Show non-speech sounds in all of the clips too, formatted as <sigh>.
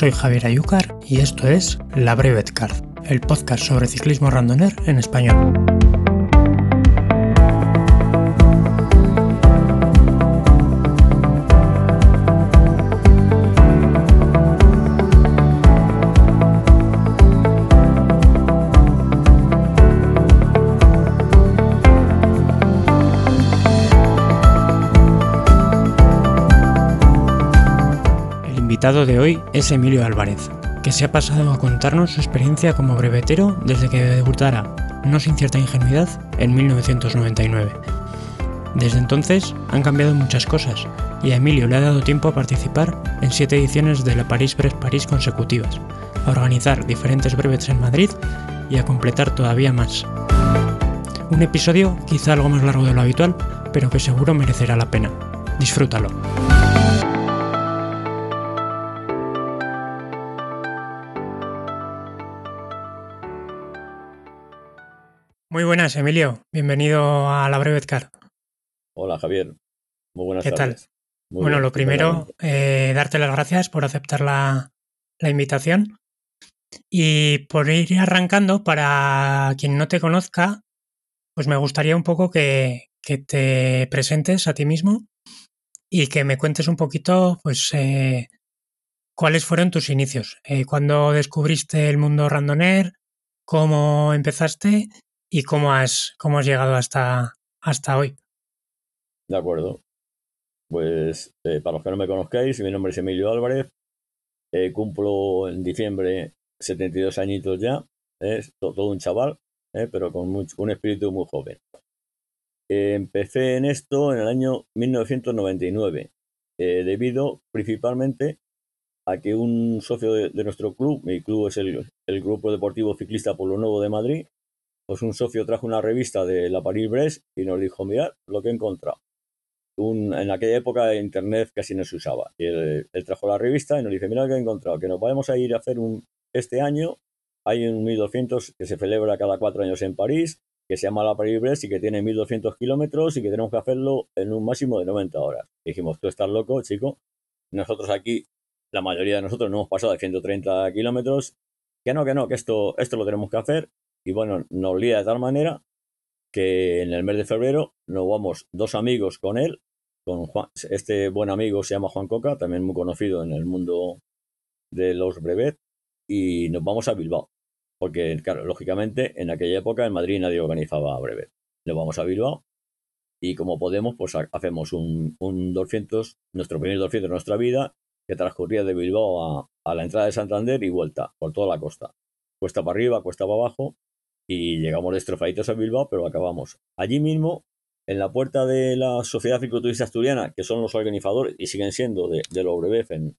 soy Javier Ayúcar y esto es La Brevet Card, el podcast sobre ciclismo randoner en español. Invitado de hoy es Emilio Álvarez, que se ha pasado a contarnos su experiencia como brevetero desde que debutara, no sin cierta ingenuidad, en 1999. Desde entonces han cambiado muchas cosas y a Emilio le ha dado tiempo a participar en siete ediciones de la París-Brest-París consecutivas, a organizar diferentes brevets en Madrid y a completar todavía más. Un episodio quizá algo más largo de lo habitual, pero que seguro merecerá la pena. Disfrútalo. Muy buenas, Emilio. Bienvenido a la Brevet Card. Hola Javier, muy buenas ¿Qué tal? Muy bueno, bien, lo primero, eh, darte las gracias por aceptar la, la invitación. Y por ir arrancando, para quien no te conozca, pues me gustaría un poco que, que te presentes a ti mismo y que me cuentes un poquito, pues, eh, cuáles fueron tus inicios, eh, cuándo descubriste el mundo randoner, cómo empezaste y cómo has, cómo has llegado hasta, hasta hoy. De acuerdo. Pues eh, para los que no me conozcáis, mi nombre es Emilio Álvarez. eh, cumplo en diciembre 72 añitos ya. Es to- todo un chaval, eh, pero con un espíritu muy joven. Eh, empecé en esto en el año 1999, eh, debido principalmente a que un socio de, de nuestro club, mi club es el, el Grupo Deportivo Ciclista Pueblo Nuevo de Madrid, pues un socio trajo una revista de la París-Brest y nos dijo, mirad lo que he encontrado. En aquella época internet casi no se usaba. Y él, trajo la revista y nos dice, mira lo que he encontrado, que nos vamos a ir a hacer un, este año, hay un 1200 que se celebra cada cuatro años en París, que se llama la París-Brest y que tiene 1200 kilómetros y que tenemos que hacerlo en un máximo de 90 horas. Dijimos, tú estás loco, chico. Nosotros aquí, la mayoría de nosotros no hemos pasado de 130 kilómetros. Que no, que no, que esto, esto lo tenemos que hacer. Y bueno, nos lía de tal manera que en el mes de febrero nos vamos dos amigos con él, con este buen amigo se llama Juan Coca, también muy conocido en el mundo de los brevet, y nos vamos a Bilbao, porque claro, lógicamente en aquella época en Madrid nadie organizaba brevet. Nos vamos a Bilbao y como podemos, pues ha- hacemos un, un 200, nuestro primer 200 de nuestra vida, que transcurría de Bilbao a, a la entrada de Santander y vuelta por toda la costa. Cuesta para arriba, cuesta para abajo, y llegamos destrozaditos a Bilbao, pero acabamos allí mismo, en la puerta de la Sociedad Cicloturista Asturiana, que son los organizadores y siguen siendo de, de los en,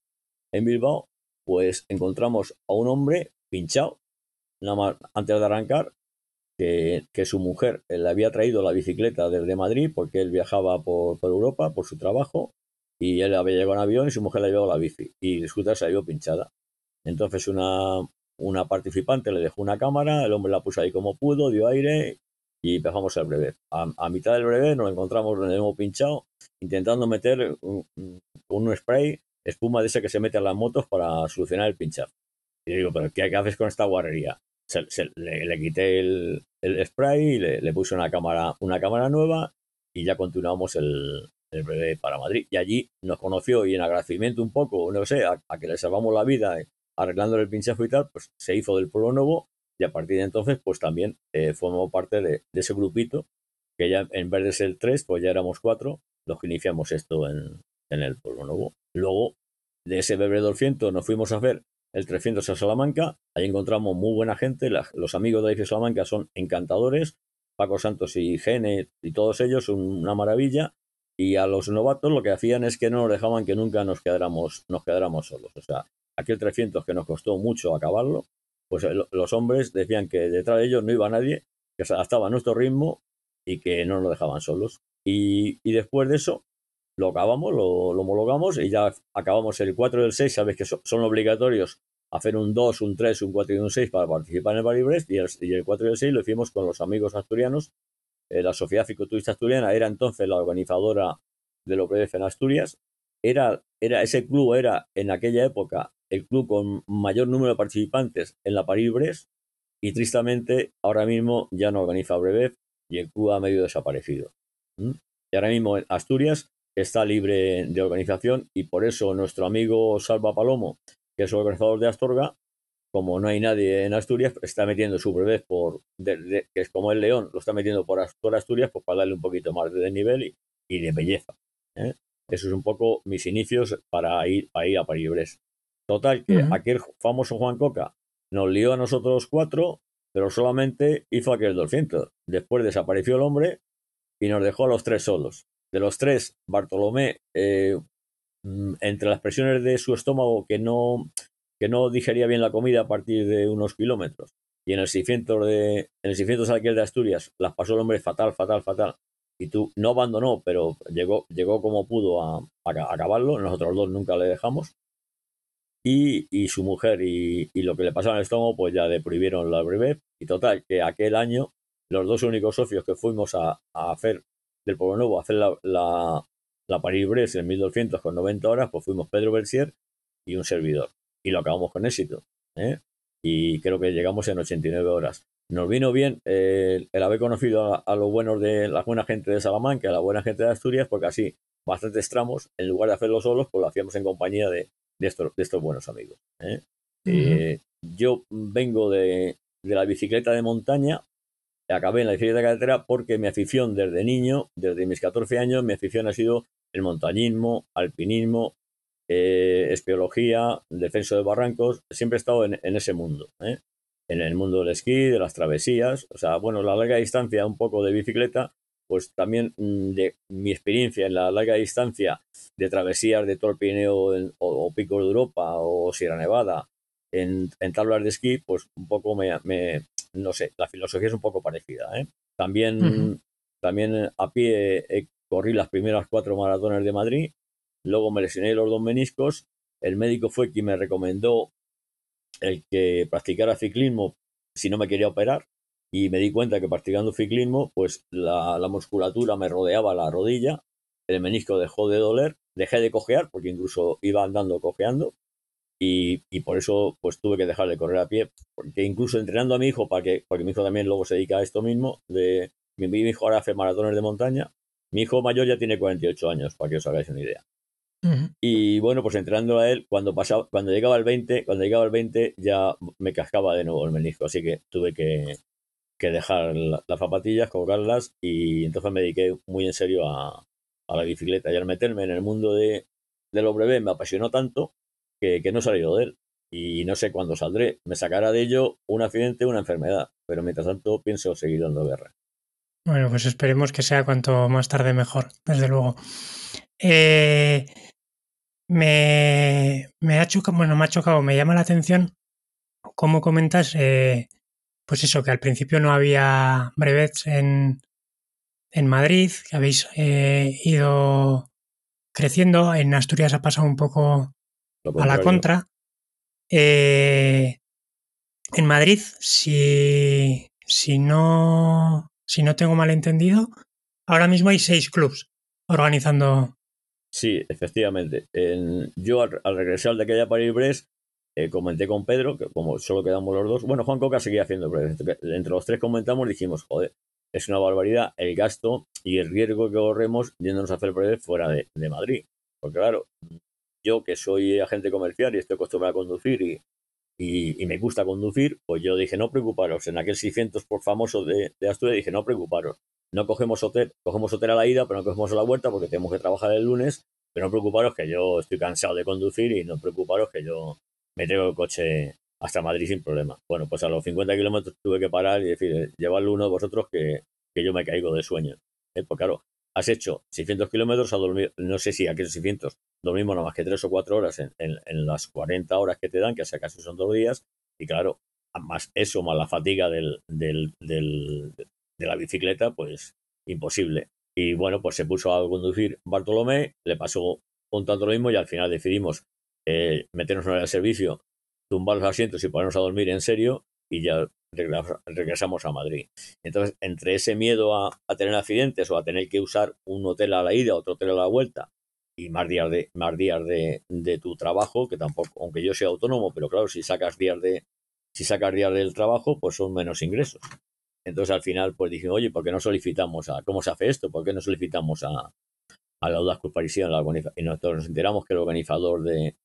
en Bilbao, pues encontramos a un hombre pinchado, nada antes de arrancar, que, que su mujer eh, le había traído la bicicleta desde Madrid porque él viajaba por, por Europa por su trabajo y él había llegado en avión y su mujer le llevó la bici y disculpa se vio pinchada. Entonces una, una participante le dejó una cámara, el hombre la puso ahí como pudo, dio aire y empezamos el brevet. A, a mitad del brevet nos encontramos donde hemos pinchado intentando meter un, un spray, espuma de ese que se mete a las motos para solucionar el pinchazo. Y digo, pero ¿qué, qué haces con esta guarrería? Se, se, le, le, quité el, el spray y le, le, puse una cámara, una cámara nueva y ya continuamos el, el brevet para Madrid. Y allí nos conoció y en agradecimiento un poco, no sé, a, a que le salvamos la vida arreglando el pinchazo y tal, pues se hizo del pueblo nuevo y a partir de entonces pues también eh, formó parte de, de, ese grupito que ya en vez de ser tres, pues ya éramos cuatro los que iniciamos esto en, en el pueblo nuevo. Luego de ese BB200 nos fuimos a hacer el 300 a Salamanca. Ahí encontramos muy buena gente. los amigos de IFE Salamanca son encantadores. Paco Santos y Gene y todos ellos, una maravilla. Y a los novatos lo que hacían es que no nos dejaban que nunca nos quedáramos, nos quedáramos solos. O sea, aquel 300 que nos costó mucho acabarlo, pues los hombres decían que detrás de ellos no iba nadie, que se adaptaba nuestro ritmo y que no nos dejaban solos. Y, después de eso, lo acabamos, lo, homologamos y ya acabamos el 4 y el 6. Sabes que son obligatorios hacer un 2, un 3, un 4 y un 6 para participar en el Baribrest y el, y el 4 y el 6 lo hicimos con los amigos asturianos. Eh, la Sociedad Ficoturista Asturiana era entonces la organizadora de lo que en Asturias. Era, era, ese club era en aquella época el club con mayor número de participantes en la París-Brest y tristemente ahora mismo ya no organiza Brevet y el club ha medio desaparecido. Y ahora mismo Asturias está libre de organización y por eso nuestro amigo Salva Palomo, que es organizador de Astorga, como no hay nadie en Asturias, está metiendo su brevet por, que es como el León, lo está metiendo por, Asturias pues para darle un poquito más de nivel y, de belleza. ¿eh? Eso es un poco mis inicios para ir, a ir a París Total, que aquel famoso Juan Coca nos lió a nosotros cuatro, pero solamente hizo aquel 200. Después desapareció el hombre y nos dejó a los tres solos. De los tres, Bartolomé, eh, mm, entre las presiones de su estómago que no, que no digería bien la comida a partir de unos kilómetros, y en el 600 de, en el 600 aquel de Asturias las pasó el hombre fatal, fatal, fatal, y tú no abandonó, pero llegó, llegó como pudo a, a acabarlo, nosotros dos nunca le dejamos, y, y su mujer y, y, lo que le pasaba en el estómago, pues ya le prohibieron la brevet. Y total, que aquel año los dos únicos socios que fuimos a, a hacer del Pueblo Nuevo, a hacer la, la, la París-Brest en 1200 con 90 horas, pues fuimos Pedro Bersier y un servidor. Y lo acabamos con éxito. ¿eh? Y creo que llegamos en 89 horas. Nos vino bien eh, el haber conocido a, a los buenos de la buena gente de Salamanca, a la buena gente de Asturias, porque así bastantes tramos, en lugar de hacerlo solos, pues lo hacíamos en compañía de, de, estos, de estos buenos amigos. ¿eh? Eh, yo vengo de, de, la bicicleta de montaña, acabé en la bicicleta de carretera porque mi afición desde niño, desde mis 14 años, mi afición ha sido el montañismo, alpinismo, eh, espeología, defensa de barrancos, siempre he estado en, en ese mundo, ¿eh? en el mundo del esquí, de las travesías, o sea, bueno, la larga distancia, un poco de bicicleta, pues también mm, de mi experiencia en la larga distancia de travesías de todo o, o, Pico de Europa o Sierra Nevada en, tablas de esquí, pues un poco me, no sé, la filosofía es un poco parecida. ¿eh? También, también a pie corrí las primeras cuatro maratones de Madrid, luego me lesioné los dos meniscos, el médico fue quien me recomendó el que practicara ciclismo si no me quería operar, y me di cuenta que practicando ciclismo, pues la, musculatura me rodeaba la rodilla, el menisco dejó de doler, dejé de cojear, porque incluso iba andando cojeando, y, por eso pues tuve que dejar de correr a pie, porque incluso entrenando a mi hijo, para que, porque mi hijo también luego se dedica a esto mismo, de, mi, mi hijo ahora hace maratones de montaña, mi hijo mayor ya tiene 48 años, para que os hagáis una idea. Y bueno, pues entrenando a él, cuando pasaba, cuando llegaba al 20, cuando llegaba al 20 ya me cascaba de nuevo el menisco, así que tuve que, que dejar las zapatillas, colocarlas y entonces me dediqué muy en serio a, la bicicleta y al meterme en el mundo de, de lo me apasionó tanto que, no he salido de él y no sé cuándo saldré. Me sacará de ello un accidente una enfermedad, pero mientras tanto pienso seguir dando guerra. Bueno, pues esperemos que sea cuanto más tarde mejor, desde luego. Eh, me, me, ha chocado, bueno, me ha chocado, me llama la atención cómo comentas eh, pues eso, que al principio no había brevets en, en Madrid, que habéis eh, ido creciendo. En Asturias ha pasado un poco a la contra. Eh, en Madrid, si, si, no, si no tengo mal entendido, ahora mismo hay seis clubs organizando. Sí, efectivamente. yo al, regresar de aquella París-Brest eh, comenté con Pedro, que como solo quedamos los dos, bueno, Juan Coca seguía haciendo, pero entre los tres comentamos, dijimos, joder, es una barbaridad el gasto y el riesgo que corremos yéndonos a hacer breve fuera de, Madrid. Porque claro, yo que soy agente comercial y estoy acostumbrado a conducir y, y, me gusta conducir, pues yo dije, no preocuparos. En aquel 600 por famoso de, de Asturias dije, no preocuparos. No cogemos hotel, cogemos hotel a la ida, pero no cogemos a la vuelta porque tenemos que trabajar el lunes. Pero no preocuparos que yo estoy cansado de conducir y no preocuparos que yo me tengo el coche hasta Madrid sin problema. Bueno, pues a los 50 kilómetros tuve que parar y decir, llevarlo uno de vosotros que, que yo me caigo de sueño. ¿Eh? Pues claro, has hecho 600 kilómetros a dormir, no sé si aquellos 600 dormimos nada más que 3 o 4 horas en, en, las 40 horas que te dan, que casi son dos días, y claro, más eso, más la fatiga del, del, del, de la bicicleta, pues imposible. Y bueno, pues se puso a conducir Bartolomé, le pasó un tanto lo mismo y al final decidimos eh, meternos en el servicio, tumbar los asientos y ponernos a dormir en serio y ya regresamos a Madrid. Entonces, entre ese miedo a, tener accidentes o a tener que usar un hotel a la ida, otro hotel a la vuelta, y más días de, más días de, tu trabajo, que tampoco, aunque yo sea autónomo, pero claro, si sacas días de, si sacas días del trabajo, pues son menos ingresos. Entonces al final pues dije, oye, ¿por qué no solicitamos a, cómo se hace esto? ¿Por qué no solicitamos a, a la Audaz Cruz Parisina? Y nosotros nos enteramos que el organizador de,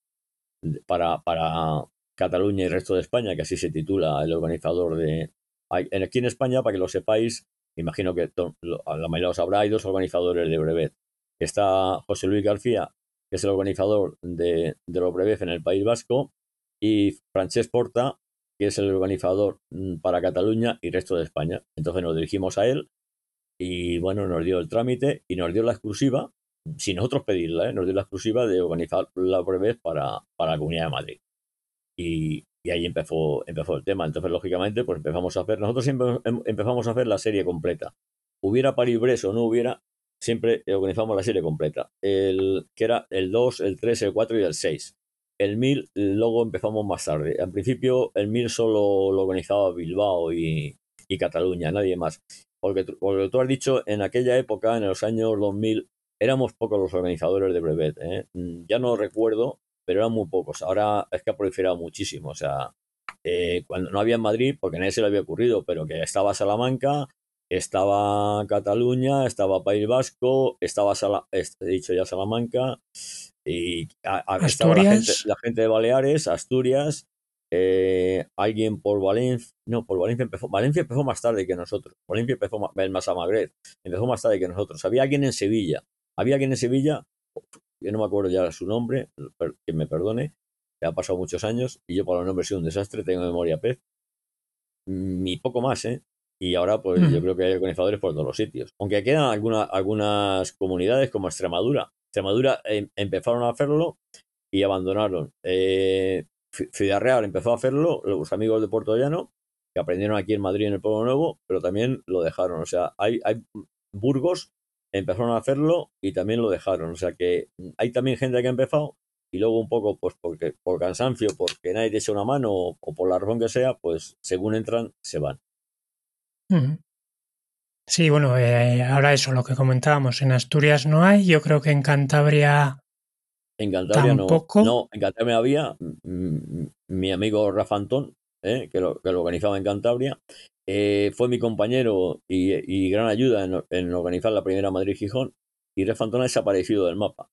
para, para Cataluña y el resto de España, que así se titula el organizador de... Aquí en España, para que lo sepáis, imagino que la mayoría lo sabrá, hay dos organizadores de Brevet. Está José Luis García, que es el organizador de, de los Brevet en el País Vasco, y Francesc Porta, que es el organizador mm, para Cataluña y resto de España. Entonces nos dirigimos a él y bueno, nos dio el trámite y nos dio la exclusiva, sin nosotros pedirla, ¿eh? nos dio la exclusiva de organizar la breves para, para la Comunidad de Madrid. Y, y, ahí empezó, empezó el tema. Entonces, lógicamente, pues empezamos a hacer, nosotros siempre em, empezamos a hacer la serie completa. Hubiera París-Brest o no hubiera, siempre organizamos la serie completa. El, que era el 2, el 3, el 4 y el 6. El 1000 luego empezamos más tarde. Al principio el 1000 solo lo organizaba Bilbao y, Cataluña, nadie más. Porque, porque, tú has dicho, en aquella época, en los años 2000, éramos pocos los organizadores de Brevet. ¿eh? Mm, ya no recuerdo, pero eran muy pocos. Ahora es que ha proliferado muchísimo. O sea, eh, cuando no había en Madrid, porque a nadie se le había ocurrido, pero que estaba Salamanca, estaba Cataluña, estaba País Vasco, estaba he dicho ya Salamanca, y Asturias. La, gente, de Baleares, Asturias, eh, alguien por Valencia, no, por Valencia empezó, Valencia empezó más tarde que nosotros, Valencia empezó más, más a Magret, empezó más tarde que nosotros, había alguien en Sevilla, había alguien en Sevilla, yo no me acuerdo ya su nombre, que me perdone, ya ha pasado muchos años y yo por los nombres soy un desastre, tengo memoria pez, ni poco más, ¿eh? Y ahora, pues yo creo que hay organizadores por todos los sitios. Aunque quedan algunas algunas comunidades como Extremadura, Extremadura em, empezaron a hacerlo y abandonaron. Eh, Ciudad Real empezó a hacerlo, los amigos de Puerto Llano, que aprendieron aquí en Madrid en el Pueblo Nuevo, pero también lo dejaron. O sea, hay, hay Burgos empezaron a hacerlo y también lo dejaron. O sea que hay también gente que ha empezado y luego un poco pues porque por cansancio, porque nadie te echa una mano o, por la razón que sea, pues según entran se van. Sí, bueno, eh, ahora eso, lo que comentábamos, en Asturias no hay, yo creo que en Cantabria. En Cantabria tampoco. no. en Cantabria había mi amigo Rafa Antón, eh, que, lo, que, lo, organizaba en Cantabria. Eh, fue mi compañero y, gran ayuda en, organizar la primera Madrid-Gijón. Y Rafa Antón ha desaparecido del mapa.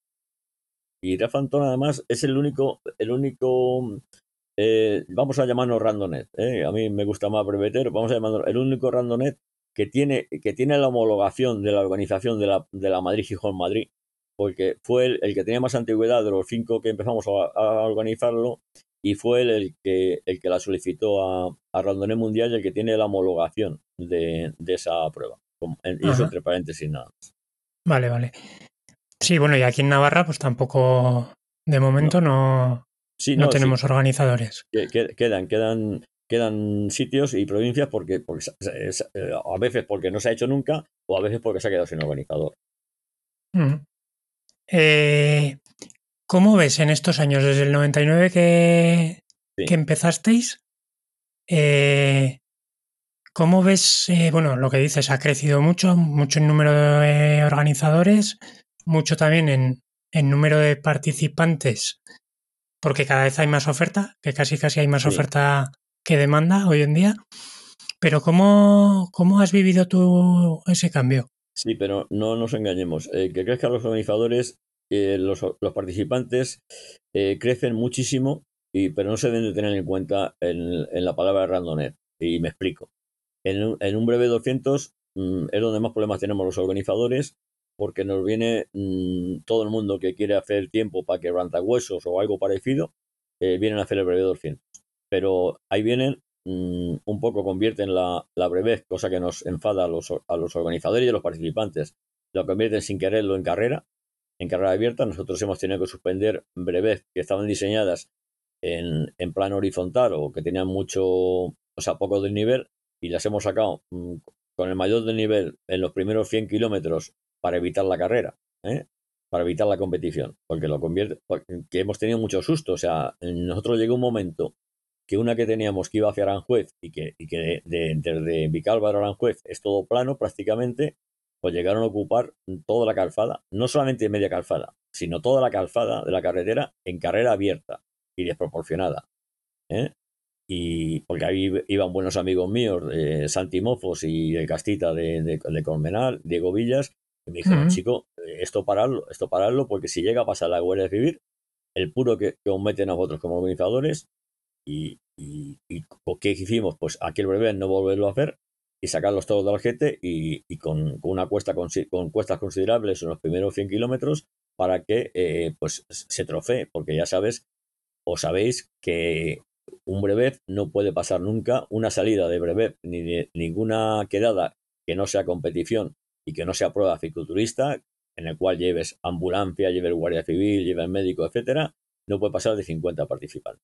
Y Rafa Antón, además, es el único, el único vamos a llamarnos randonet. A mí me gusta más brevetero. Vamos a llamarlo el único randonet que tiene, que tiene la homologación de la organización de la, de la Madrid Gijón Madrid, porque fue el, que tenía más antigüedad de los cinco que empezamos a, organizarlo y fue el, el, que, el que la solicitó a, a Mundial y el que tiene la homologación de, de esa prueba. Y eso entre paréntesis nada más. Vale, vale. Sí, bueno, y aquí en Navarra pues tampoco, de momento no, no, tenemos organizadores. Quedan, quedan quedan sitios y provincias porque, porque a veces porque no se ha hecho nunca o a veces porque se ha quedado sin organizador. Eh, ¿Cómo ves en estos años, desde el 99 que, que empezasteis? Eh, ¿Cómo ves, bueno, lo que dices, ha crecido mucho, mucho en número de organizadores, mucho también en, en número de participantes, porque cada vez hay más oferta, que casi casi hay más oferta que demanda hoy en día. Pero ¿cómo, cómo has vivido tú ese cambio? Sí, pero no nos engañemos. Eh, que crezcan los organizadores, eh, los, los, participantes eh, crecen muchísimo, y, pero no se deben de tener en cuenta en, en la palabra randonet. Y me explico. En en un breve 200 mm, es donde más problemas tenemos los organizadores, porque nos viene mm, todo el mundo que quiere hacer tiempo para que huesos o algo parecido, eh, vienen a hacer el brevet 200. Pero ahí vienen, mm, un poco convierten la, la brevet, cosa que nos enfada a los, a los organizadores y a los participantes, lo convierten sin quererlo en carrera, en carrera abierta. Nosotros hemos tenido que suspender brevet que estaban diseñadas en, en plano horizontal o que tenían mucho, o sea, poco del nivel y las hemos sacado mm, con el mayor del nivel en los primeros 100 kilómetros para evitar la carrera, ¿eh? para evitar la competición, porque lo convierte, que hemos tenido mucho susto, o sea, nosotros llegó un momento que una que teníamos que iba hacia Aranjuez y que, y que de, desde Vicálvaro a Aranjuez es todo plano prácticamente, pues llegaron a ocupar toda la calzada, no solamente media calzada, sino toda la calzada de la carretera en carrera abierta y desproporcionada. ¿eh? y porque ahí iban buenos amigos míos, eh, Santi Mofos y el Castita de, de, Colmenal, Diego Villas, y me dijeron, chico, esto pararlo, esto pararlo, porque si llega a pasar la Guardia Civil, el puro que, que os meten a vosotros como organizadores, y, y, ¿qué hicimos? Pues aquel breve no volverlo a hacer y sacarlos todos del gente y, con, una cuesta con, cuestas considerables en los primeros 100 kilómetros para que eh, pues se trofee, porque ya sabes o sabéis que un brevet no puede pasar nunca una salida de brevet ni de ninguna quedada que no sea competición y que no sea prueba cicloturista, en el cual lleves ambulancia, lleves guardia civil, lleves médico, etcétera, no puede pasar de 50 participantes.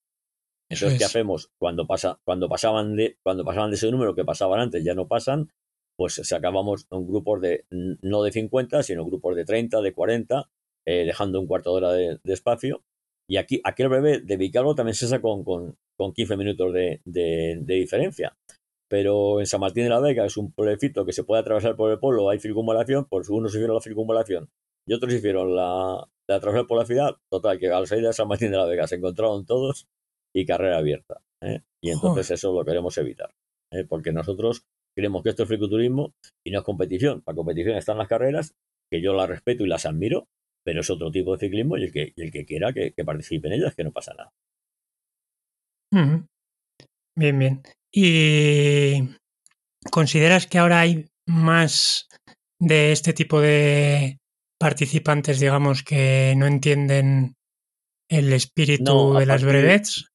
Eso es que hacemos cuando pasa, cuando pasaban de, cuando pasaban de ese número que pasaban antes, ya no pasan, pues sacábamos un grupo de no de 50, sino grupos de 30, de 40, eh, dejando un cuarto de hora de, espacio. Y aquí, aquel breve de Vicalvo también se sacó con, con 15 minutos de, diferencia. Pero en San Martín de la Vega es un pueblecito que se puede atravesar por el pueblo, hay circunvalación, pues unos hicieron la circunvalación y otros hicieron la, la atravesar por la ciudad. Total, que al salir de San Martín de la Vega se encontraron todos y carrera abierta. ¿eh? Y entonces eso lo queremos evitar. ¿eh? Porque nosotros creemos que esto es fricoturismo y no es competición. La competición están las carreras, que yo las respeto y las admiro, pero es otro tipo de ciclismo y el que, el que quiera que, que participe en ellas, que no pasa nada. Bien, bien. ¿Y consideras que ahora hay más de este tipo de participantes, digamos, que no entienden el espíritu de las brevets?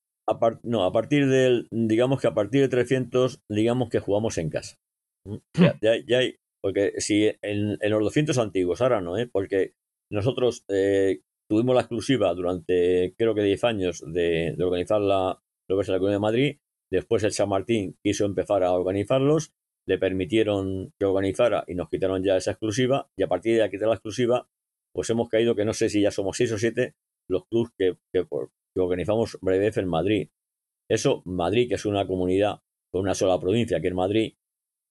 No, a partir del, digamos que a partir de 300, digamos que jugamos en casa. ¿Mm? <clears throat> Ya, ya, hay, porque si en, en, los 200 antiguos, ahora no, ¿eh? porque nosotros eh, tuvimos la exclusiva durante creo que 10 años de, de organizar la, lo que es la Comunidad de Madrid. Después el San Martín quiso empezar a organizarlos, le permitieron que organizara y nos quitaron ya esa exclusiva. Y a partir de quitar la exclusiva, pues hemos caído que no sé si ya somos seis o siete los clubes que, que, organizamos Brevef en Madrid. Eso, Madrid, que es una comunidad con una sola provincia, que es Madrid,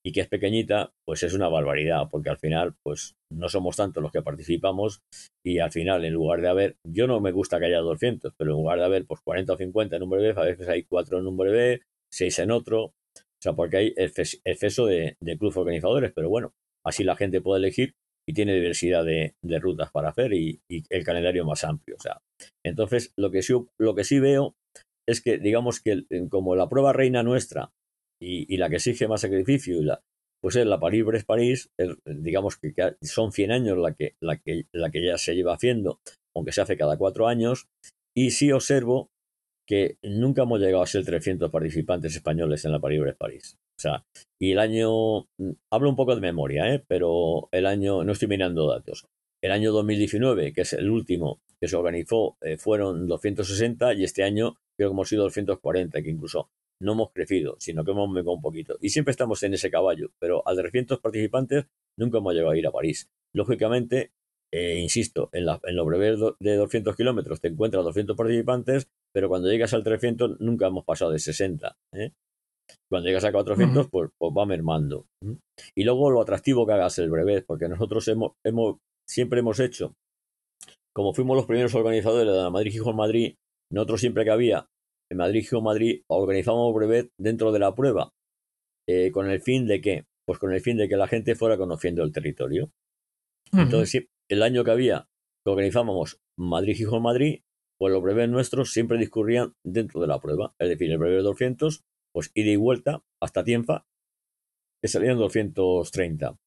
y que es pequeñita, pues es una barbaridad, porque al final, pues no somos tantos los que participamos y al final, en lugar de haber, yo no me gusta que haya 200, pero en lugar de haber pues 40 o 50 en un breve, a veces hay 4 en un breve, 6 en otro, o sea, porque hay exceso de, de clubes organizadores, pero bueno, así la gente puede elegir y tiene diversidad de, rutas para hacer y, el calendario más amplio, o sea, entonces lo que sí, lo que sí veo es que digamos que como la prueba reina nuestra y, la que exige más sacrificio y la, pues es la París-Brest-París, digamos que son 100 años la que, la, que, la que ya se lleva haciendo, aunque se hace cada cuatro años, y sí observo que nunca hemos llegado a ser 300 participantes españoles en la París-Brest-París. Y el año, mm, hablo un poco de memoria, ¿eh? pero el año, no estoy mirando datos, el año 2019, que es el último que se organizó, eh, fueron 260 y este año creo que hemos sido 240, que incluso no hemos crecido, sino que hemos mejorado un poquito. Y siempre estamos en ese caballo, pero de 300 participantes nunca hemos llegado a ir a París. Lógicamente, eh, insisto, en, la, en los breves de 200 kilómetros te encuentras 200 participantes, pero cuando llegas al 300 nunca hemos pasado de 60. ¿eh? Cuando llegas a 400, pues, pues, va mermando. Y luego lo atractivo que hagas el brevet, porque nosotros hemos, hemos, siempre hemos hecho, como fuimos los primeros organizadores de la Madrid-Gijón-Madrid, nosotros siempre que había en Madrid Madrid organizamos brevet dentro de la prueba. Eh, ¿Con el fin de qué? Pues con el fin de que la gente fuera conociendo el territorio. Entonces, el año que había que organizábamos Madrid Gijón Madrid, pues los breves nuestros siempre discurrían dentro de la prueba. Es decir, el breve 200, pues ida y vuelta hasta Tienfa, que salían 230.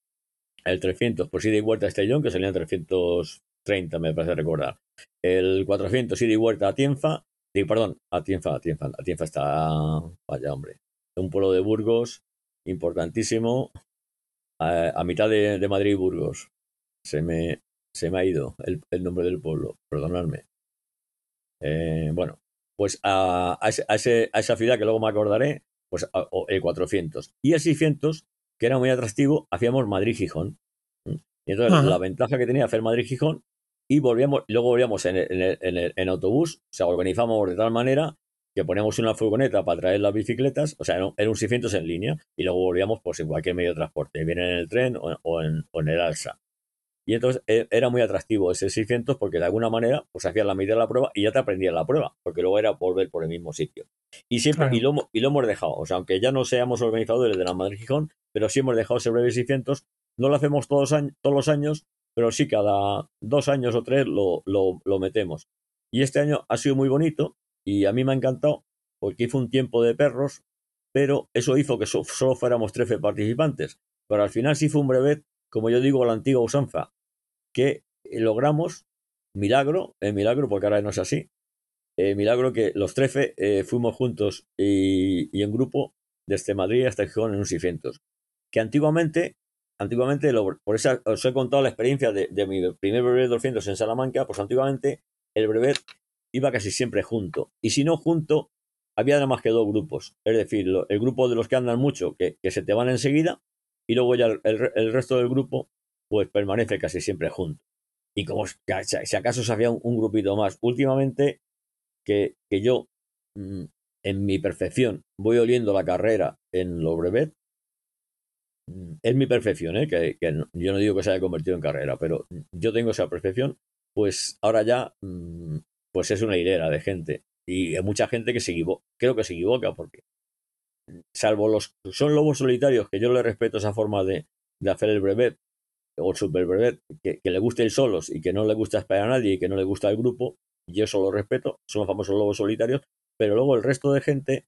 El 300, pues ida y vuelta a Estellón, que salían 330, me parece recordar. El 400, ida y vuelta a Tienfa, Sí, perdón, Atienza, Atienza, Atienza está, vaya hombre, un pueblo de Burgos importantísimo, a, mitad de, Madrid y Burgos. Se me, se me ha ido el, nombre del pueblo, perdonadme. Eh, bueno, pues a, a, esa ciudad que luego me acordaré, pues el 400. Y el 600, que era muy atractivo, hacíamos Madrid-Gijón. Y entonces la ventaja que tenía hacer Madrid-Gijón y volvíamos, luego volvíamos en, en, en, autobús, o sea, organizamos de tal manera que poníamos una furgoneta para traer las bicicletas, o sea, era un 600 en línea, y luego volvíamos pues en cualquier medio de transporte, bien en el tren o, en, en, el alza. Y entonces e, era muy atractivo ese 600 porque de alguna manera pues hacías la mitad de la prueba y ya te aprendías la prueba, porque luego era volver por el mismo sitio. Y siempre, y, lo, y lo hemos dejado, o sea, aunque ya no seamos organizadores de la Madrid Gijón, pero sí hemos dejado ese breve 600 no lo hacemos todos, todos los años, pero sí cada dos años o tres lo, lo, metemos. Y este año ha sido muy bonito y a mí me ha encantado porque hizo un tiempo de perros, pero eso hizo que solo fuéramos 13 participantes. Pero al final sí fue un brevet, como yo digo, la antigua usanza, que logramos, milagro, el milagro, porque ahora no es así, eh, milagro que los 13 eh, fuimos juntos y, en grupo desde Madrid hasta Gijón en un 600. Que antiguamente antiguamente, por eso os he contado la experiencia de, mi primer brevet 200 en Salamanca, pues antiguamente el brevet iba casi siempre junto. Y si no junto, había nada más que dos grupos. Es decir, el grupo de los que andan mucho, que, se te van enseguida, y luego ya el, resto del grupo, pues permanece casi siempre junto. Y como si acaso se había un, grupito más. Últimamente, que, que yo, mm, en mi perfección, voy oliendo la carrera en los brevet, es mi perfección, ¿eh? que, yo no digo que se haya convertido en carrera, pero yo tengo esa perfección, pues ahora ya mm, pues es una hilera de gente. Y hay mucha gente que se equivoca, creo que se equivoca, porque salvo los son lobos solitarios, que yo le respeto esa forma de, hacer el brevet, o el super brevet, que, le guste el solos y que no le gusta esperar a nadie y que no le gusta el grupo, yo eso lo respeto, son los famosos lobos solitarios, pero luego el resto de gente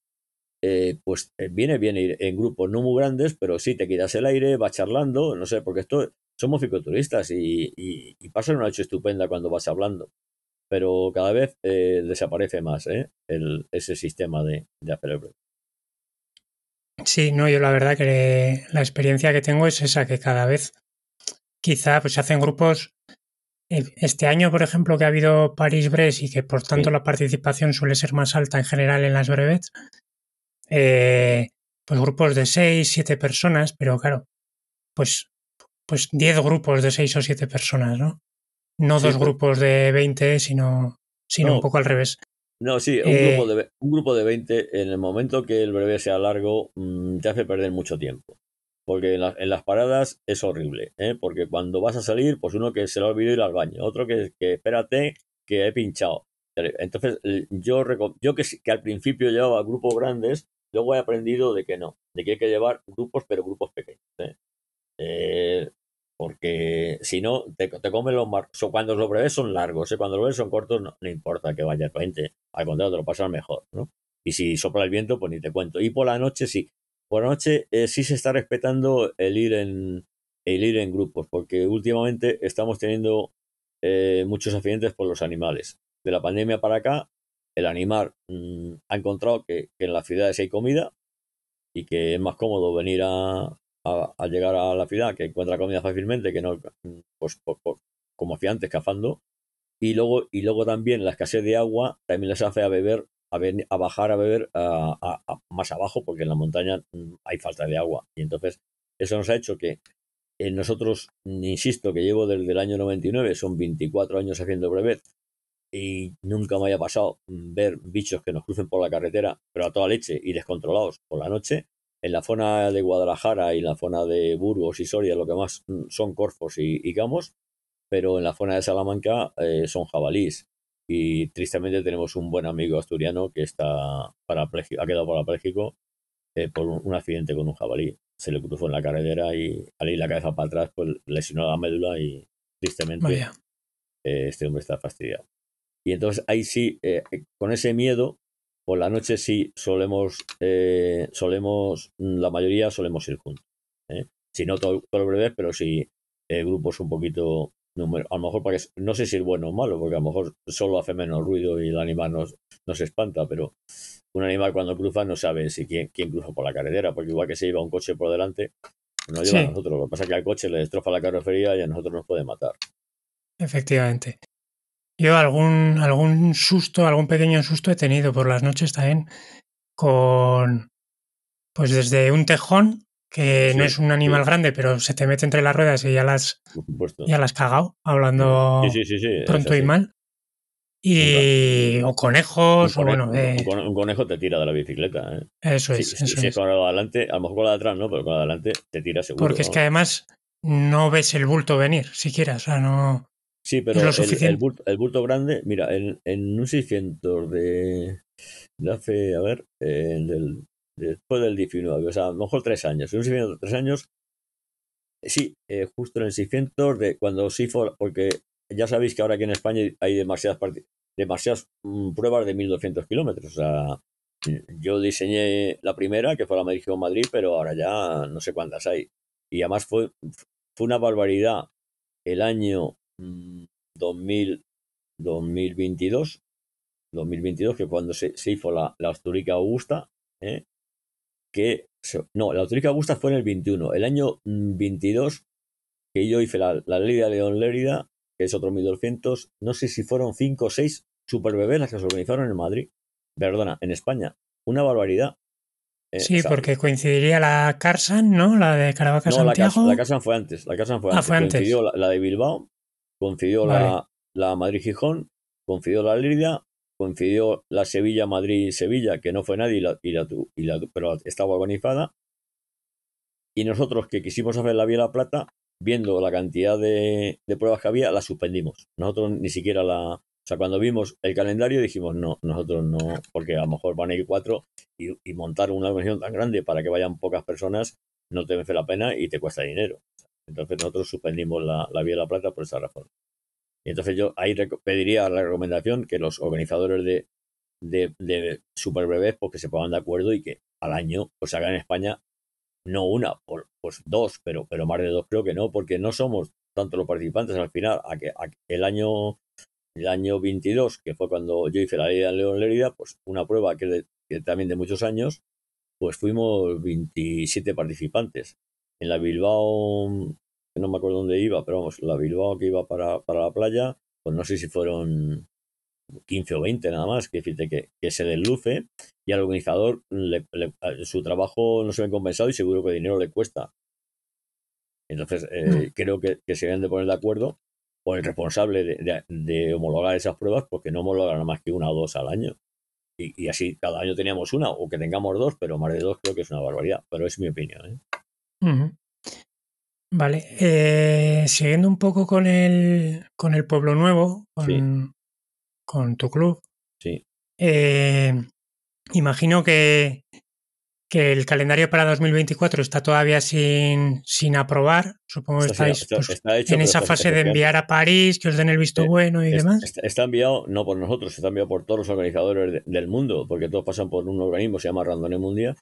eh, pues eh, viene bien en grupos no muy grandes, pero sí te quitas el aire, vas charlando, no sé, porque esto somos ficoturistas y, y, y pasan una noche estupenda cuando vas hablando. Pero cada vez eh, desaparece más el, ese sistema de, de hacer Sí, no, yo la verdad que la experiencia que tengo es esa, que cada vez quizá pues se hacen grupos. Este año, por ejemplo, que ha habido París-Brest y que por tanto la participación suele ser más alta en general en las brevets, eh, pues grupos de seis, siete personas, pero claro, pues, pues diez grupos de seis o siete personas, ¿no? No dos pues grupos de veinte, sino, sino un poco al revés. No, sí, un, grupo eh, de, un grupo de 20, en el momento que el breve sea largo, mm, te hace perder mucho tiempo. Porque en, en las paradas es horrible, ¿eh? porque cuando vas a salir, pues uno que se le ha olvidado ir al baño, otro que, que espérate, que he pinchado. Entonces, yo, yo que, que al principio llevaba grupos grandes, Luego he aprendido de que no, de que hay que llevar grupos, pero grupos pequeños. ¿eh? Eh, porque si no, te, te comen los mar Cuando los breves son largos, ¿eh? cuando los breves son cortos, no, importa que vaya el al contrario, te lo pasas mejor. ¿no? Y si sopla el viento, pues ni te cuento. Y por la noche sí. Por la noche sí se está respetando el ir en, el ir en grupos, porque últimamente estamos teniendo muchos accidentes por los animales. De la pandemia para acá el animal mm, ha encontrado que, en las ciudades hay comida y que es más cómodo venir a, llegar a la ciudad, que encuentra comida fácilmente, que no, pues, como hacía antes, cazando. Y luego, y luego también la escasez de agua también les hace a beber, a, bajar a beber más abajo, porque en la montaña mm, hay falta de agua. Y entonces eso nos ha hecho que eh, nosotros, insisto, que llevo desde el año 99, son 24 años haciendo brevet, y nunca me haya pasado ver bichos que nos crucen por la carretera, pero a toda leche y descontrolados por la noche. En la zona de Guadalajara y la zona de Burgos y Soria lo que más son corfos y, gamos, pero en la zona de Salamanca eh, son jabalís. Y tristemente tenemos un buen amigo asturiano que está parapléjico, ha quedado parapléjico eh, por un, accidente con un jabalí. Se le cruzó en la carretera y al ir la cabeza para atrás, pues lesionó la médula y tristemente eh, este hombre está fastidiado. Y entonces ahí sí, eh, eh, con ese miedo, por la noche sí solemos, eh, solemos, la mayoría solemos ir juntos. Si no todo, el breve, pero sí grupos un poquito número. A lo mejor para que, no sé si es bueno o malo, porque a lo mejor solo hace menos ruido y el animal no, no se espanta, pero un animal cuando cruza no sabe si quién, quién cruza por la carretera, porque igual que se lleva un coche por delante, no lleva a nosotros. Lo que pasa es que al coche le destroza la carrocería y a nosotros nos puede matar. Efectivamente. Yo algún, algún susto, algún pequeño susto he tenido por las noches también con, pues desde un tejón, que no es un animal grande, pero se te mete entre las ruedas y ya las, ya las cagado, hablando pronto y mal. Y, o conejos, o bueno. Un, conejo te tira de la bicicleta. ¿eh? Eso es. Si, es con la de adelante, a lo mejor con la de atrás no, pero con la de adelante te tira seguro. Porque es que además no ves el bulto venir, siquiera, o sea, no. Sí, pero el, bulto, grande, mira, en, en un 600 de, de hace, a ver, del, después del 19, o sea, a lo mejor tres años, en un 600 de tres años, sí, eh, justo en el 600 de cuando sí fue, porque ya sabéis que ahora aquí en España hay demasiadas, demasiadas mm, pruebas de 1200 kilómetros, o sea, yo diseñé la primera, que fue la México Madrid, pero ahora ya no sé cuántas hay. Y además fue, fue una barbaridad el año 2000, 2022, 2022, que cuando se, hizo la, la Asturica Augusta, ¿eh? Que no, la Asturica Augusta fue en el 21. El año 22 que yo hice la, la Lérida León Lérida, que es otro 1200, no sé si fueron 5 o 6 super bebés las que se organizaron en Madrid, perdona, en España. Una barbaridad. Eh, sí, porque coincidiría la Carsan, ¿no? La de Caravaca no, Santiago. La, Carsan fue antes. La Carsan fue ah, antes. Coincidió La, de Bilbao, coincidió la, la Madrid-Gijón, coincidió la Lérida, coincidió la Sevilla-Madrid-Sevilla, que no fue nadie, y la, y la, pero estaba organizada. Y nosotros que quisimos hacer la Vía La Plata, viendo la cantidad de, pruebas que había, la suspendimos. Nosotros ni siquiera la... O sea, cuando vimos el calendario dijimos, no, nosotros no, porque a lo mejor van a ir cuatro y, montar una organización tan grande para que vayan pocas personas no te merece la pena y te cuesta dinero. Entonces nosotros suspendimos la, la Vía de la Plata por esa razón. Entonces yo ahí pediría la recomendación que los organizadores de, de, de pues que se pongan de acuerdo y que al año pues hagan en España no una, por, pues dos, pero, pero más de dos creo que no, porque no somos tanto los participantes al final, a que, el año el año 22, que fue cuando yo hice la ley de León Lerida, pues una prueba que, también de muchos años, pues fuimos 27 participantes. En la Bilbao, no me acuerdo dónde iba, pero vamos, la Bilbao que iba para, para la playa, pues no sé si fueron 15 o 20 nada más, que decirte que, que se desluce y al organizador su trabajo no se ve compensado y seguro que el dinero le cuesta. Entonces, eh, mm. creo que, se deben de poner de acuerdo o el responsable de, homologar esas pruebas, porque no homologan más que una o dos al año. Y, así cada año teníamos una, o que tengamos dos, pero más de dos creo que es una barbaridad. Pero es mi opinión. ¿eh? Vale. Eh, siguiendo un poco con el, con el Pueblo Nuevo, con, con tu club. Sí. Eh, imagino que, que el calendario para 2024 está todavía sin, sin aprobar. Supongo que estáis pues, en esa fase de enviar a París, que os den el visto eh, bueno y demás. Está, enviado no por nosotros, está enviado por todos los organizadores del mundo, porque todos pasan por un organismo, se llama Randonnée Mundial,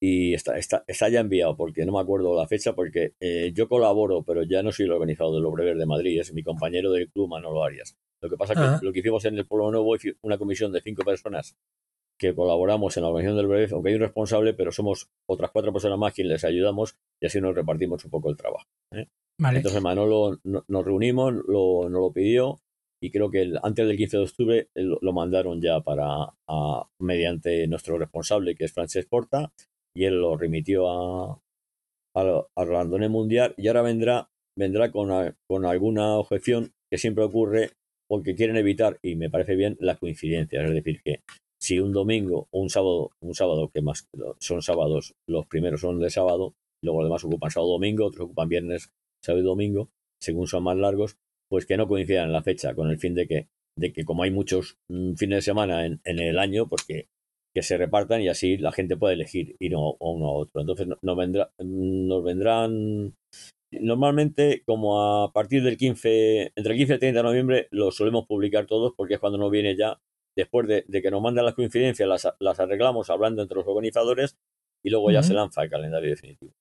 y está, está, está ya enviado, porque no me acuerdo la fecha, porque eh, yo colaboro, pero ya no soy el organizador del Obrever de Madrid, es mi compañero del club Manolo Arias. Lo que pasa es que ah. lo que hicimos en el Pueblo Nuevo fue una comisión de cinco personas que colaboramos en la organización del breve, aunque hay un responsable, pero somos otras cuatro personas más quienes les ayudamos y así nos repartimos un poco el trabajo. ¿eh? Entonces Manolo nos reunimos, lo, nos lo pidió y creo que antes del 15 de octubre lo, mandaron ya para mediante nuestro responsable que es Francesc Porta y él lo remitió a, a, Mundial y ahora vendrá vendrá con, con alguna objeción que siempre ocurre porque quieren evitar, y me parece bien, las coincidencias. Es decir, que si un domingo o un sábado, un sábado que más son sábados, los primeros son de sábado, luego los demás ocupan sábado domingo, otros ocupan viernes, sábado y domingo, según son más largos, pues que no coincidan en la fecha, con el fin de que, de que como hay muchos mm, fines de semana en, el año, pues que, que, se repartan y así la gente puede elegir ir a uno a otro. Entonces nos, vendrá, nos vendrán Normalmente, como a partir del 15, entre el 15 y el 30 de noviembre, lo solemos publicar todos porque es cuando nos viene ya, después de, que nos mandan las coincidencias, las, arreglamos hablando entre los organizadores y luego ya se lanza el calendario definitivo.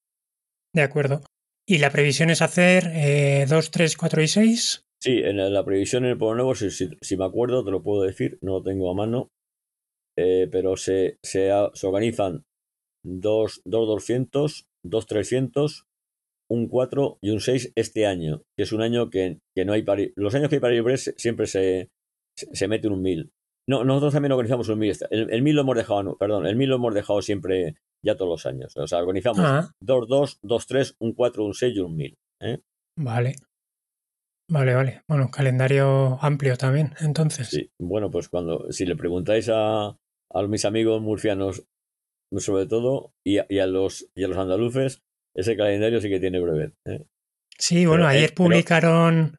De acuerdo. ¿Y la previsión es hacer 2, 3, 4 y 6? Sí, en la, la previsión en el Pueblo Nuevo, si, si, si me acuerdo, te lo puedo decir, no lo tengo a mano, eh, pero se, se, se organizan dos, dos 200, dos 300, un 4 y un 6 este año, que es un año que, que no hay París. Los años que hay París Brest siempre se, se, mete un 1000. No, nosotros también organizamos un 1000. este- El, el 1000 lo hemos dejado, perdón, el 1000 lo hemos dejado siempre ya todos los años. O sea, organizamos Ah, 2, 2, 2, 3, un 4, un 6 y un 1000. ¿eh? vale. Vale, vale. Bueno, calendario amplio también, entonces. Sí, bueno, pues cuando, si le preguntáis a, a mis amigos murcianos, sobre todo, y a, y a los, y a los andaluces, ese calendario sí que tiene brevet. ¿eh? Sí, bueno, eh, ayer pero- publicaron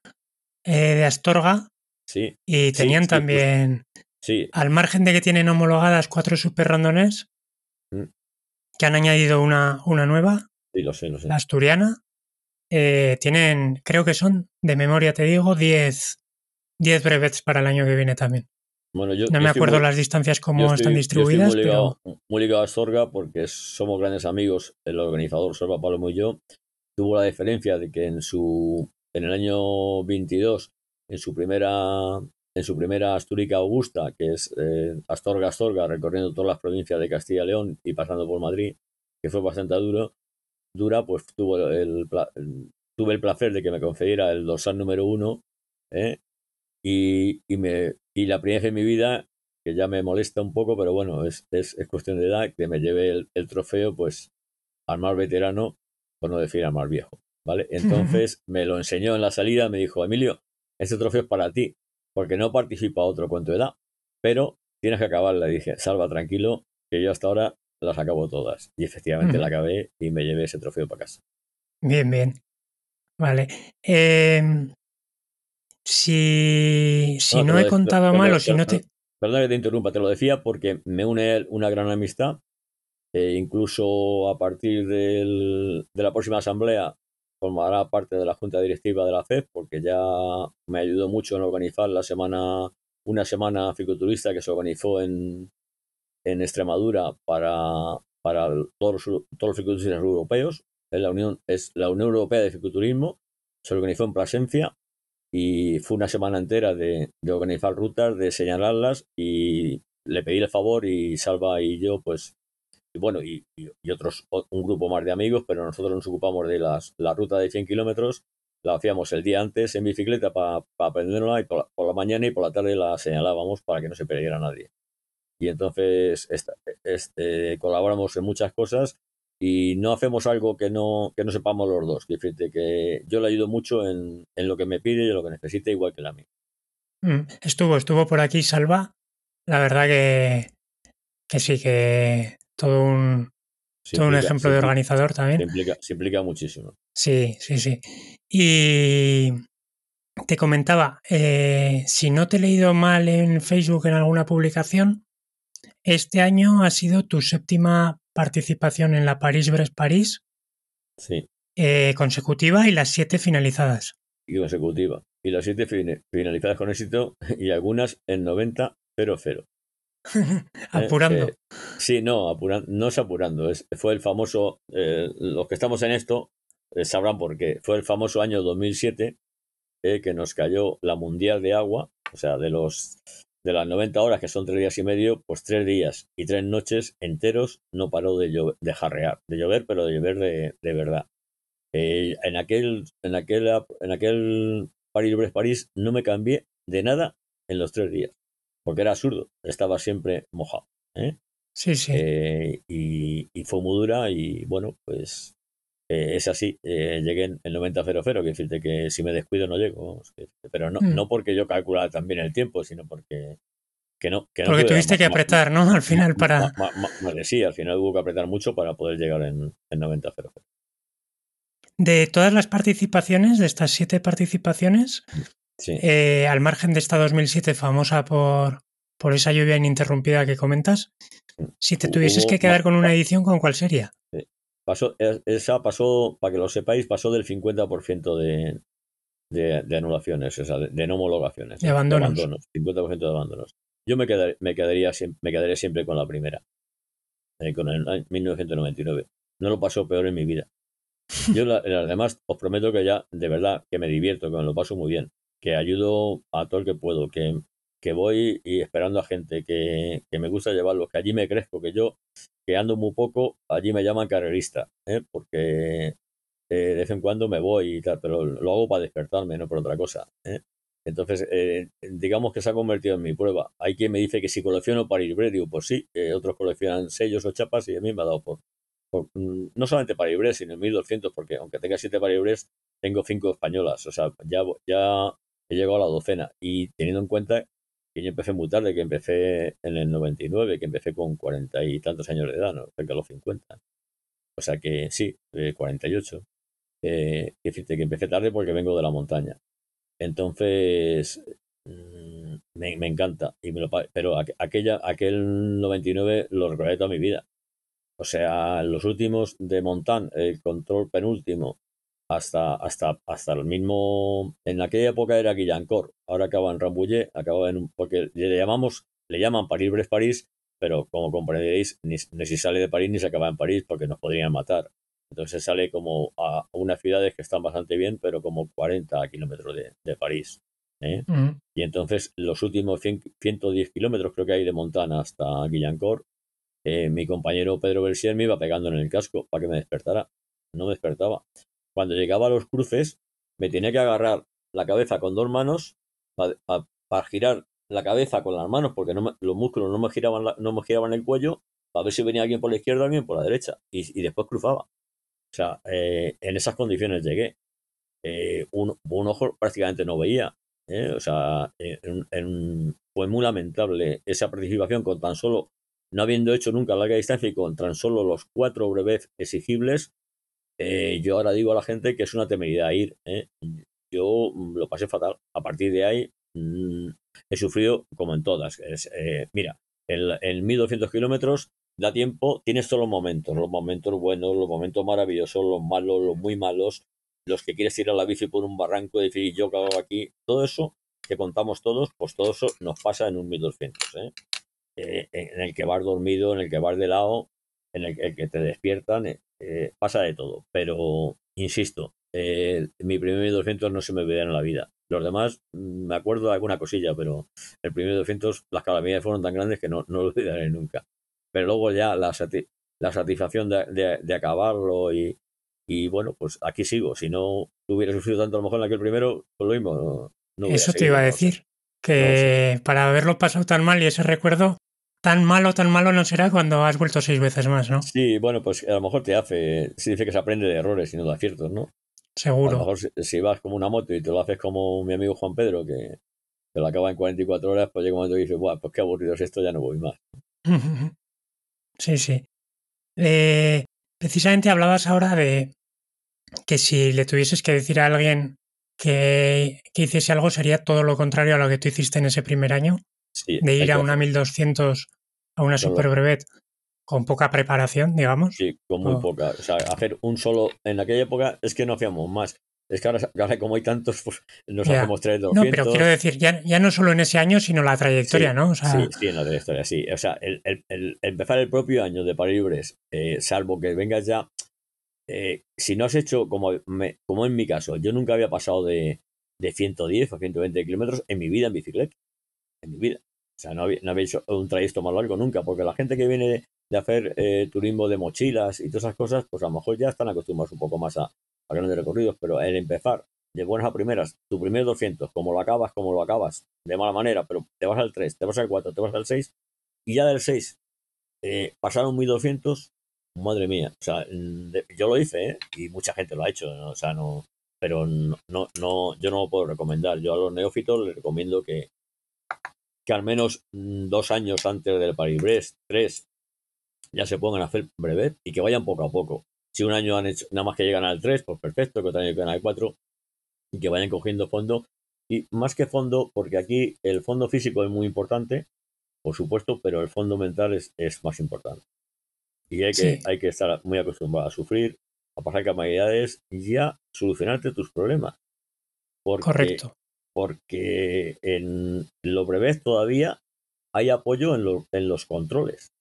eh, de Astorga Sí, y tenían sí, también, sí, al margen de que tienen homologadas cuatro super randones, Mm. que han añadido una, una nueva, sí, lo sé, lo sé. la asturiana, eh, tienen, creo que son, de memoria te digo, 10 10 brevets para el año que viene también. Bueno, yo, No me acuerdo muy- las distancias cómo estoy- están yo distribuidas, estoy muy ligado, pero muy ligado a Astorga porque somos grandes amigos, el organizador Sorba Palomo y yo. Tuvo la diferencia de que en su en el año 22, en su primera en su primera Astúrica Augusta, que es eh, Astorga Astorga, recorriendo todas las provincias de Castilla y León y pasando por Madrid, que fue bastante duro, dura, pues tuvo el, el- tuve el placer de que me concediera el dorsal número uno, ¿eh? y, y, me, y la primera vez en mi vida, que ya me molesta un poco, pero bueno, es, es, es cuestión de edad, que me llevé el, el trofeo, pues, al más veterano, por no decir al más viejo, ¿vale? <laughs> Entonces me lo enseñó en la salida, me dijo, Emilio, este trofeo es para ti, porque no participa otro con tu edad, pero tienes que acabarla. Y dije, salva tranquilo, que yo hasta ahora las acabo todas. Y efectivamente la acabé y me llevé ese trofeo para casa. bien, bien. Vale. Em, si si No, he de- contado mal o si no te... Perdona que te interrumpa, te lo decía porque me une una gran amistad. e incluso a partir del- de la próxima asamblea formará parte de la junta directiva de la FED porque ya me ayudó mucho en organizar la semana, una semana ficoturista que se organizó en, en Extremadura para, para todos, los, todos los ficoturistas europeos. Es la, Unión, es la Unión Europea de Ficoturismo. Se organizó en Plasencia y fue una semana entera de, de organizar rutas, de señalarlas y le pedí el favor y Salva y yo, pues, y bueno, y, y- otros, un grupo más de amigos, pero nosotros nos ocupamos de las, la ruta de 100 kilómetros, la hacíamos el día antes en bicicleta para aprenderla y por la, mañana y por la tarde la señalábamos para que no se perdiera nadie. Y entonces este, colaboramos en muchas cosas y no hacemos algo que no, que no sepamos los dos. Fíjate que yo le ayudo mucho en, en lo que me pide y en lo que necesite, igual que la mía. Mm, Estuvo, estuvo por aquí Salva. La verdad que, que sí, que todo un, Se todo un ejemplo de organizador Se también. implica, se implica muchísimo. Sí, sí, sí. Y te comentaba, eh, si no te he leído mal en Facebook en alguna publicación, este año ha sido tu séptima participación en la París-Brest-París Sí, eh, consecutiva y las siete finalizadas. y consecutiva. Y las siete fin- finalizadas con éxito <laughs> y algunas en 90-0-0. <laughs> Apurando. Eh, sí, no, apuran- no es apurando. Es, fue el famoso, eh, los que estamos en esto eh, sabrán por qué. Fue el famoso año 2007 eh, que nos cayó la Mundial de Agua, o sea, de los de las 90 horas, que son tres días y medio, pues tres días y tres noches enteros no paró de, llover, de jarrear, de llover, pero de llover de, de verdad. Eh, en aquel, en aquel, en aquel París París no me cambié de nada en los tres días, porque era absurdo, estaba siempre mojado. ¿eh? Sí, sí. Eh, y, y fue muy dura y bueno, pues eh, es así. Eh, llegué en el 90-00, que decirte que si me descuido no llego. pero no, Mm. no porque yo calculaba también el tiempo, sino porque que no. Que no Porque tuviste más- que más- apretar, ¿no? <laughs> Al final para... más- sí, al final hubo que apretar mucho para poder llegar en, en 90-00. De todas las participaciones, de estas siete participaciones, Sí. eh, al margen de esta 2007 famosa por, por esa lluvia ininterrumpida que comentas, si te Hubo- tuvieses que quedar con una edición, ¿con cuál sería? Pasó, es- esa pasó, para que lo sepáis, pasó del 50% de, de, de anulaciones, o sea, de, de no homologaciones. De abandonos. 50% de abandonos. Yo me, quedar- me, quedaría, me quedaré siempre con la primera, eh, con el año 1999. No lo pasó peor en mi vida. Yo, la- en las demás, os prometo que ya, de verdad, que me divierto, que me lo paso muy bien. que ayudo a todo el que puedo, que, que voy y esperando a gente, que, que me gusta llevarlos, que allí me crezco, que yo, que ando muy poco, allí me llaman carrerista, ¿eh? porque eh, de vez en cuando me voy y tal, pero lo hago para despertarme, no por otra cosa. ¿eh? Entonces, eh, digamos que se ha convertido en mi prueba. Hay quien me dice que si colecciono para ir digo, pues sí, otros coleccionan sellos o chapas y a mí me ha dado por, mm, no solamente para Ibres, sino en 1200, porque aunque tenga siete para Ibres, tengo cinco españolas. O sea, ya, ya he llegado a la docena. Y teniendo en cuenta que yo empecé muy tarde, que empecé en el 99, que empecé con cuarenta y tantos años de edad, ¿no? cerca de los 50. O sea que sí, 48. Eh, decirte que empecé tarde porque vengo de la montaña. Entonces, mm, me, encanta. Y me lo, pero aquella, aquel 99 lo recordaré toda mi vida. O sea, los últimos de Montán, el control penúltimo, hasta, hasta, hasta el mismo. En aquella época era Guillancor, ahora acaba en Rambouillet, acaba en un. Porque le llamamos, le llaman París-Brest-París, pero como comprenderéis, ni, ni, si sale de París ni se acaba en París porque nos podrían matar. Entonces sale como a unas ciudades que están bastante bien, pero como 40 kilómetros de, París. ¿eh? Mm. Y entonces los últimos 110 kilómetros creo que hay de Montana hasta Guillancourt, eh, mi compañero Pedro Bersier me iba pegando en el casco para que me despertara. No me despertaba. Cuando llegaba a los cruces, me tenía que agarrar la cabeza con dos manos para, girar la cabeza con las manos, porque los músculos no me giraban no me giraban el cuello, para ver si venía alguien por la izquierda o alguien por la derecha. y después cruzaba. O sea, eh, en esas condiciones llegué. Eh, un, ojo prácticamente no veía. ¿eh? O sea, fue muy lamentable esa participación con tan solo, no habiendo hecho nunca larga distancia y con tan solo los cuatro breves exigibles. Yo ahora digo a la gente que es una temeridad ir. Yo lo pasé fatal. A partir de ahí mm, he sufrido como en todas. mira, en, en 1200 kilómetros da tiempo, tienes todos los momentos, los momentos buenos, los momentos maravillosos, los malos, los muy malos, los que quieres ir a la bici por un barranco y decir yo hago aquí, todo eso que contamos todos, pues todo eso nos pasa en un 1200, ¿eh? Eh, en el que vas dormido, en el que vas de lado, en el, que te despiertan, eh, pasa de todo, pero insisto, mi primer 1200 no se me olvida en la vida. Los demás, mm, me acuerdo de alguna cosilla, pero el primer 200, las calamidades fueron tan grandes que no, no lo olvidaré nunca pero luego ya la, la satisfacción de, de, acabarlo y, y, bueno, pues aquí sigo. Si no hubiera sufrido tanto a lo mejor en aquel primero, pues lo mismo. No, Eso te iba a decir, que para haberlo pasado tan mal y ese recuerdo, tan malo, tan malo no será cuando has vuelto seis veces más, ¿no? Sí, bueno, pues a lo mejor te hace, dice que se aprende de errores y no de aciertos, ¿no? Seguro. A lo mejor si, vas como una moto y te lo haces como mi amigo Juan Pedro, que te lo acaba en 44 horas, pues llega un momento y dices, Buah, pues qué aburrido es esto, ya no voy más. <laughs> Sí, sí. Eh, precisamente hablabas ahora de que si le tuvieses que decir a alguien que, que, hiciese algo sería todo lo contrario a lo que tú hiciste en ese primer año, de ir a una 1200, a una super brevet con poca preparación, digamos. Sí, con muy poca. O sea, hacer un solo, en aquella época es que no hacíamos más. Es que ahora, como hay tantos, pues nos hacemos tres No, pero quiero decir, ya, ya, no solo en ese año, sino la trayectoria, ¿no? sí, sí, en la trayectoria, sí. O sea, el, el, empezar el propio año de París eh, salvo que vengas ya, eh, si no has hecho, como, me, como en mi caso, yo nunca había pasado de, de 110 o 120 kilómetros en mi vida en bicicleta. En mi vida. O sea, no había, no había hecho un trayecto más largo nunca, porque la gente que viene de, hacer eh, turismo de mochilas y todas esas cosas, pues a lo mejor ya están acostumbrados un poco más a, a grandes recorridos, pero el empezar de buenas a primeras, tu primer 200, como lo acabas, como lo acabas, de mala manera, pero te vas al 3, te vas al 4, te vas al 6, y ya del 6 eh, pasaron 1200, madre mía, o sea, yo lo hice, ¿eh? y mucha gente lo ha hecho, o sea, no, pero no, no, yo no lo puedo recomendar. Yo a los neófitos les recomiendo que, que al menos mm, dos años antes del Paris-Brest, tres, ya se pongan a hacer brevet y que vayan poco a poco. Si un año han hecho, nada más que llegan al 3, pues perfecto, que otro año llegan al 4 y que vayan cogiendo fondo. Y más que fondo, porque aquí el fondo físico es muy importante, por supuesto, pero el fondo mental es, es más importante. Y hay que, hay que estar muy acostumbrado a sufrir, a pasar calamidades y a solucionarte tus problemas. Correcto. Porque en lo breves todavía hay apoyo en, en los controles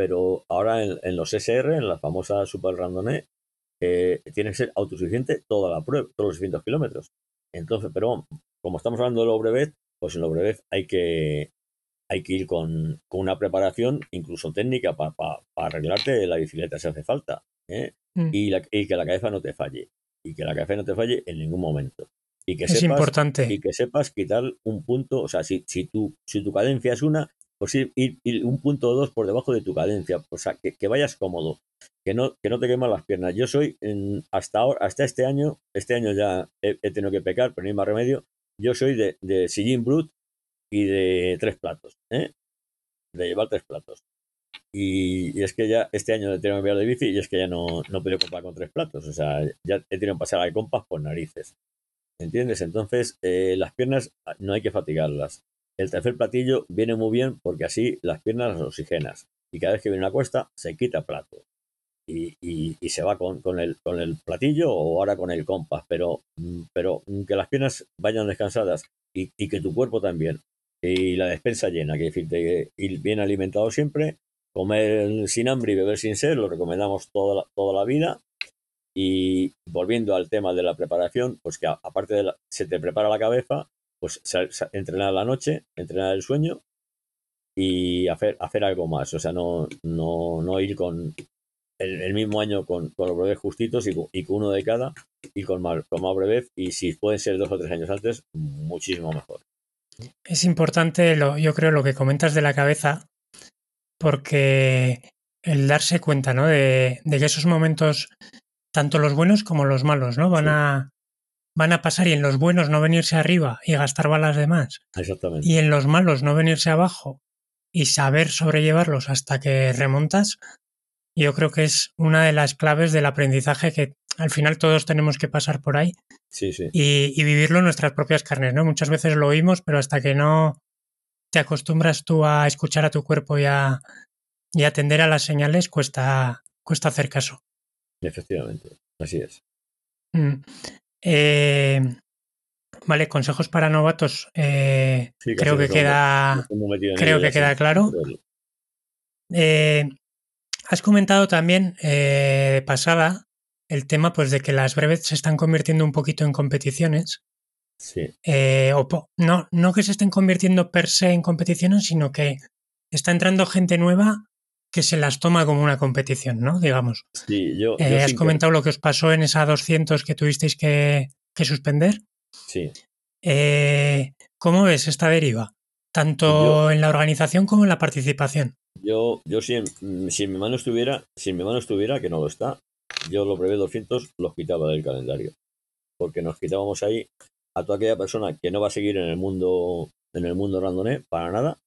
pero ahora en, los SR, en la famosa Super Randonnée, eh, tiene que ser autosuficiente toda la prueba, todos los 600 kilómetros. Entonces, pero como estamos hablando de los brevet, pues en los brevet hay que, hay que ir con, una preparación, incluso técnica, para arreglarte la bicicleta si hace falta. ¿eh? Mm. Y, y, que la cabeza no te falle. Y que la cabeza no te falle en ningún momento. Y que es sepas, importante. Y que sepas quitar un punto, o sea, si, si, tu, si tu cadencia es una, pues ir, ir, un punto o dos por debajo de tu cadencia. O sea, que, que, vayas cómodo, que no, que no te quemas las piernas. Yo soy, en, hasta ahora, hasta este año, este año ya he, tenido que pecar, pero no hay más remedio. Yo soy de, de sillín brut y de tres platos, ¿eh? De llevar tres platos. Y, es que ya este año he tenido que cambiar de bici y es que ya no, no he comprar con tres platos. O sea, ya he tenido que pasar al compás por narices. ¿Entiendes? Entonces, eh, las piernas ah, no hay que fatigarlas. El tercer platillo viene muy bien porque así las piernas las oxigenas. Y cada vez que viene una cuesta, se quita plato. Y, y, se va con, con, el, con el platillo o ahora con el compás. Pero, mm, pero que las piernas vayan descansadas y, y que tu cuerpo también. Y la despensa llena, que decirte, ir bien alimentado siempre, comer sin hambre y beber sin sed, lo recomendamos toda toda la vida. Y volviendo al tema de la preparación, pues que aparte de se te prepara la cabeza, pues entrenar la noche, entrenar el sueño y hacer, hacer algo más. O sea, no, no, no ir con el, mismo año con, con, los breves justitos y, con uno de cada y con más, con más breves. Y si pueden ser dos o tres años antes, muchísimo mejor. Es importante, lo, yo creo, lo que comentas de la cabeza, porque el darse cuenta, ¿no? De, que esos momentos, tanto los buenos como los malos, ¿no? Van a van a pasar y en los buenos no venirse arriba y gastar balas de más. Exactamente. Y en los malos no venirse abajo y saber sobrellevarlos hasta que remontas, yo creo que es una de las claves del aprendizaje que al final todos tenemos que pasar por ahí sí, sí. Y, vivirlo en nuestras propias carnes, ¿no? Muchas veces lo oímos, pero hasta que no te acostumbras tú a escuchar a tu cuerpo y a, atender a las señales, cuesta, cuesta hacer caso. Efectivamente, así es. Mm. Eh, vale, consejos para novatos. Eh, creo que queda, creo que queda claro. Eh, has comentado también de pasada el tema pues de que las breves se están convirtiendo un poquito en competiciones. Sí. Eh, no, no que se estén convirtiendo per se en competiciones, sino que está entrando gente nueva que se las toma como una competición, ¿no? Digamos. Sí, yo, eh, has comentado lo que os pasó en esa 200 que tuvisteis que, suspender. Sí. Eh, ¿Cómo ves esta deriva? Tanto en la organización como en la participación. Yo, yo si, en, si mi mano estuviera, si en mi mano estuviera, que no lo está, yo los breves 200 los quitaba del calendario. Porque nos quitábamos ahí a toda aquella persona que no va a seguir en el mundo en el mundo randoné para nada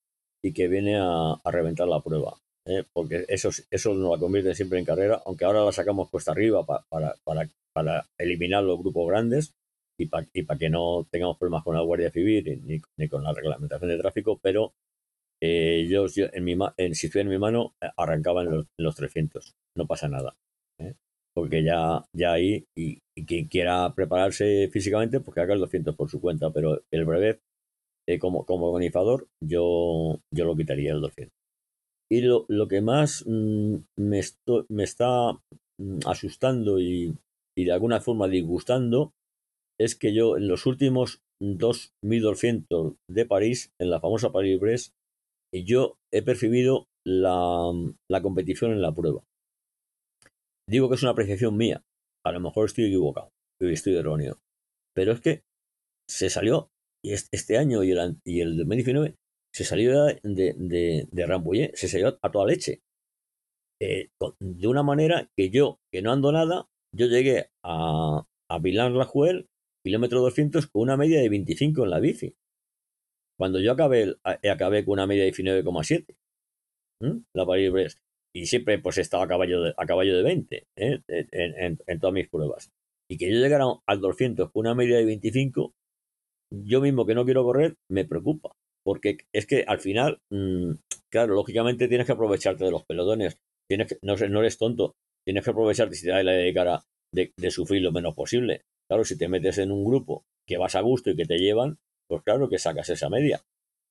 y que viene a, reventar la prueba. ¿Eh? Porque eso, eso nos la convierte siempre en carrera, aunque ahora la sacamos cuesta arriba para, para, para, eliminar los grupos grandes y para y que no tengamos problemas con la Guardia Civil ni, ni con la reglamentación de tráfico, pero eh, yo, en mi, en, si estuviera en mi mano arrancaba en los, los 300, no pasa nada porque ya, ya ahí, y, quien quiera prepararse físicamente, pues que haga el 200 por su cuenta, pero el brevet, eh, como, como organizador, yo, yo lo quitaría el 200. Y lo, lo que más mm, me, me está mm, asustando y, y, de alguna forma disgustando es que yo en los últimos 2.200 de París, en la famosa París-Brest, yo he percibido la, la competición en la prueba. Digo que es una apreciación mía. A lo mejor estoy equivocado, estoy erróneo. Pero es que se salió, este año y el, y el 2019, se salió de, de, de se salió a toda leche. Eh, de una manera que yo, que no ando nada, yo llegué a, a la Juel, kilómetro 200, con una media de 25 en la bici. Cuando yo acabé, acabé con una media de 19,7. La París-Brest y siempre pues he estado a caballo de, a caballo de 20 ¿eh? en, todas mis pruebas. Y que yo llegara al 200 con una media de 25, yo mismo que no quiero correr, me preocupa. Porque es que al final, mm, claro, lógicamente tienes que aprovecharte de los pelotones. Tienes que, no, no eres tonto. Tienes que aprovecharte si te da la de de, de sufrir lo menos posible. Claro, si te metes en un grupo que vas a gusto y que te llevan, pues claro que sacas esa media.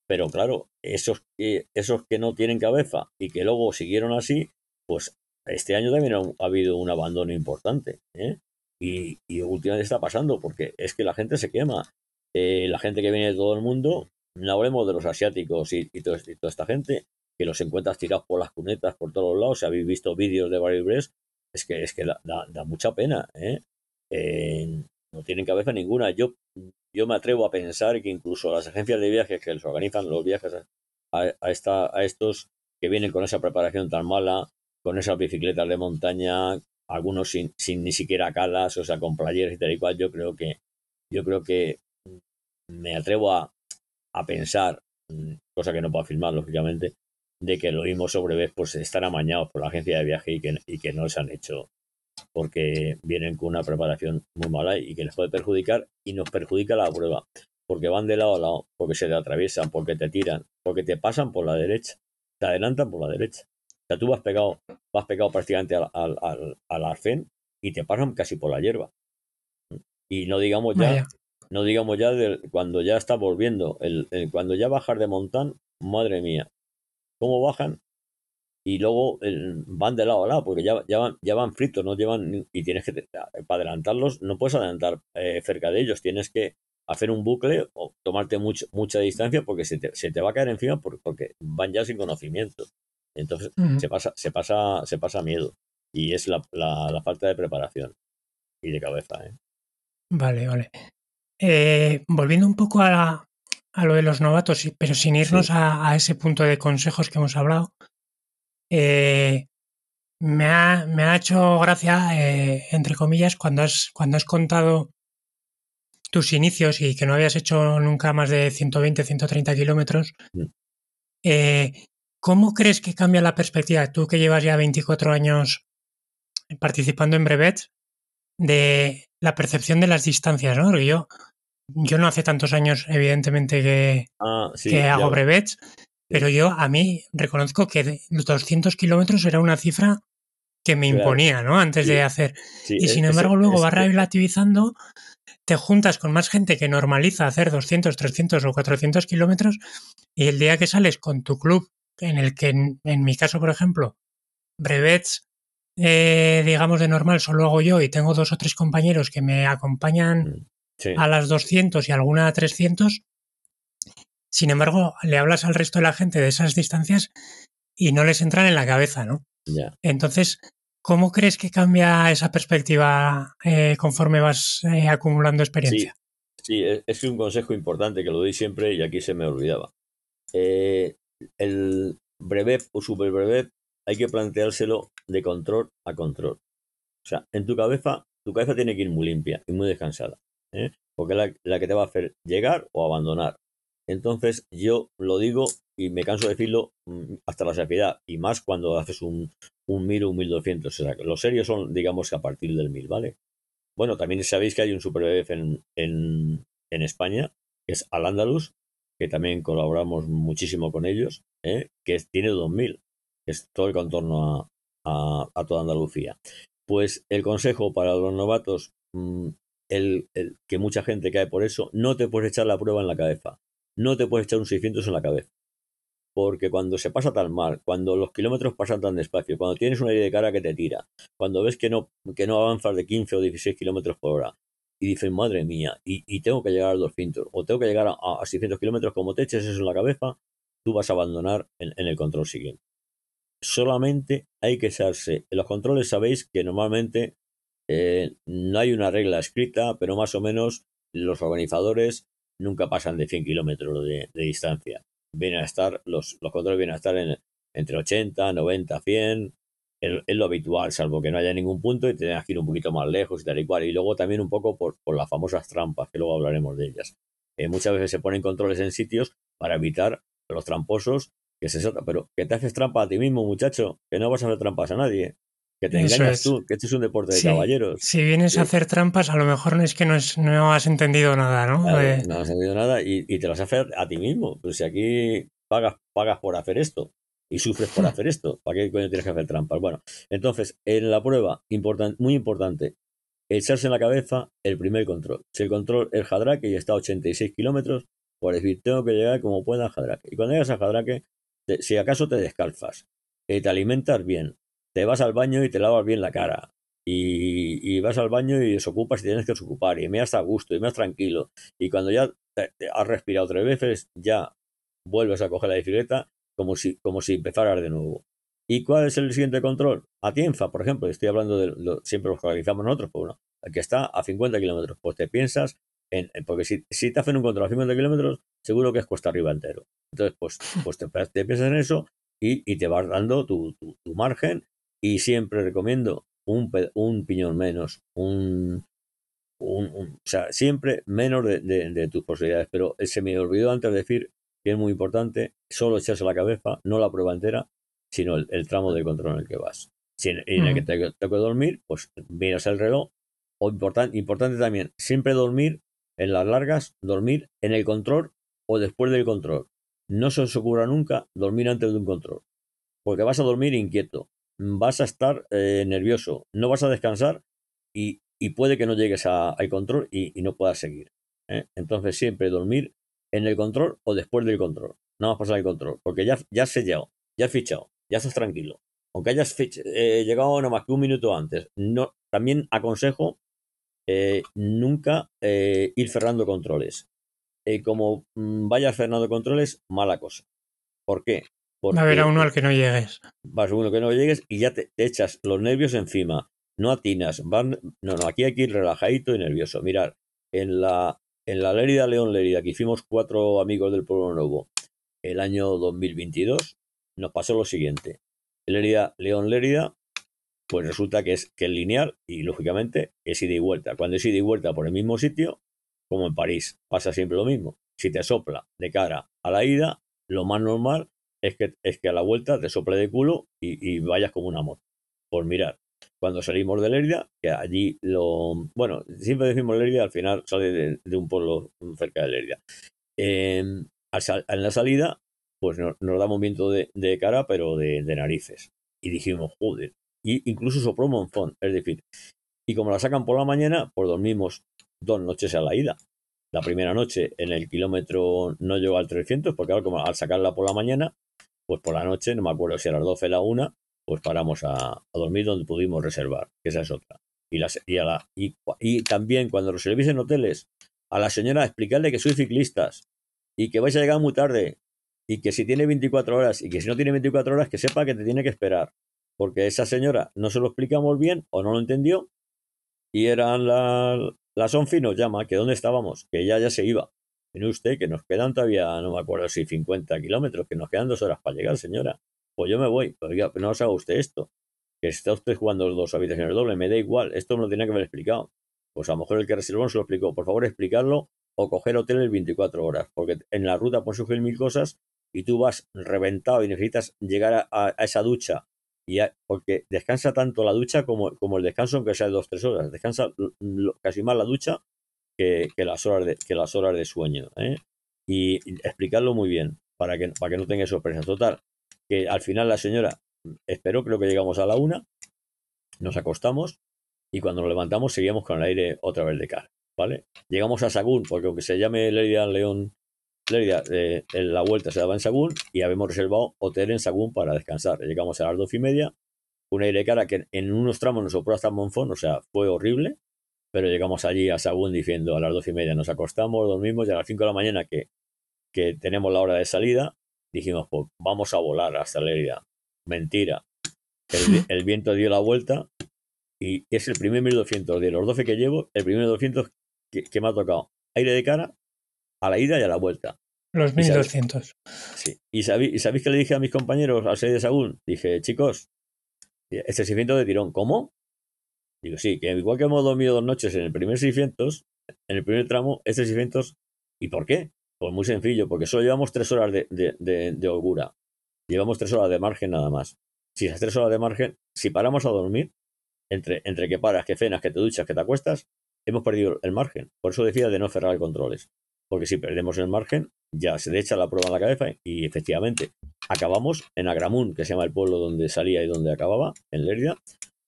Pero claro, esos que, esos que no tienen cabeza y que luego siguieron así, pues este año también ha, habido un abandono importante. ¿eh? Y, y, últimamente está pasando porque es que la gente se quema. eh, la gente que viene de todo el mundo, no hablemos de los asiáticos y, toda esta gente, que los encuentras tirados por las cunetas por todos lados, si habéis visto vídeos de Barry Brest, es que, es que da, mucha pena, ¿eh? no tienen cabeza ninguna. Yo, yo me atrevo a pensar que incluso las agencias de viajes que les organizan los viajes a, a, esta, a estos que vienen con esa preparación tan mala, con esas bicicletas de montaña, algunos sin, sin ni siquiera calas, o sea, con playeras y tal y cual, yo creo que, yo creo que me atrevo a, a pensar, mm, cosa que no puedo afirmar, lógicamente, de que lo mismo sobre vez pues están amañados por la agencia de viaje y que, y que no se han hecho porque vienen con una preparación muy mala y que les puede perjudicar y nos perjudica la prueba porque van de lado a lado, porque se te atraviesan, porque te tiran, porque te pasan por la derecha, te adelantan por la derecha. O sea, tú vas pegado, vas pegado prácticamente al, al, al, arcén y te pasan casi por la hierba. Y no digamos ya, no digamos ya de cuando ya está volviendo, el, cuando ya bajar de montán, madre mía, cómo bajan y luego van de lado a lado, porque ya, ya, van, ya van fritos, no llevan, y tienes que, para adelantarlos, no puedes adelantar eh, cerca de ellos, tienes que hacer un bucle o tomarte mucho, mucha distancia porque se te, se te va a caer encima porque, van ya sin conocimiento. Entonces se, pasa, se, pasa, se pasa miedo y es la, la, falta de preparación y de cabeza. ¿eh? Vale, vale. Eh, volviendo un poco a, a, lo de los novatos, pero sin irnos a, a, ese punto de consejos que hemos hablado, eh, me, ha, me, ha, hecho gracia, eh, entre comillas, cuando has, cuando has contado tus inicios y que no habías hecho nunca más de 120, 130 kilómetros. Mm. Eh, ¿Cómo crees que cambia la perspectiva? Tú que llevas ya 24 años participando en brevet, de la percepción de las distancias, ¿no? yo, yo no hace tantos años, evidentemente, que, ah, que hago brevets, pero yo, a mí, reconozco que los 200 kilómetros era una cifra que me imponía, ¿no? Antes de hacer. y sin embargo, luego va relativizando, te juntas con más gente que normaliza hacer 200, 300 o 400 kilómetros y el día que sales con tu club, en el que, en, mi caso, por ejemplo, brevets, eh, digamos, de normal solo hago yo y tengo dos o tres compañeros que me acompañan a las 200 y alguna a 300, sin embargo, le hablas al resto de la gente de esas distancias y no les entran en la cabeza, ¿no? Entonces, ¿cómo crees que cambia esa perspectiva eh, conforme vas eh, acumulando experiencia? Sí, es un consejo importante que lo doy siempre y aquí se me olvidaba. Eh, el brevet o super brevet hay que planteárselo de control a control. O sea, en tu cabeza, tu cabeza tiene que ir muy limpia y muy descansada. Porque es la, que te va a hacer llegar o abandonar. Entonces yo lo digo y me canso de decirlo mm, hasta la saciedad y más cuando haces un, un 1000 o un 1200. O sea, los serios son, digamos, a partir del 1000, ¿vale? Bueno, también sabéis que hay un Super en, en, en España, que es Al Andalus, que también colaboramos muchísimo con ellos, ¿eh? que tiene 2000, que es todo el contorno a, a, toda Andalucía. Pues el consejo para los novatos, mm, el, que mucha gente cae por eso, no te puedes echar la prueba en la cabeza no te puedes echar un 600 en la cabeza. Porque cuando se pasa tan mal, cuando los kilómetros pasan tan despacio, cuando tienes una idea de cara que te tira, cuando ves que no, que no avanzas de 15 o 16 kilómetros por hora, y dices, madre mía, y, tengo que llegar a 200, o tengo que llegar a, a 600 kilómetros, como te eches eso en la cabeza, tú vas a abandonar en, el control siguiente. Solamente hay que echarse. En los controles sabéis que normalmente eh, no hay una regla escrita, pero más o menos los organizadores nunca pasan de 100 kilómetros de, distancia. Vienen a estar, los, los controles vienen a estar en, entre 80, 90, 100. Es, lo habitual, salvo que no haya ningún punto y tengas que ir un poquito más lejos y tal y cual. Y luego también un poco por, las famosas trampas, que luego hablaremos de ellas. Eh, muchas veces se ponen controles en sitios para evitar los tramposos que se pero que te haces trampa a ti mismo, muchacho, que no vas a hacer trampas a nadie. Que te engañas tú, que este es un deporte de caballeros. Si vienes a hacer trampas, a lo mejor es que no, es, no has entendido nada, ¿no? No has entendido nada y, te lo vas a hacer a ti mismo. Pues si aquí pagas, pagas por hacer esto y sufres por hacer esto, ¿para qué coño tienes que hacer trampas? Bueno, entonces, en la prueba, muy importante, echarse en la cabeza el primer control. Si el control es Jadraque y está a 86 kilómetros, por decir, tengo que llegar como pueda a Jadraque. Y cuando llegas a Jadraque, si acaso te descalzas, eh, te alimentas bien, te vas al baño y te lavas bien la cara. Y, vas al baño y desocupas y tienes que desocupar. Y me das a gusto y me tranquilo. Y cuando ya has respirado tres veces, ya vuelves a coger la bicicleta como si, como si empezaras de nuevo. ¿Y cuál es el siguiente control? A Tienfa, por ejemplo, estoy hablando de, lo, siempre los realizamos nosotros, pues bueno, que está a 50 kilómetros, pues te piensas en, porque si, si, te hacen un control a 50 kilómetros, seguro que es cuesta arriba entero. Entonces, pues, pues te, te piensas en eso y, y te vas dando tu, tu, tu, margen y siempre recomiendo un, un piñón menos, un, un, o sea, siempre menos de, de, de, tus posibilidades. Pero se me olvidó antes de decir que es muy importante solo echarse la cabeza, no la prueba entera, sino el, el tramo de control en el que vas. Si en, en el que te toca dormir, pues miras el reloj. O important, importante también, siempre dormir en las largas, dormir en el control o después del control. No se os ocurra nunca dormir antes de un control, porque vas a dormir inquieto, vas a estar eh, nervioso, no vas a descansar y, y puede que no llegues al control y, no puedas seguir. ¿eh? Entonces siempre dormir en el control o después del control. No vas a pasar el control, porque ya, ya has sellado, ya has fichado, ya estás tranquilo. Aunque hayas eh, llegado no más que un minuto antes, no, también aconsejo eh, nunca ir cerrando controles. Como mm, vayas cerrando controles, mala cosa. ¿Por qué? Porque Va a haber a uno al que no llegues. Vas a uno que no llegues y ya te, te echas los nervios encima. No atinas. Van, no, no, aquí hay que ir relajadito y nervioso. Mirar, en la, en la Lérida León Lérida, que hicimos cuatro amigos del Pueblo Nuevo el año 2022, nos pasó lo siguiente. Lérida León Lérida pues resulta que es, que es lineal y lógicamente es ida y vuelta. Cuando es ida y vuelta por el mismo sitio, como en París, pasa siempre lo mismo. Si te sopla de cara a la ida, lo más normal es que, es que a la vuelta te sople de culo y, y vayas como una moto. Por mirar, cuando salimos de Lérida, que allí lo. Bueno, siempre decimos Lérida, al final sale de, un pueblo cerca de Lérida. Eh, en la salida, pues nos, nos damos viento de, cara, pero de, narices. Y dijimos, joder, y incluso sopló un monzón, es decir, y como la sacan por la mañana, pues dormimos dos noches a la ida. La primera noche en el kilómetro no llegó al 300, porque ahora como al sacarla por la mañana, pues por la noche, no me acuerdo si a las 12 o la 1, pues paramos a, a, dormir donde pudimos reservar, que esa es otra. Y, la, y, a la, y, y también cuando reservéis en hoteles, a la señora explicarle que sois ciclistas y que vais a llegar muy tarde y que si tiene 24 horas y que si no tiene 24 horas, que sepa que te tiene que esperar porque esa señora no se lo explicamos bien o no lo entendió y eran la, la Sonfi nos llama que dónde estábamos, que ella ya se iba. Tiene usted que nos quedan todavía, no me acuerdo si 50 kilómetros, que nos quedan dos horas para llegar, señora. Pues yo me voy, pero no os haga usted esto, que está usted jugando los dos habitaciones doble, me da igual, esto me lo tenía que haber explicado. Pues a lo mejor el que reservó no se lo explicó, por favor explicarlo o coger hoteles 24 horas, porque en la ruta pueden surgir mil cosas y tú vas reventado y necesitas llegar a, esa ducha y porque descansa tanto la ducha como, como el descanso, aunque sea de dos tres horas. Descansa casi más la ducha que, que, las horas de, que las horas de sueño. ¿eh? Y, explicarlo muy bien para que, para que no tenga sorpresa. Total, que al final la señora esperó, creo que llegamos a la una, nos acostamos y cuando nos levantamos seguíamos con el aire otra vez de cara. ¿Vale? Llegamos a Sagún, porque aunque se llame Leria León Lérida, eh, en la vuelta se daba en Sagún y habíamos reservado hotel en Sagún para descansar. Llegamos a las doce y media, un aire cara que en unos tramos nos sopló hasta Monfón, o sea, fue horrible, pero llegamos allí a Sagún diciendo a las doce y media nos acostamos, dormimos y a las cinco de la mañana que, que tenemos la hora de salida, dijimos, pues vamos a volar hasta Lérida. Mentira. El, el viento dio la vuelta y es el primer 1200 de los 12 que llevo, el primer 200 que, que me ha tocado. Aire de cara a la ida y a la vuelta. Los 1200. Sí. ¿Y sabéis, ¿Y sabéis que le dije a mis compañeros al 6 de Sagún? Dije, chicos, este 600 de tirón, ¿cómo? Digo, sí, que igual que hemos dormido dos noches en el primer 600, en el primer tramo, este 600, ¿y por qué? Pues muy sencillo, porque solo llevamos tres horas de, de, de, holgura. Llevamos tres horas de margen nada más. Si esas tres horas de margen, si paramos a dormir, entre, entre que paras, que cenas, que te duchas, que te acuestas, hemos perdido el margen. Por eso decía de no cerrar controles porque si perdemos el margen, ya se le echa la prueba en la cabeza y efectivamente acabamos en Agramun, que se llama el pueblo donde salía y donde acababa, en Lérida,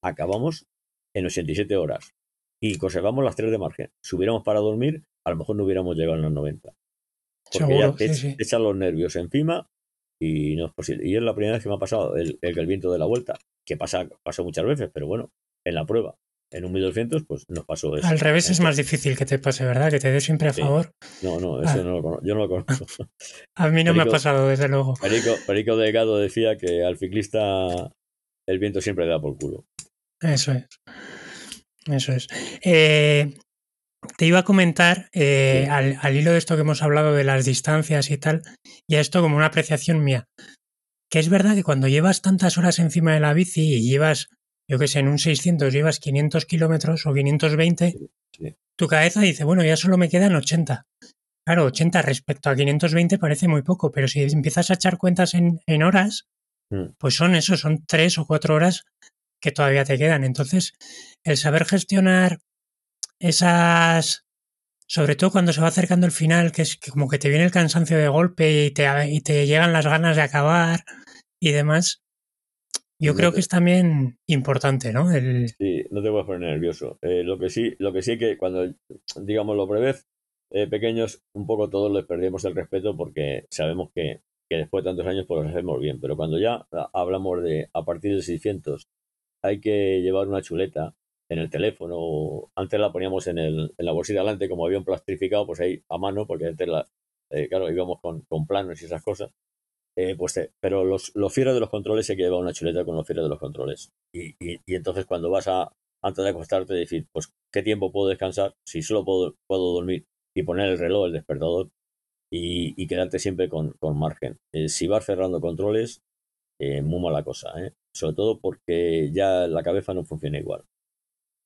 acabamos en 87 horas y conservamos las 3 de margen. Si hubiéramos para dormir, a lo mejor no hubiéramos llegado a los 90. Porque Seguro, ya te, sí, sí. echan los nervios encima y no es posible. Y es la primera vez que me ha pasado el, el, el viento de la vuelta, que pasa, pasa muchas veces, pero bueno, en la prueba. en un 1200, pues nos pasó eso. Al revés es más difícil que te pase, ¿verdad? Que te dé siempre a favor. No, no, eso Ah. no lo conozco. Yo no lo conozco. <laughs> A mí no me ha pasado, desde luego. Perico, Perico Delgado decía que al ciclista el viento siempre le da por culo. Eso es. Eso es. Eh, te iba a comentar, eh, al, al hilo de esto que hemos hablado de las distancias y tal, y a esto como una apreciación mía, que es verdad que cuando llevas tantas horas encima de la bici y llevas, yo que sé, en un 600 llevas 500 kilómetros o 520, Sí, sí. tu cabeza dice, bueno, ya solo me quedan 80. Claro, 80 respecto a 520 parece muy poco, pero si empiezas a echar cuentas en, en horas, Mm. pues son eso, son tres o cuatro horas que todavía te quedan. Entonces, el saber gestionar esas, sobre todo cuando se va acercando el final, que es que como que te viene el cansancio de golpe y te, y te llegan las ganas de acabar y demás, yo No creo te- que es también importante, ¿no? El, Sí, no te puedes poner nervioso. Eh, lo que sí, lo que sí que cuando, digamos, los breves eh, pequeños, un poco todos les perdemos el respeto porque sabemos que, que después de tantos años pues los hacemos bien. Pero cuando ya hablamos de a partir de 600 hay que llevar una chuleta en el teléfono. Antes la poníamos en, la bolsita delante, como había un plastificado, pues ahí a mano, porque antes la, eh, claro, íbamos con, con planos y esas cosas. Eh, pues te- pero los, los fieros de los controles hay que llevar una chuleta con los fieros de los controles. Y, entonces cuando vas a, antes de acostarte, decir, pues, ¿qué tiempo puedo descansar? Si solo puedo, puedo dormir y poner el reloj, el despertador, y, quedarte siempre con, con margen. Eh, si vas cerrando controles, eh, muy mala cosa, ¿eh? Sobre todo porque ya la cabeza no funciona igual.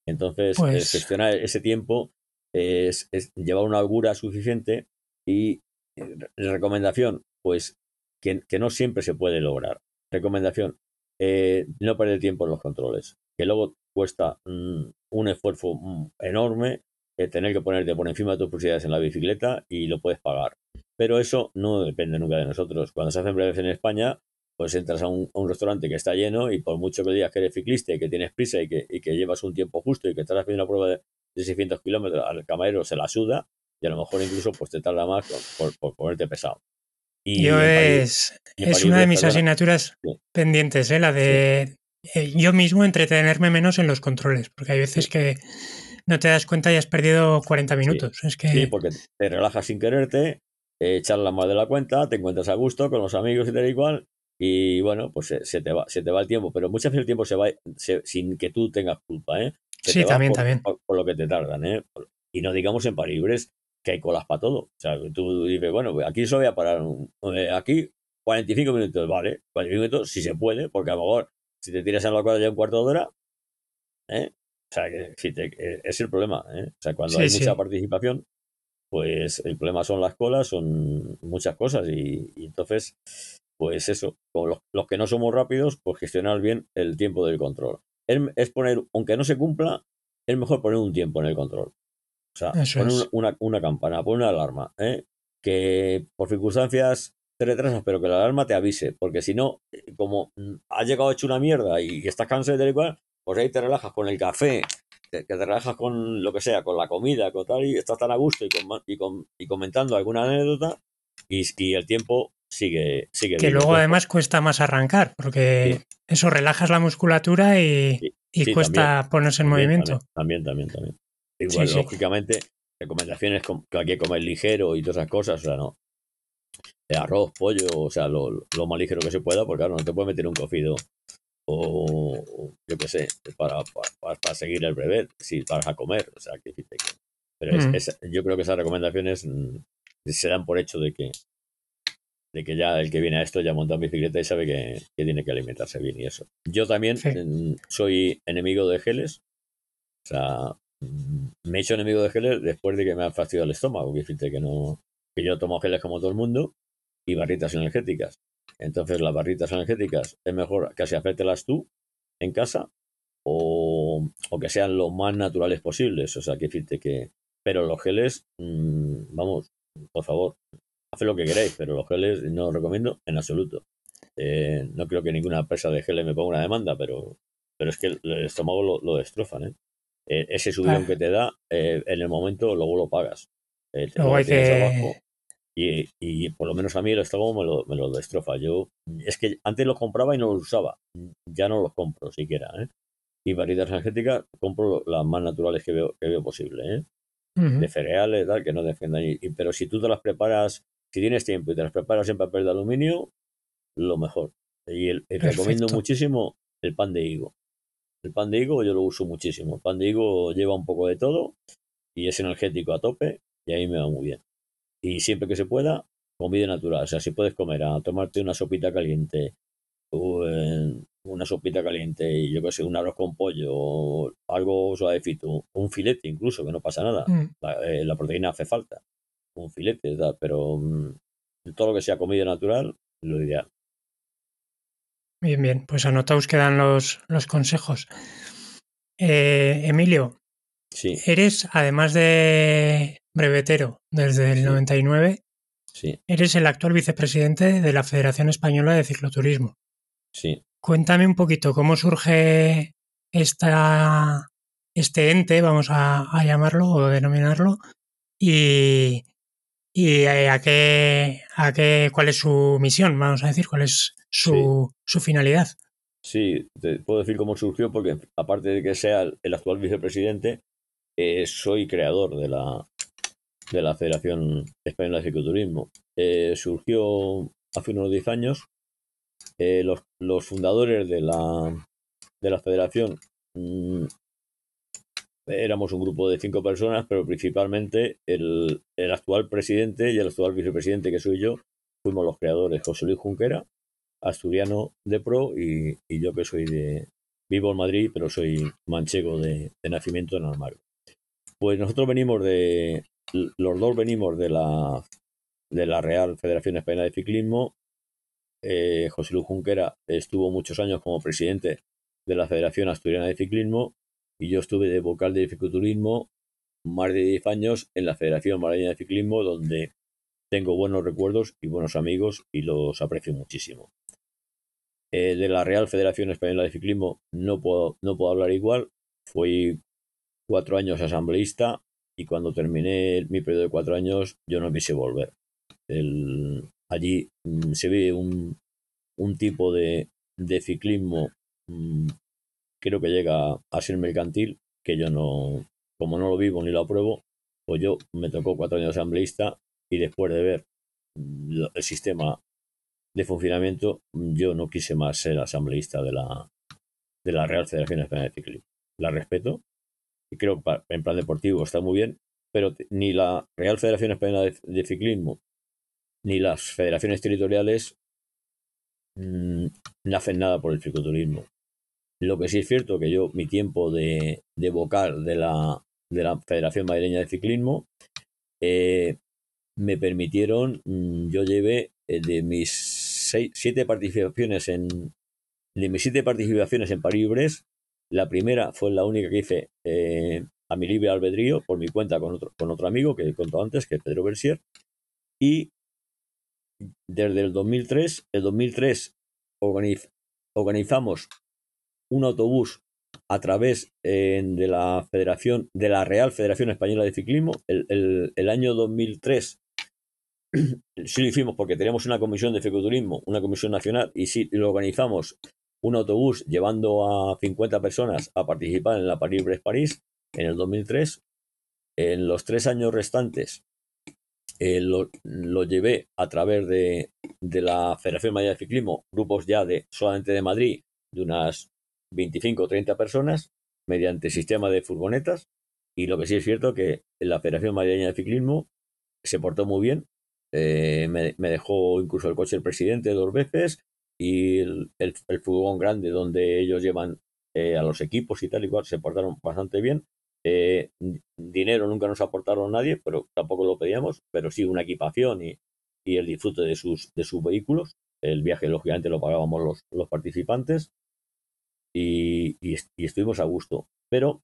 Entonces, eh, Pues- gestionar ese tiempo es, es llevar una holgura suficiente y eh, re- recomendación, pues que, que no siempre se puede lograr. Recomendación, eh, no perder tiempo en los controles, que luego cuesta mm, un esfuerzo mm, enorme eh, tener que ponerte por encima de tus posibilidades en la bicicleta y lo puedes pagar. Pero eso no depende nunca de nosotros. Cuando se hacen breves en España, pues entras a un, a un restaurante que está lleno y por mucho que digas que eres ciclista y que tienes prisa y que, y que llevas un tiempo justo y que estás haciendo una prueba de, de 600 kilómetros, al camarero se la suda y a lo mejor incluso pues te tarda más por, por ponerte pesado. Y yo París- es, es una de mis asignaturas Sí. pendientes, ¿eh? la de eh, yo mismo entretenerme menos en los controles, porque hay veces Sí. que no te das cuenta y has perdido 40 minutos. Es que Sí, porque te relajas sin quererte, eh, charlas más de la cuenta, te encuentras a gusto con los amigos y tal y cual, y bueno, pues se, se te, va, se te va el tiempo, pero muchas veces el tiempo se va se- sin que tú tengas culpa, ¿eh? Se Sí, te también, por, también. Por, por lo que te tardan, ¿eh? Y no digamos en Paribres que hay colas para todo. O sea, tú dices, bueno, pues aquí solo voy a parar, un- eh, aquí 45 minutos, vale, 45 minutos si se puede, porque a lo mejor si te tiras en la cuadra ya un cuarto de hora, ¿eh? O sea, que, si te- eh, es el problema, ¿eh? O sea, cuando Sí, hay sí. mucha participación, pues el problema son las colas, son muchas cosas y, y entonces, pues eso, con los, los que no somos rápidos, pues gestionar bien el tiempo del control. Es, es poner, aunque no se cumpla, es mejor poner un tiempo en el control. O sea, Eso poner una, una, una campana, poner una alarma, ¿eh? que por circunstancias te retrasas, pero que la alarma te avise, porque si no, eh, como mm, has llegado hecho una mierda y, y estás cansado de tal y cual, pues ahí te relajas con el café, te, que te relajas con lo que sea, con la comida, con tal, y estás tan a gusto y, con, y, con, y comentando alguna anécdota, y, y el tiempo sigue, sigue que luego además cuesta más arrancar, porque Sí. eso relajas la musculatura y, Sí, y sí, cuesta ponerse en También, movimiento. También, también, también. Igual, lógicamente, recomendaciones com- que hay que comer ligero y todas esas cosas, o sea, no. Eh, arroz, pollo, o sea, lo, lo más ligero que se pueda, porque claro, no te puedes meter un cocido o, yo qué sé, para, para, para seguir el brevet, si vas a comer, o sea, que, que- pero es- Mm. es- yo creo que esas recomendaciones mm, se dan por hecho de que de que ya el que viene a esto ya monta en bicicleta y sabe que, que tiene que alimentarse bien y eso. Yo también Sí. soy enemigo de geles, o sea, mm, me he hecho enemigo de geles después de que me han fastidiado el estómago, que fíjate que no, que yo tomo geles como todo el mundo y barritas energéticas. Entonces las barritas energéticas es mejor casi hacértelas tú en casa o, o que sean lo más naturales posibles, o sea, que fíjate que... Pero los geles, mm, vamos, por favor, haced lo que queráis, pero los geles no os recomiendo en absoluto. Eh, no creo que ninguna empresa de geles me ponga una demanda, pero, pero es que el, el estómago lo, lo destrozan. ¿eh? Eh, ese subidón Ah. que te da, eh, en el momento luego lo pagas. Luego hay que- abajo y, y por lo menos a mí el estómago me lo, me lo destroza. Yo es que antes los compraba y no los usaba. Ya no los compro siquiera. ¿eh? y variedades energéticas compro las más naturales que veo, que veo posible, ¿eh? De cereales, tal, que no defiendan. Y, pero si tú te las preparas, si tienes tiempo y te las preparas en papel de aluminio, lo mejor. Y el, recomiendo muchísimo el pan de higo. El pan de higo yo lo uso muchísimo. El pan de higo lleva un poco de todo y es energético a tope y ahí me va muy bien. Y siempre que se pueda, comida natural. O sea, si puedes comer a tomarte una sopita caliente o una sopita caliente y yo qué sé, un arroz con pollo o algo suavecito, un filete incluso, que no pasa nada. Mm. Eh, la, proteína hace falta. Un filete, pero mm, todo lo que sea comida natural, lo ideal. Bien, bien, pues anotaos quedan los, los consejos. Eh, Emilio, sí. eres, además de brevetero desde el 99, sí. eres el actual vicepresidente de la Federación Española de Cicloturismo. Sí. Cuéntame un poquito cómo surge esta, este ente, vamos a, a llamarlo o denominarlo, y, y eh, a qué, a qué, cuál es su misión, vamos a decir, cuál es su, su finalidad. Sí, te puedo decir cómo surgió, porque aparte de que sea el actual vicepresidente, eh, soy creador de la, de la Federación Española de Cicloturismo. Eh, surgió hace unos 10 años. los, los, fundadores de la, de la federación mm, éramos un grupo de cinco personas, pero principalmente el, el, actual presidente y el actual vicepresidente, que soy yo, fuimos los creadores, José Luis Junquera, asturiano de pro, y, yo que soy de... Vivo en Madrid, pero soy manchego de, nacimiento en Almagro. Pues nosotros venimos de... Los dos venimos de la, de la Real Federación Española de Ciclismo. Eh, José Luis Junquera estuvo muchos años como presidente de la Federación Asturiana de Ciclismo y yo estuve de vocal de cicloturismo más de 10 años en la Federación Malagueña de Ciclismo, donde tengo buenos recuerdos y buenos amigos y los aprecio muchísimo. Eh, de la Real Federación Española de Ciclismo no puedo, no puedo hablar igual. Fui cuatro años asambleísta y cuando terminé mi periodo de cuatro años yo no quise volver. allí mm, se ve un, un tipo de, de ciclismo mm, creo que llega a ser mercantil, que yo no, como no lo vivo ni lo apruebo, pues yo me tocó cuatro años asambleísta y después de ver el sistema de funcionamiento, yo no quise más ser asambleísta de la, de la Real Federación Española de Ciclismo. La respeto y creo que en plan deportivo está muy bien, pero ni la Real Federación Española de, Ciclismo ni las federaciones territoriales mm, no hacen nada por el cicloturismo. Lo que sí es cierto que yo, mi tiempo de, de vocal de la, de la Federación Madrileña de Ciclismo, eh, me permitieron, mm, yo llevé eh, de mis seis, siete participaciones en de mis siete participaciones en París la primera fue la única que hice eh, a mi libre albedrío por mi cuenta con otro, con otro amigo que he contado antes, que es Pedro Bersier, y desde el 2003, el 2003 organizamos un autobús a través eh, de la Federación, de la Real Federación Española de Ciclismo. El, el, año 2003 <clears throat> sí lo hicimos porque teníamos una comisión de cicloturismo, una comisión nacional, y sí lo organizamos un autobús llevando a 50 personas a participar en la París-Brest-París en el 2003. En los tres años restantes eh, lo, lo, llevé a través de, de la Federación Madrid de Ciclismo, grupos ya de solamente de Madrid, de unas 25 o 30 personas mediante sistema de furgonetas y lo que sí es cierto que la Federación Madrileña de Ciclismo se portó muy bien. Eh, me, dejó incluso el coche el presidente dos veces y el, furgón grande donde ellos llevan eh, a los equipos y tal y cual se portaron bastante bien. Eh, dinero nunca nos aportaron nadie, pero tampoco lo pedíamos, pero sí una equipación y, y el disfrute de sus, de sus vehículos. El viaje, lógicamente, lo pagábamos los, los participantes y, estuvimos a gusto. Pero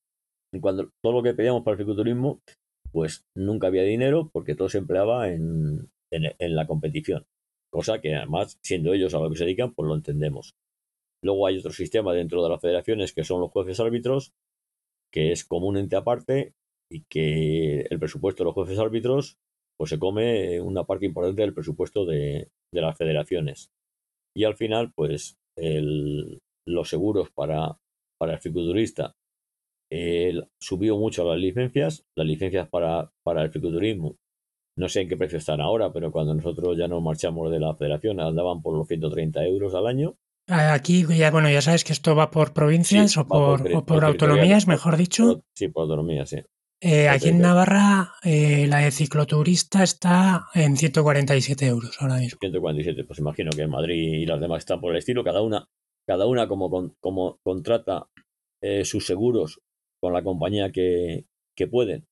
cuando todo lo que pedíamos para el cicloturismo, pues nunca había dinero porque todo se empleaba en, en, la competición. Cosa que además, siendo ellos a lo que se dedican, pues lo entendemos. Luego hay otro sistema dentro de las federaciones que son los jueces árbitros, que es comúnmente aparte y que el presupuesto de los jueces árbitros pues se come una parte importante del presupuesto de, de las federaciones. Y al final, pues el, los seguros para para el fisiculturista subió mucho las licencias, las licencias para, para el fisiculturismo no sé en qué precio están ahora, pero cuando nosotros ya nos marchamos de la federación andaban por los 130 euros al año. Aquí ya, bueno, ya sabes que esto va por provincias o, por, o por autonomías, mejor dicho. Sí, por autonomías, sí. Eh, aquí en Navarra eh, la de cicloturista está en 147 euros ahora mismo. 147, pues imagino que en Madrid y las demás están por el estilo, cada una, cada una como, como contrata eh, sus seguros con la compañía que, que pueden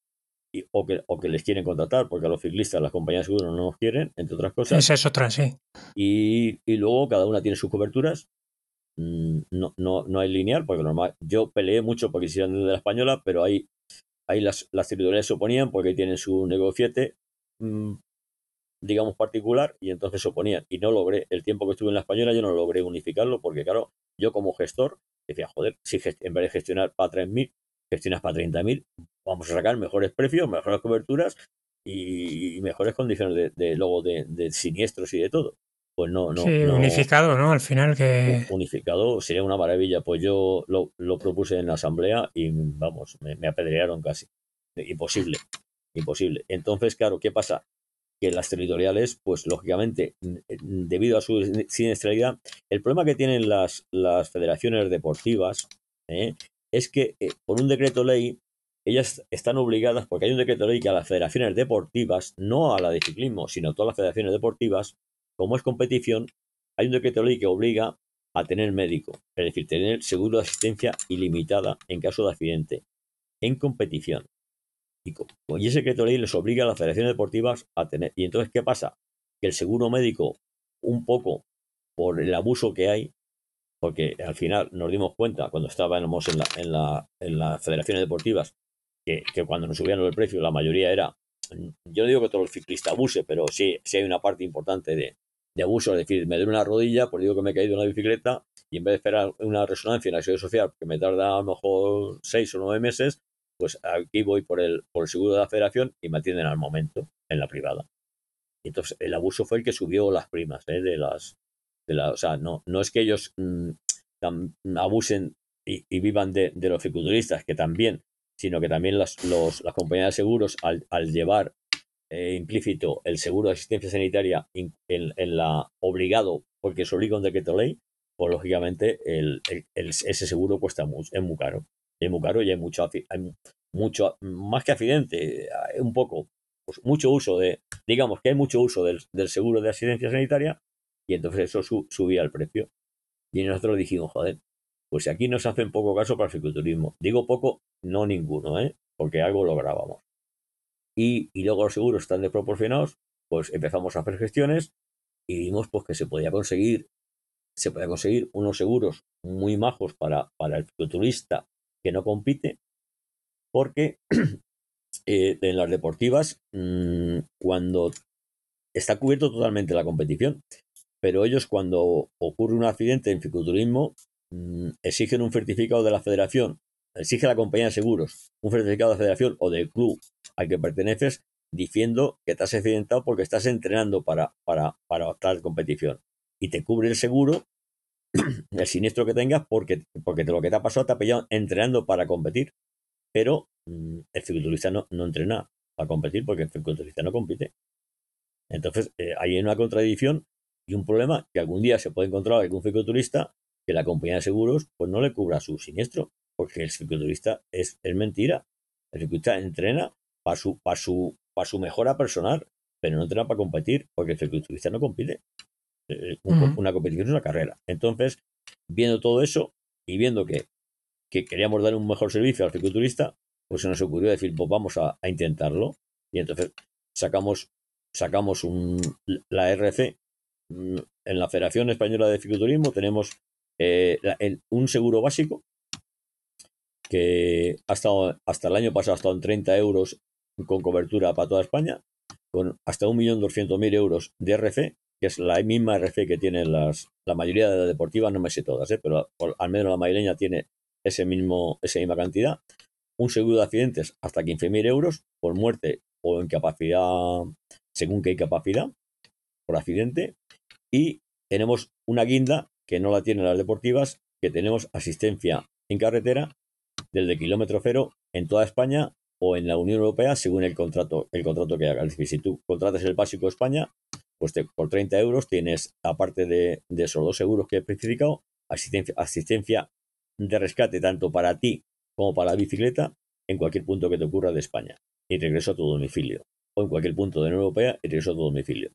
o, que, o que les quieren contratar, porque a los ciclistas las compañías de seguros no nos quieren, entre otras cosas. Esa es otra, sí. Y, y luego cada una tiene sus coberturas. Mm, no, no, no hay lineal, porque normal. Yo peleé mucho porque quisieran de la española, pero ahí ahí las, las se oponían porque tienen su negociete, mm, digamos, particular, y entonces se oponían. Y no logré, el tiempo que estuve en la española, yo no logré unificarlo, porque claro, yo como gestor decía, joder, si en vez de gestionar para 3.000, gestionas para 30.000, vamos a sacar mejores precios, mejores coberturas y mejores condiciones de, de luego de, de, siniestros y de todo. Pues no, no, sí, unificado, ¿no? Al final que... Unificado sería una maravilla. Pues yo lo, lo propuse en la asamblea y vamos, me, me, apedrearon casi. Imposible, imposible. Entonces, claro, ¿qué pasa? Que las territoriales, pues lógicamente, debido a su siniestralidad, el problema que tienen las, las federaciones deportivas ¿eh? es que eh, por un decreto ley ellas están obligadas, porque hay un decreto ley que a las federaciones deportivas, no a la de ciclismo, sino a todas las federaciones deportivas, como es competición, hay un decreto ley que obliga a tener médico, es decir, tener seguro de asistencia ilimitada en caso de accidente, en competición. Y, y ese decreto ley les obliga a las federaciones deportivas a tener. Y entonces, ¿qué pasa? Que el seguro médico, un poco por el abuso que hay, porque al final nos dimos cuenta cuando estábamos en, la, en, la, en las federaciones deportivas que, que, cuando nos subían el precio la mayoría era, yo no digo que todo el ciclista abuse, pero sí, sí hay una parte importante de, de abuso, es decir, me duele una rodilla, pues digo que me he caído en una bicicleta y en vez de esperar una resonancia en la seguridad social que me tarda a lo mejor seis o nueve meses, pues aquí voy por el, por el seguro de la federación y me atienden al momento en la privada. Y entonces el abuso fue el que subió las primas ¿eh? de las, de la, o sea, no, no es que ellos mmm, abusen y, y vivan de, de, los fisiculturistas, que también, sino que también las, los, las compañías de seguros al, al llevar eh, implícito el seguro de asistencia sanitaria en, en, la obligado, porque se obliga un decreto ley, pues lógicamente el, el, el, ese seguro cuesta mucho, es muy caro. Es muy caro hay mucho, hay mucho más que accidente, un poco, pues mucho uso de, digamos que hay mucho uso del, del seguro de asistencia sanitaria y entonces eso su, subía el precio. Y nosotros dijimos, joder, pues aquí nos hacen poco caso para el fisiculturismo. Digo poco, no ninguno, ¿eh? porque algo lo grabamos y, y luego los seguros están desproporcionados, pues empezamos a hacer gestiones y vimos pues que se podía conseguir se podía conseguir unos seguros muy majos para, para el futurista que no compite, porque <clears throat> eh, en las deportivas, mmm, cuando está cubierto totalmente la competición, pero ellos cuando ocurre un accidente en fisiculturismo mmm, exigen un certificado de la federación exige la compañía de seguros un certificado de federación o del club al que perteneces diciendo que te has accidentado porque estás entrenando para, para, para tal competición. Y te cubre el seguro, <clears throat> el siniestro que tengas, porque, porque lo que te ha pasado te ha pillado entrenando para competir. Pero mmm, el fisiculturista no, no entrena para competir porque el fisiculturista no compite. Entonces, eh, hay una contradicción y un problema que algún día se puede encontrar algún fisiculturista que la compañía de seguros pues no le cubra su siniestro porque el cicloturista es, es mentira. El ciclista entrena para su, para, su, para su mejora personal, pero no entrena para competir, porque el cicloturista no compite. Uh -huh. Una competición es una carrera. Entonces, viendo todo eso y viendo que, que queríamos dar un mejor servicio al cicloturista, pues se nos ocurrió decir, pues vamos a, a intentarlo. Y entonces sacamos, sacamos un, la RC. Mm, en la Federación Española de Cicloturismo tenemos eh, la, el, un seguro básico que ha estado, hasta el año pasado ha estado en 30 euros con cobertura para toda España, con hasta 1.200.000 euros de RC, que es la misma RC que tienen las, la mayoría de las deportivas, no me sé todas, ¿eh? pero por, al menos la madrileña tiene ese mismo, esa misma cantidad. Un seguro de accidentes hasta 15.000 euros por muerte o incapacidad, según qué incapacidad, por accidente. Y tenemos una guinda que no la tienen las deportivas, que tenemos asistencia en carretera desde kilómetro cero en toda España o en la Unión Europea según el contrato, el contrato que hagas. Es decir, si tú contratas el básico España, pues por 30 euros tienes, aparte de, esos dos seguros que he especificado, asistencia, asistencia de rescate tanto para ti como para la bicicleta en cualquier punto que te ocurra de España y regreso a tu domicilio. O en cualquier punto de la Unión Europea y regreso a tu domicilio.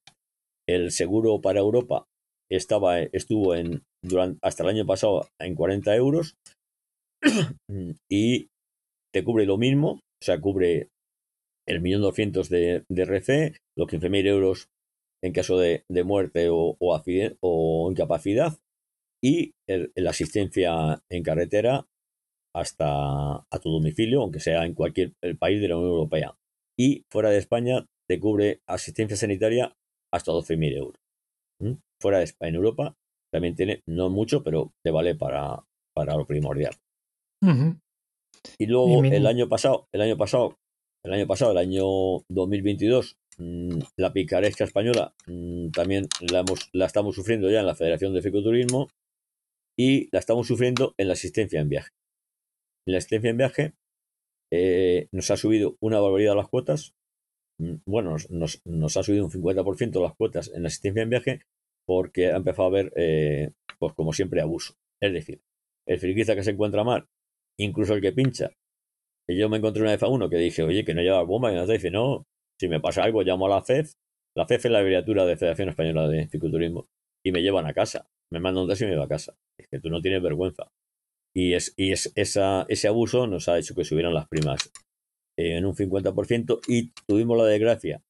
El seguro para Europa estaba, estuvo en, durante, hasta el año pasado en 40 euros <clears throat> y te cubre lo mismo, o sea, cubre el millón doscientos de, de RC, los 15.000 euros en caso de, muerte o, o, incapacidad y la asistencia en carretera hasta a tu domicilio, aunque sea en cualquier país de la Unión Europea. Y fuera de España te cubre asistencia sanitaria hasta 12.000 euros. Fuera de España, en Europa, también tiene, no mucho, pero te vale para, para lo primordial. Y luego el año pasado, el año pasado, el año pasado, el año 2022, mm, la picaresca española mm, también la, estamos sufriendo ya en la Federación de Ficoturismo y la estamos sufriendo en la asistencia en viaje. En la asistencia en viaje eh, nos ha subido una barbaridad las cuotas. Mm, bueno, nos, nos, ha subido un 50% las cuotas en la asistencia en viaje porque ha empezado a haber, eh, pues como siempre, abuso. Es decir, el friquista que se encuentra mal incluso el que pincha. Yo me encontré una vez a uno que dije, oye, que no lleva bomba, y nos dice, no, si me pasa algo, llamo a la FEF. La FEF es la abreviatura de Federación Española de Ficulturismo. Y me llevan a casa. Me mandan un taxi y me va a casa. Es que tú no tienes vergüenza. Y, es, y es, esa, ese abuso nos ha hecho que subieran las primas en un 50% y tuvimos la desgracia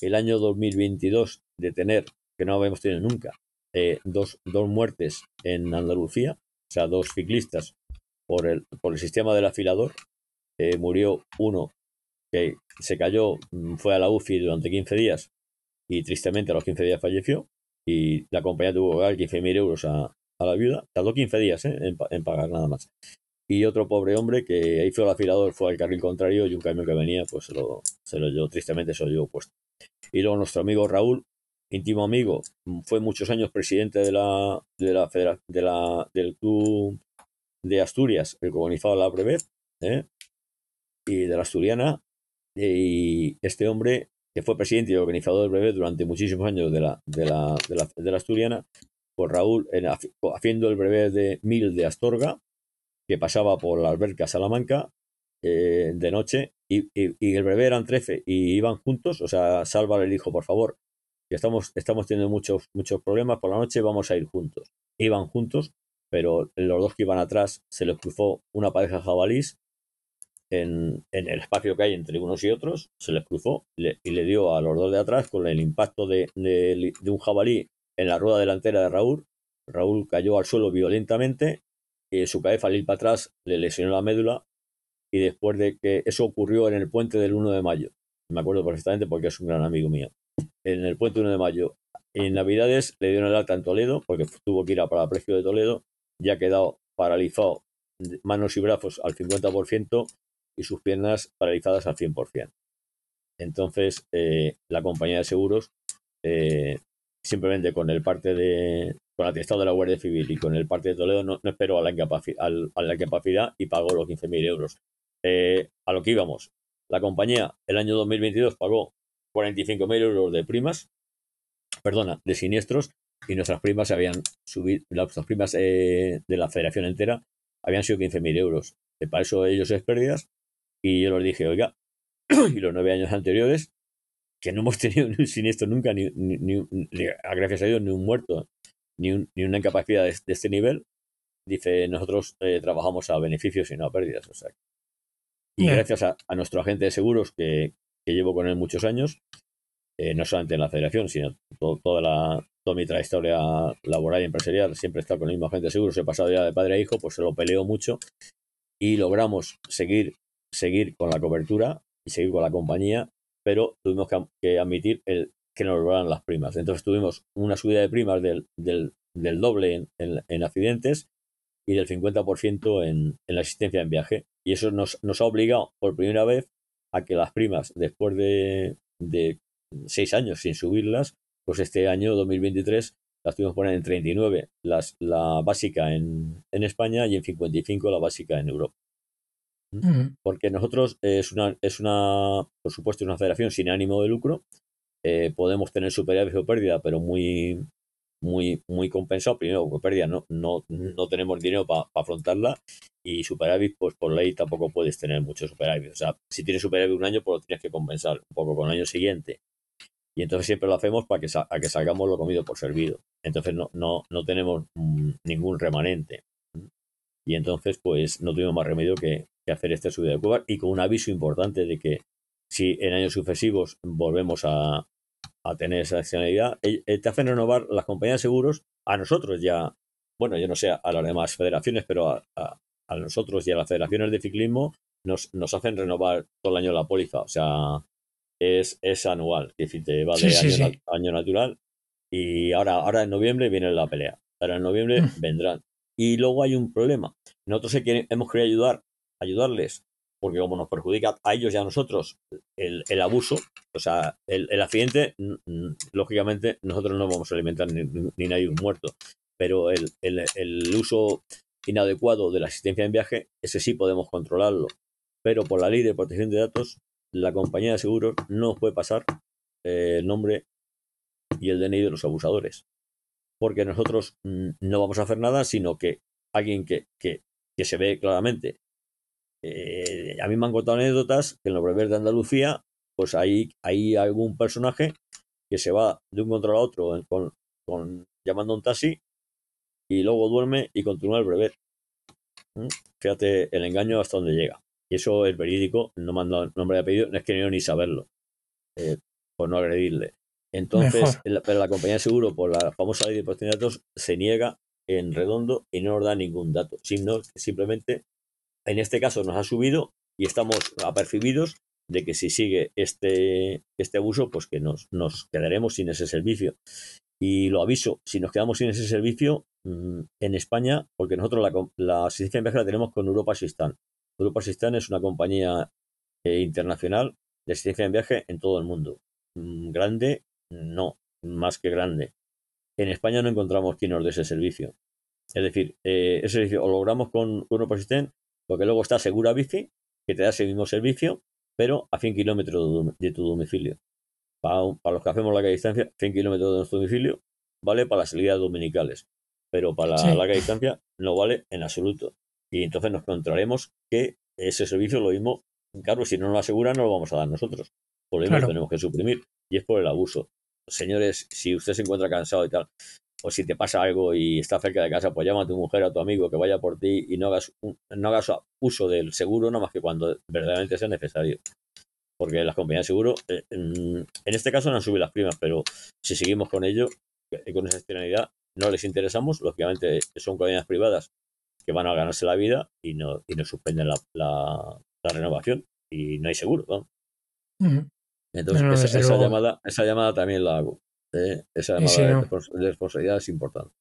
el año 2022 de tener, que no habíamos tenido nunca, eh, dos, dos muertes en Andalucía, o sea, dos ciclistas por el, por el sistema del afilador. Eh, murió uno que se cayó, mm, fue a la UFI durante 15 días y tristemente a los 15 días falleció. Y la compañía tuvo que pagar 15.000 euros a, la viuda. Tardó 15 días ¿eh? en, pagar nada más. Y otro pobre hombre que fue al afilador, fue al carril contrario y un camión que venía, pues se lo, se lo llevó, tristemente se lo llevó puesto. Y luego nuestro amigo Raúl, íntimo amigo, fue muchos años presidente de la, de la, de la del club de Asturias, el comunizado de la Brevet, ¿eh? y de la Asturiana, y este hombre, que fue presidente y organizador del Brevet durante muchísimos años de la, de la, de la, Asturiana, por Raúl, haciendo el Brevet de Mil de Astorga, que pasaba por la alberca Salamanca eh, de noche, y, el Brevet eran 13 y iban juntos, o sea, salva el hijo, por favor, que estamos, estamos teniendo muchos, muchos problemas por la noche, vamos a ir juntos. Iban juntos pero los dos que iban atrás se les cruzó una pareja de jabalís en, el espacio que hay entre unos y otros, se les cruzó y le dio a los dos de atrás con el impacto de, un jabalí en la rueda delantera de Raúl. Raúl cayó al suelo violentamente y su cabeza al ir para atrás le lesionó la médula y después de que eso ocurrió en el puente del 1 de mayo, me acuerdo perfectamente porque es un gran amigo mío, en el puente 1 de mayo, en Navidades le dieron el alta en Toledo porque tuvo que ir a para precio de Toledo ya quedado paralizado manos y brazos al 50% y sus piernas paralizadas al 100%. Entonces, eh, la compañía de seguros, eh, simplemente con el parte de, con el atestado de la Guardia Civil y con el parte de Toledo, no, esperó a la, incapacidad, a la incapacidad y pagó los 15.000 euros. Eh, a lo que íbamos, la compañía el año 2022 pagó 45.000 euros de primas, perdona, de siniestros, y nuestras primas se habían subido, nuestras primas de la federación entera habían sido 15.000 euros. Para eso ellos es pérdidas. Y yo les dije, oiga, <clears throat> y los nueve años anteriores, que no hemos <laughs> tenido ni un siniestro nunca, ni, ni, gracias a Dios, ni un muerto, ni, ni una incapacidad de, este nivel, dice, nosotros eh, trabajamos a beneficios y no a pérdidas. O sea, y gracias a, nuestro agente de seguros, que, que llevo con él muchos años, eh, no solamente en la federación, sino toda, la, toda mi trayectoria laboral y empresarial, siempre he estado con el mismo agente de seguros, he pasado ya de padre a hijo, pues se lo peleo mucho y logramos seguir, seguir con la cobertura y seguir con la compañía, pero tuvimos que, admitir el, que nos lograran las primas. Entonces tuvimos una subida de primas del, del, doble en, accidentes y del 50% en, en la asistencia en viaje. Y eso nos, nos ha obligado por primera vez a que las primas, después de, de seis años sin subirlas, pues este año 2023 las tuvimos que poner en 39 las, la básica en, en España y en 55 la básica en Europa. Porque nosotros es una, es una, por supuesto, es una federación sin ánimo de lucro. Eh, podemos tener superávit o pérdida, pero muy, muy, muy compensado. Primero, porque pérdida no, no, no tenemos dinero para afrontarla. Y superávit, pues por ley tampoco puedes tener mucho superávit. O sea, si tienes superávit un año, pues lo tienes que compensar un poco con el año siguiente. Y entonces siempre lo hacemos para que, sa- a que salgamos lo comido por servido. Entonces no, no, no tenemos mm, ningún remanente. Y entonces, pues no tuvimos más remedio que, que hacer esta subida de cuevas y con un aviso importante de que si en años sucesivos volvemos a, a tener esa accionalidad, eh, eh, te hacen renovar las compañías de seguros a nosotros ya, bueno, yo no sé a las demás federaciones, pero a, a- a nosotros y a las federaciones de ciclismo nos, nos hacen renovar todo el año la póliza. O sea, es, es anual, es decir, te va de Sí, año, sí. na- año natural y ahora, ahora en noviembre viene la pelea. Ahora en noviembre Mm. vendrán. Y luego hay un problema. Nosotros hemos querido ayudar, ayudarles, porque como nos perjudica a ellos y a nosotros el, el abuso, o sea, el, el accidente, lógicamente nosotros no vamos a alimentar ni, ni- nadie un muerto, pero el, el- el uso inadecuado de la asistencia en viaje, ese sí podemos controlarlo. Pero por la ley de protección de datos, la compañía de seguros no puede pasar eh, el nombre y el DNI de los abusadores. Porque nosotros mm, no vamos a hacer nada, sino que alguien que, que, que se ve claramente. Eh, a mí me han contado anécdotas que en los breves de Andalucía, pues hay, hay algún personaje que se va de un control a otro con, con- llamando a un taxi y luego duerme y continúa el brevet. ¿Mm? Fíjate el engaño hasta donde llega. Y eso es verídico, no dado nombre y apellido, no es que no ni saberlo, eh, por no agredirle. Entonces, la- pero la compañía de seguro, por la famosa ley de protección de datos, se niega en redondo y no nos da ningún dato, sino simplemente, en este caso nos ha subido y estamos apercibidos de que si sigue este, este abuso, pues que nos, nos quedaremos sin ese servicio. Y lo aviso, si nos quedamos sin ese servicio mm, en España, porque nosotros la, la asistencia en viaje la tenemos con Europa Assistant. Europa Assistant es una compañía eh, internacional de asistencia en viaje en todo el mundo. Mm, Grande, no, más que grande. En España no encontramos quien nos dé ese servicio. Es decir, eh, ese servicio o lo logramos con, Europa Assistant, porque luego está Segura Bici, que te da ese mismo servicio, pero a 100 kilómetros de tu domicilio. Para, para los que hacemos larga distancia, 100 kilómetros de nuestro domicilio vale para las salidas dominicales, pero para la larga distancia no vale en absoluto. Y entonces nos encontraremos que ese servicio lo mismo, claro, si no nos lo asegura, no lo vamos a dar nosotros. Por eso Claro. lo tenemos que suprimir. Y es por el abuso. Señores, si usted se encuentra cansado y tal, o si te pasa algo y está cerca de casa, pues llama a tu mujer o a tu amigo que vaya por ti y no hagas, un- no hagas uso del seguro nada más que cuando verdaderamente sea necesario. Porque las compañías de seguro, eh, en, este caso no han subido las primas, pero si seguimos con ello, eh, con esa externalidad, no les interesamos. Lógicamente son compañías privadas que van a ganarse la vida y no, y nos suspenden la, la- la renovación y no hay seguro. ¿no? Entonces, No, no, esa, llamada, esa llamada también la hago. ¿Eh? Esa no- responsabilidad es importante.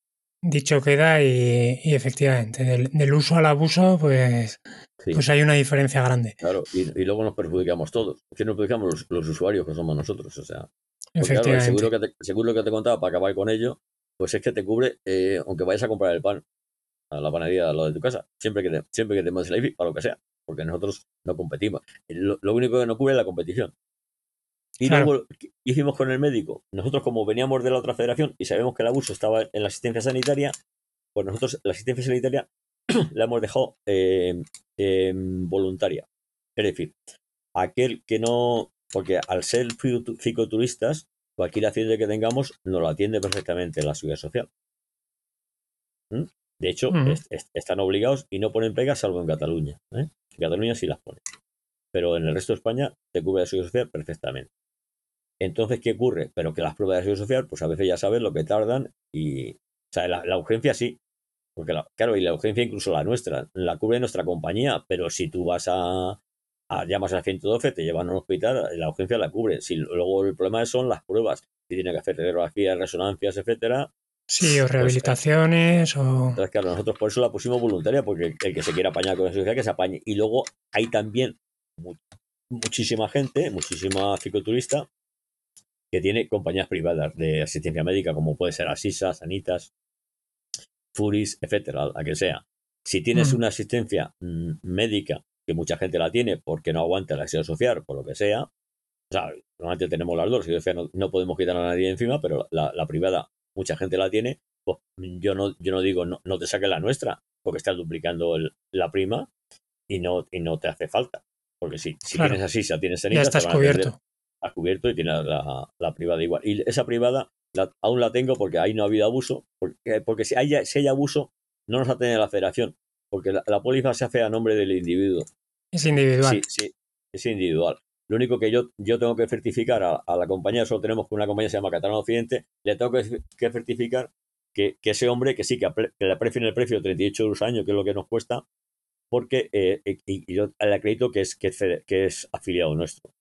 Dicho queda y, y efectivamente, del, del uso al abuso, pues, Sí, pues hay una diferencia grande. claro. Y, y luego nos perjudicamos todos. Que nos perjudicamos los, los usuarios que somos nosotros. O sea, Porque claro, Efectivamente. seguro que, te, seguro que te contaba para acabar con ello, pues es que te cubre, eh, aunque vayas a comprar el pan a la panadería a lo de tu casa, siempre que te, siempre que te mandes el IFI, para lo que sea, porque nosotros no competimos. Lo, lo único que no cubre es la competición. Y Claro. luego, ¿qué hicimos con el médico? Nosotros, como veníamos de la otra federación y sabemos que el abuso estaba en la asistencia sanitaria, pues nosotros la asistencia sanitaria <clears throat> la hemos dejado eh, voluntaria. Es decir, aquel que no, porque al ser ficoturistas, cualquier accidente que tengamos nos lo atiende perfectamente la seguridad social. ¿Mm? De hecho, están obligados y no ponen pegas salvo en Cataluña. ¿eh? En Cataluña sí las ponen. Pero en el resto de España te cubre la seguridad social perfectamente. Entonces, ¿qué ocurre? Pero que las pruebas de seguridad social, pues a veces ya sabes lo que tardan y... O sea, la, la urgencia sí. Porque, la- claro, y la urgencia incluso la nuestra, la cubre nuestra compañía, pero si tú vas a, a llamas al 112, te llevan a un hospital, la urgencia la cubre. Si luego el problema son las pruebas, si tiene que hacer radiografías, resonancias, etcétera. Sí, o Pues, rehabilitaciones o... Entonces, claro, nosotros por eso la pusimos voluntaria, porque el que se quiera apañar con la seguridad, que se apañe. Y luego hay también mu- muchísima gente, muchísima cicloturista, que tiene compañías privadas de asistencia médica, como puede ser Asisa, Sanitas, Furis, etcétera, la que sea. Si tienes una asistencia mm, médica, que mucha gente la tiene porque no aguanta la seguridad social, por lo que sea, o sea, normalmente tenemos las dos, no, no podemos quitar a nadie encima, pero la, privada, mucha gente la tiene, pues yo no, yo no digo no, te saques la nuestra, porque estás duplicando la prima y no, y no te hace falta. Porque si, si tienes así, si tienes sanidad, ya estás cubierto. Has cubierto y tienes la, privada igual. Y esa privada aún la tengo porque ahí no ha habido abuso, porque, porque si, hay, si hay abuso, no nos atende la federación, porque la, la póliza se hace a nombre del individuo. Es individual. Sí, sí, es individual. Lo único que yo, yo tengo que certificar a, la compañía, solo tenemos que una compañía que se llama Catalán Occidente, le tengo que, certificar que, ese hombre, que sí, que, le aprecio en el precio de 38 euros al año, que es lo que nos cuesta, porque eh, y, yo le acredito que es, que, es afiliado nuestro.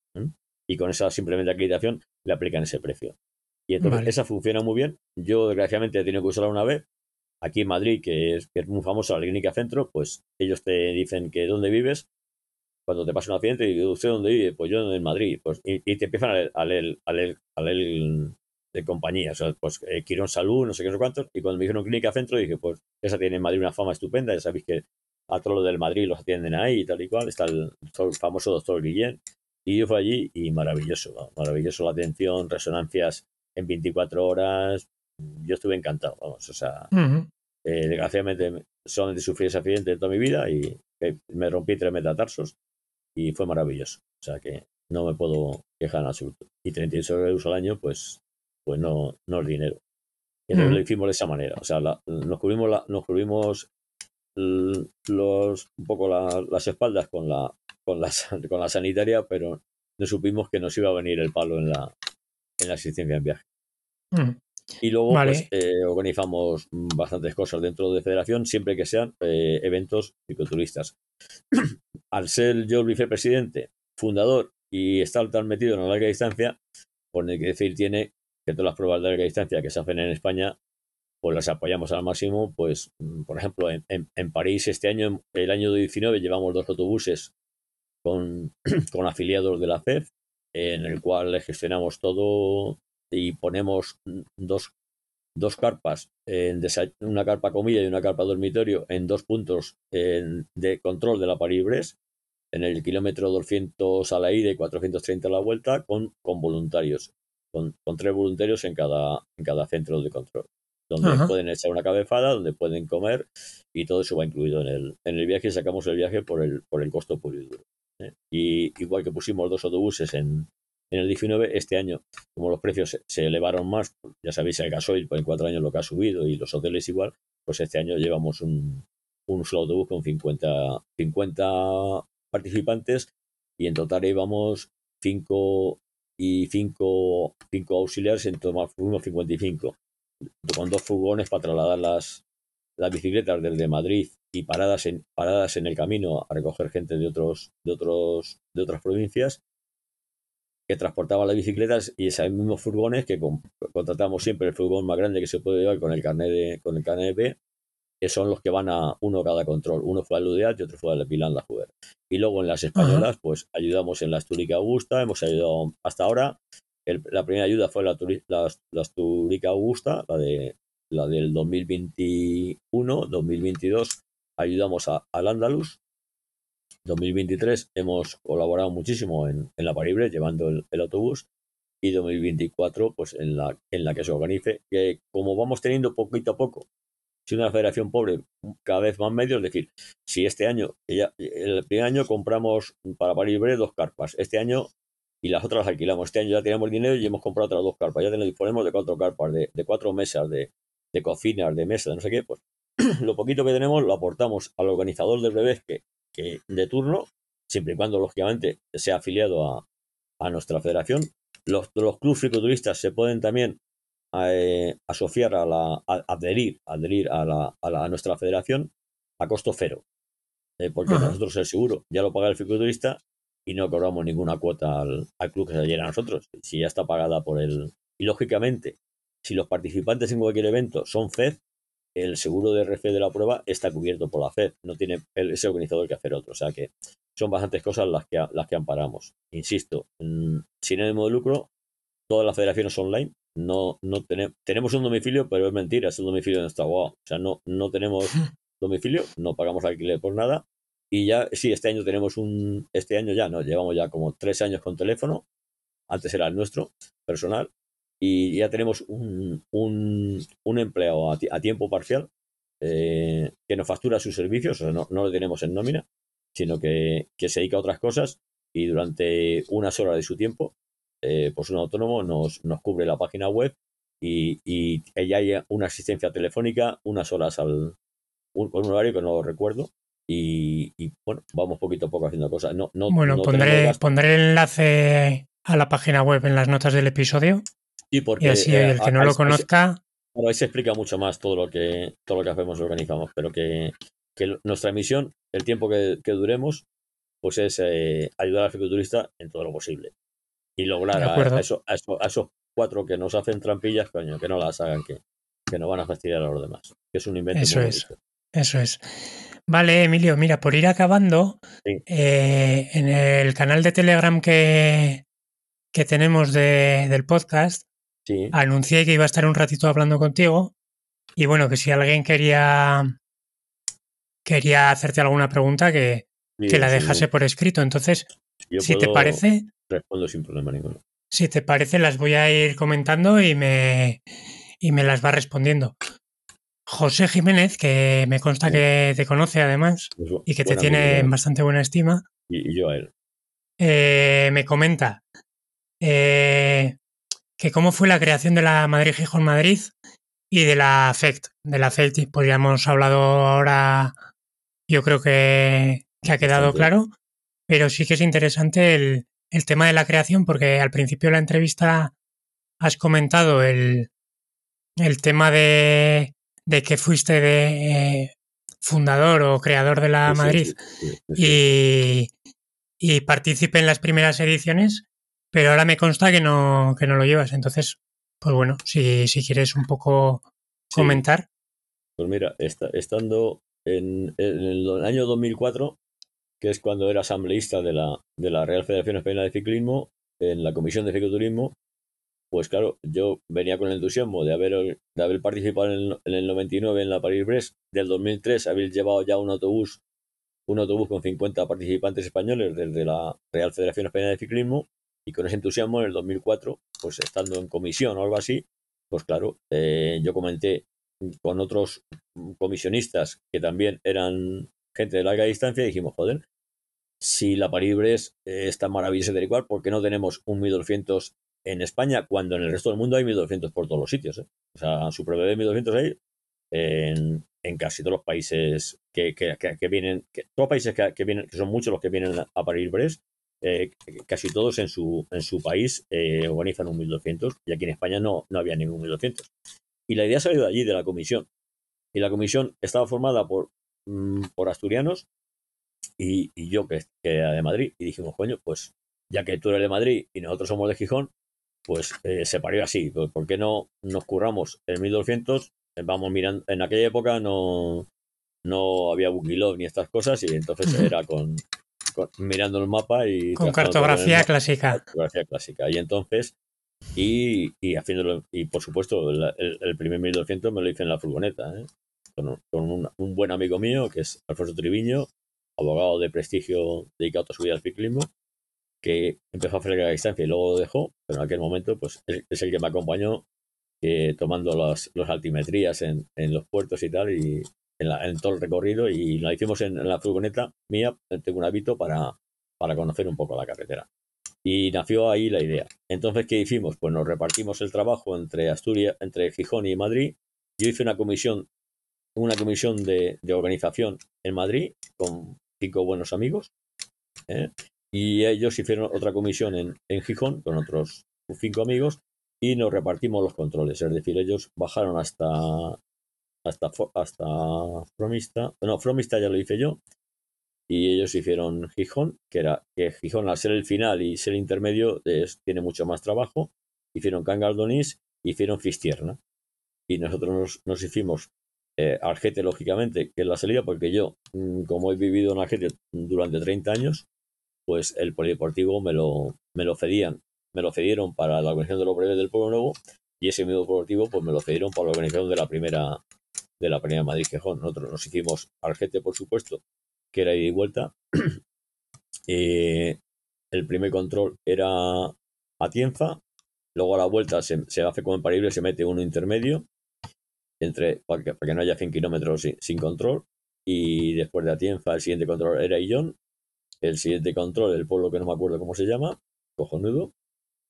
Y con esa simplemente acreditación le aplican ese precio. Y entonces esa funciona muy bien. Yo, desgraciadamente, he tenido que usarla una vez. Aquí en Madrid, que es, que es muy famosa la clínica centro, pues ellos te dicen que dónde vives cuando te pasa un accidente y ¿usted dónde vive? Pues yo en Madrid. Pues, y, te empiezan a leer, a leer, a leer, de compañía. O sea, pues eh, Quirón Salud, no sé qué, no sé cuántos. Y cuando me dijeron clínica centro, dije, pues esa tiene en Madrid una fama estupenda. Ya sabéis que a todos los del Madrid los atienden ahí y tal y cual. Está el, famoso doctor Guillén. Y yo fui allí y maravilloso, maravilloso la atención, resonancias en 24 horas. Yo estuve encantado, vamos, o sea, eh, desgraciadamente solamente sufrí ese accidente de toda mi vida y me rompí tres metatarsos y fue maravilloso. O sea que no me puedo quejar en absoluto. Y 38 euros al año, pues, pues no, no es dinero. Y entonces lo hicimos de esa manera. O sea, nos cubrimos, la, nos cubrimos los, un poco las espaldas con la, con, la, <laughs> con la sanitaria, pero no supimos que nos iba a venir el palo en la, en la asistencia en viaje. Y luego pues, eh, organizamos bastantes cosas dentro de Federación, siempre que sean eh, eventos psicoturistas. <clears throat> Al ser yo el vicepresidente, fundador y estar tan metido en la larga distancia, por pues, que decir tiene que todas las pruebas de larga distancia que se hacen en España, pues las apoyamos al máximo. Pues, mm, por ejemplo, en, en, París este año, el año 19, llevamos dos autobuses con, <clears throat> con afiliados de la CEF, en el cual le gestionamos todo y ponemos dos, dos carpas, en una carpa comida y una carpa dormitorio en dos puntos de control de la París en el kilómetro 200 a la ida y 430 a la vuelta, con, con voluntarios, con, con, tres voluntarios en cada, en cada centro de control, donde pueden echar una cabezada, donde pueden comer y todo eso va incluido en el, en el viaje. Sacamos el viaje por el, por el costo puro y duro. ¿Eh? Y igual que pusimos dos autobuses en, en el 19, este año, como los precios se, elevaron más, ya sabéis, el gasoil por en cuatro años lo que ha subido y los hoteles igual, pues este año llevamos un, un solo autobús con 50, 50 participantes y en total llevamos 5 y 5 cinco, auxiliares, en total fuimos 55, con dos furgones para trasladar las, las bicicletas desde Madrid y paradas en, paradas en el camino a recoger gente de otros, de otros, de otras provincias que transportaba las bicicletas y esos mismos furgones que contratamos siempre el furgón más grande que se puede llevar con el carnet de, con el carnet B, que son los que van a uno cada control. Uno fue al UDEAT y otro fue al Pilán La Juguer. Y luego en las españolas, pues ayudamos en la Asturica Augusta, hemos ayudado hasta ahora. la primera ayuda fue la, la, Asturica Augusta, la, de, la del 2021, 2022. Ayudamos a, al Andalus. 2023 hemos colaborado muchísimo en, la Paribre llevando el, autobús. Y 2024 pues en la, en la que se organice, que como vamos teniendo poquito a poco, si una federación pobre cada vez más medios, es decir, si este año, ya, el primer año compramos para Paribre dos carpas, este año y las otras alquilamos, este año ya tenemos dinero y hemos comprado otras dos carpas, ya tenemos, disponemos de cuatro carpas, de, de cuatro mesas, de, de cocinas, de mesas, no sé qué, pues <clears throat> lo poquito que tenemos lo aportamos al organizador del bebé que que de turno, siempre y cuando, lógicamente, sea afiliado a, a nuestra federación. Los, los clubes fricoturistas se pueden también eh, asociar a la, adherir, adherir a, la, a, nuestra federación a costo cero. Eh, porque nosotros el seguro ya lo paga el fricoturista y no cobramos ninguna cuota al, al, club que se adhiera a nosotros. Si ya está pagada por el. Y lógicamente, si los participantes en cualquier evento son FED, el seguro de RF de la prueba está cubierto por la FED, no tiene ese organizador que hacer otro. O sea que son bastantes cosas las que, las que amparamos. Insisto, sin ánimo de lucro, todas las federaciones online. No, no tenemos, tenemos un domicilio, pero es mentira, es el domicilio de nuestra abogado. O sea, no, no tenemos <laughs> domicilio, no pagamos alquiler por nada. Y ya, sí, este año tenemos un, este año ya, no, llevamos ya como tres años con teléfono. Antes era el nuestro, personal. Y ya tenemos un, un, un empleado a, a, tiempo parcial eh, que nos factura sus servicios, o sea, no, no lo tenemos en nómina, sino que, que se dedica a otras cosas y durante unas horas de su tiempo, eh, pues un autónomo nos, nos cubre la página web y, y ella hay una asistencia telefónica unas horas al un, con un horario que no lo recuerdo y, y, bueno, vamos poquito a poco haciendo cosas. No, no, bueno, no pondré, pondré el enlace a la página web en las notas del episodio. Sí, porque, y así eh, el que no lo conozca, Bueno, ahí se explica mucho más todo lo que todo lo que hacemos y organizamos, pero que, nuestra misión, el tiempo que, que duremos, pues es eh, ayudar al fisiculturista en todo lo posible. Y lograr a, eso- a eso- a esos cuatro que nos hacen trampillas, coño, que no las hagan, que, que nos van a fastidiar a los demás. Que es un invento Eso muy es. bonito. Eso es. Vale, Emilio, mira, por ir acabando, Sí. eh, en el canal de Telegram que, que tenemos de- del podcast, Sí, anuncié que iba a estar un ratito hablando contigo y bueno, que si alguien quería quería hacerte alguna pregunta, que, que la sí, dejase por escrito. Entonces, yo si te parece, Respondo sin problema ninguno. si te parece, las voy a ir comentando y me, y me las va respondiendo. José Jiménez, que me consta Sí. que te conoce además Es bu- y que te tiene en bastante buena estima, y, y yo a él. eh, me comenta eh, que cómo fue la creación de la Madrid Gijón Madrid y de la FECT. De la FECT, pues ya hemos hablado ahora, yo creo que, que ha quedado claro, pero sí que es interesante el, el tema de la creación, porque al principio de la entrevista has comentado el, el tema de, de que fuiste de eh, fundador o creador de la Sí, Madrid sí, sí, y, y participé en las primeras ediciones, pero ahora me consta que no, que no lo llevas. Entonces, pues bueno, si, si quieres un poco Sí. comentar. Pues mira, esta- estando en, en el año 2004, que es cuando era asambleísta de la, de la Real Federación Española de Ciclismo, en la Comisión de Cicloturismo, pues claro, yo venía con el entusiasmo de haber, de haber participado en el, en el 99 en la París-Brest, del 2003 haber llevado ya un autobús, un autobús con 50 participantes españoles desde la Real Federación Española de Ciclismo, y con ese entusiasmo en el 2004, pues estando en comisión o algo así, pues claro, eh, yo comenté con otros comisionistas que también eran gente de larga distancia y dijimos, joder, si la París-Brest eh, es tan maravillosa y igual, ¿por qué no tenemos un 1200 en España cuando en el resto del mundo hay 1200 por todos los sitios? eh? O sea, Super BB 1200 hay en, en casi todos los países que, que, que, que vienen, todos los países que, vienen, que son muchos los que vienen a París-Brest, eh, casi todos en su, en su país eh, organizan un 1200 y aquí en España no, no había ningún 1200. Y la idea salió de allí, de la comisión. Y la comisión estaba formada por, mm, por asturianos y, yo, que, era de Madrid. Y dijimos, coño, pues ya que tú eres de Madrid y nosotros somos de Gijón, pues eh, se parió así. Pues, ¿Por qué no nos curramos el 1200? Eh, Vamos mirando, en aquella época no, no había Bukilov ni estas cosas y entonces era con, con- mirando el mapa y Con cartografía clásica. fotografía clásica. Y entonces, y, y haciéndolo, y por supuesto, el, el- primer 1200 me lo hice en la furgoneta, ¿eh? con, un, con un- un buen amigo mío, que es Alfonso Triviño, abogado de prestigio dedicado a su vida al ciclismo, que empezó a hacer la distancia y luego lo dejó, pero en aquel momento pues es, es el que me acompañó eh, tomando las, los altimetrías en, en los puertos y tal, y en, la- en todo el recorrido, y la hicimos en, en la furgoneta mía, tengo un hábito para, para conocer un poco la carretera. Y nació ahí la idea. Entonces, ¿qué hicimos? Pues nos repartimos el trabajo entre Asturias, entre Gijón y Madrid. Yo hice una comisión, una comisión de, de organización en Madrid con cinco buenos amigos. ¿eh? Y ellos hicieron otra comisión en, en Gijón con otros cinco amigos y nos repartimos los controles. Es decir, ellos bajaron hasta hasta, hasta Fromista. No, Fromista ya lo hice yo. Y ellos hicieron Gijón, que era que Gijón al ser el final y ser intermedio es- tiene mucho más trabajo. Hicieron Cangaldonís, hicieron Fistierna. Y nosotros nos, nos hicimos eh, Argete, lógicamente, que es la salida, porque yo, mm, como he vivido en Argete durante 30 años, pues el polideportivo me lo, me lo cedían me lo cedieron para la organización de los breves del Pueblo Nuevo y ese mismo deportivo pues me lo cedieron para la organización de la primera de la primera Madrid Quejón. Nosotros nos hicimos Argete, por supuesto, que era ida y vuelta. <clears throat> Eh, el primer control era a Tienza, luego a la vuelta se, hace como en Parible, se mete uno intermedio entre para que, no haya 100 kilómetros sin, control y después de Atienza el siguiente control era Illón el siguiente control, el pueblo que no me acuerdo cómo se llama, cojonudo.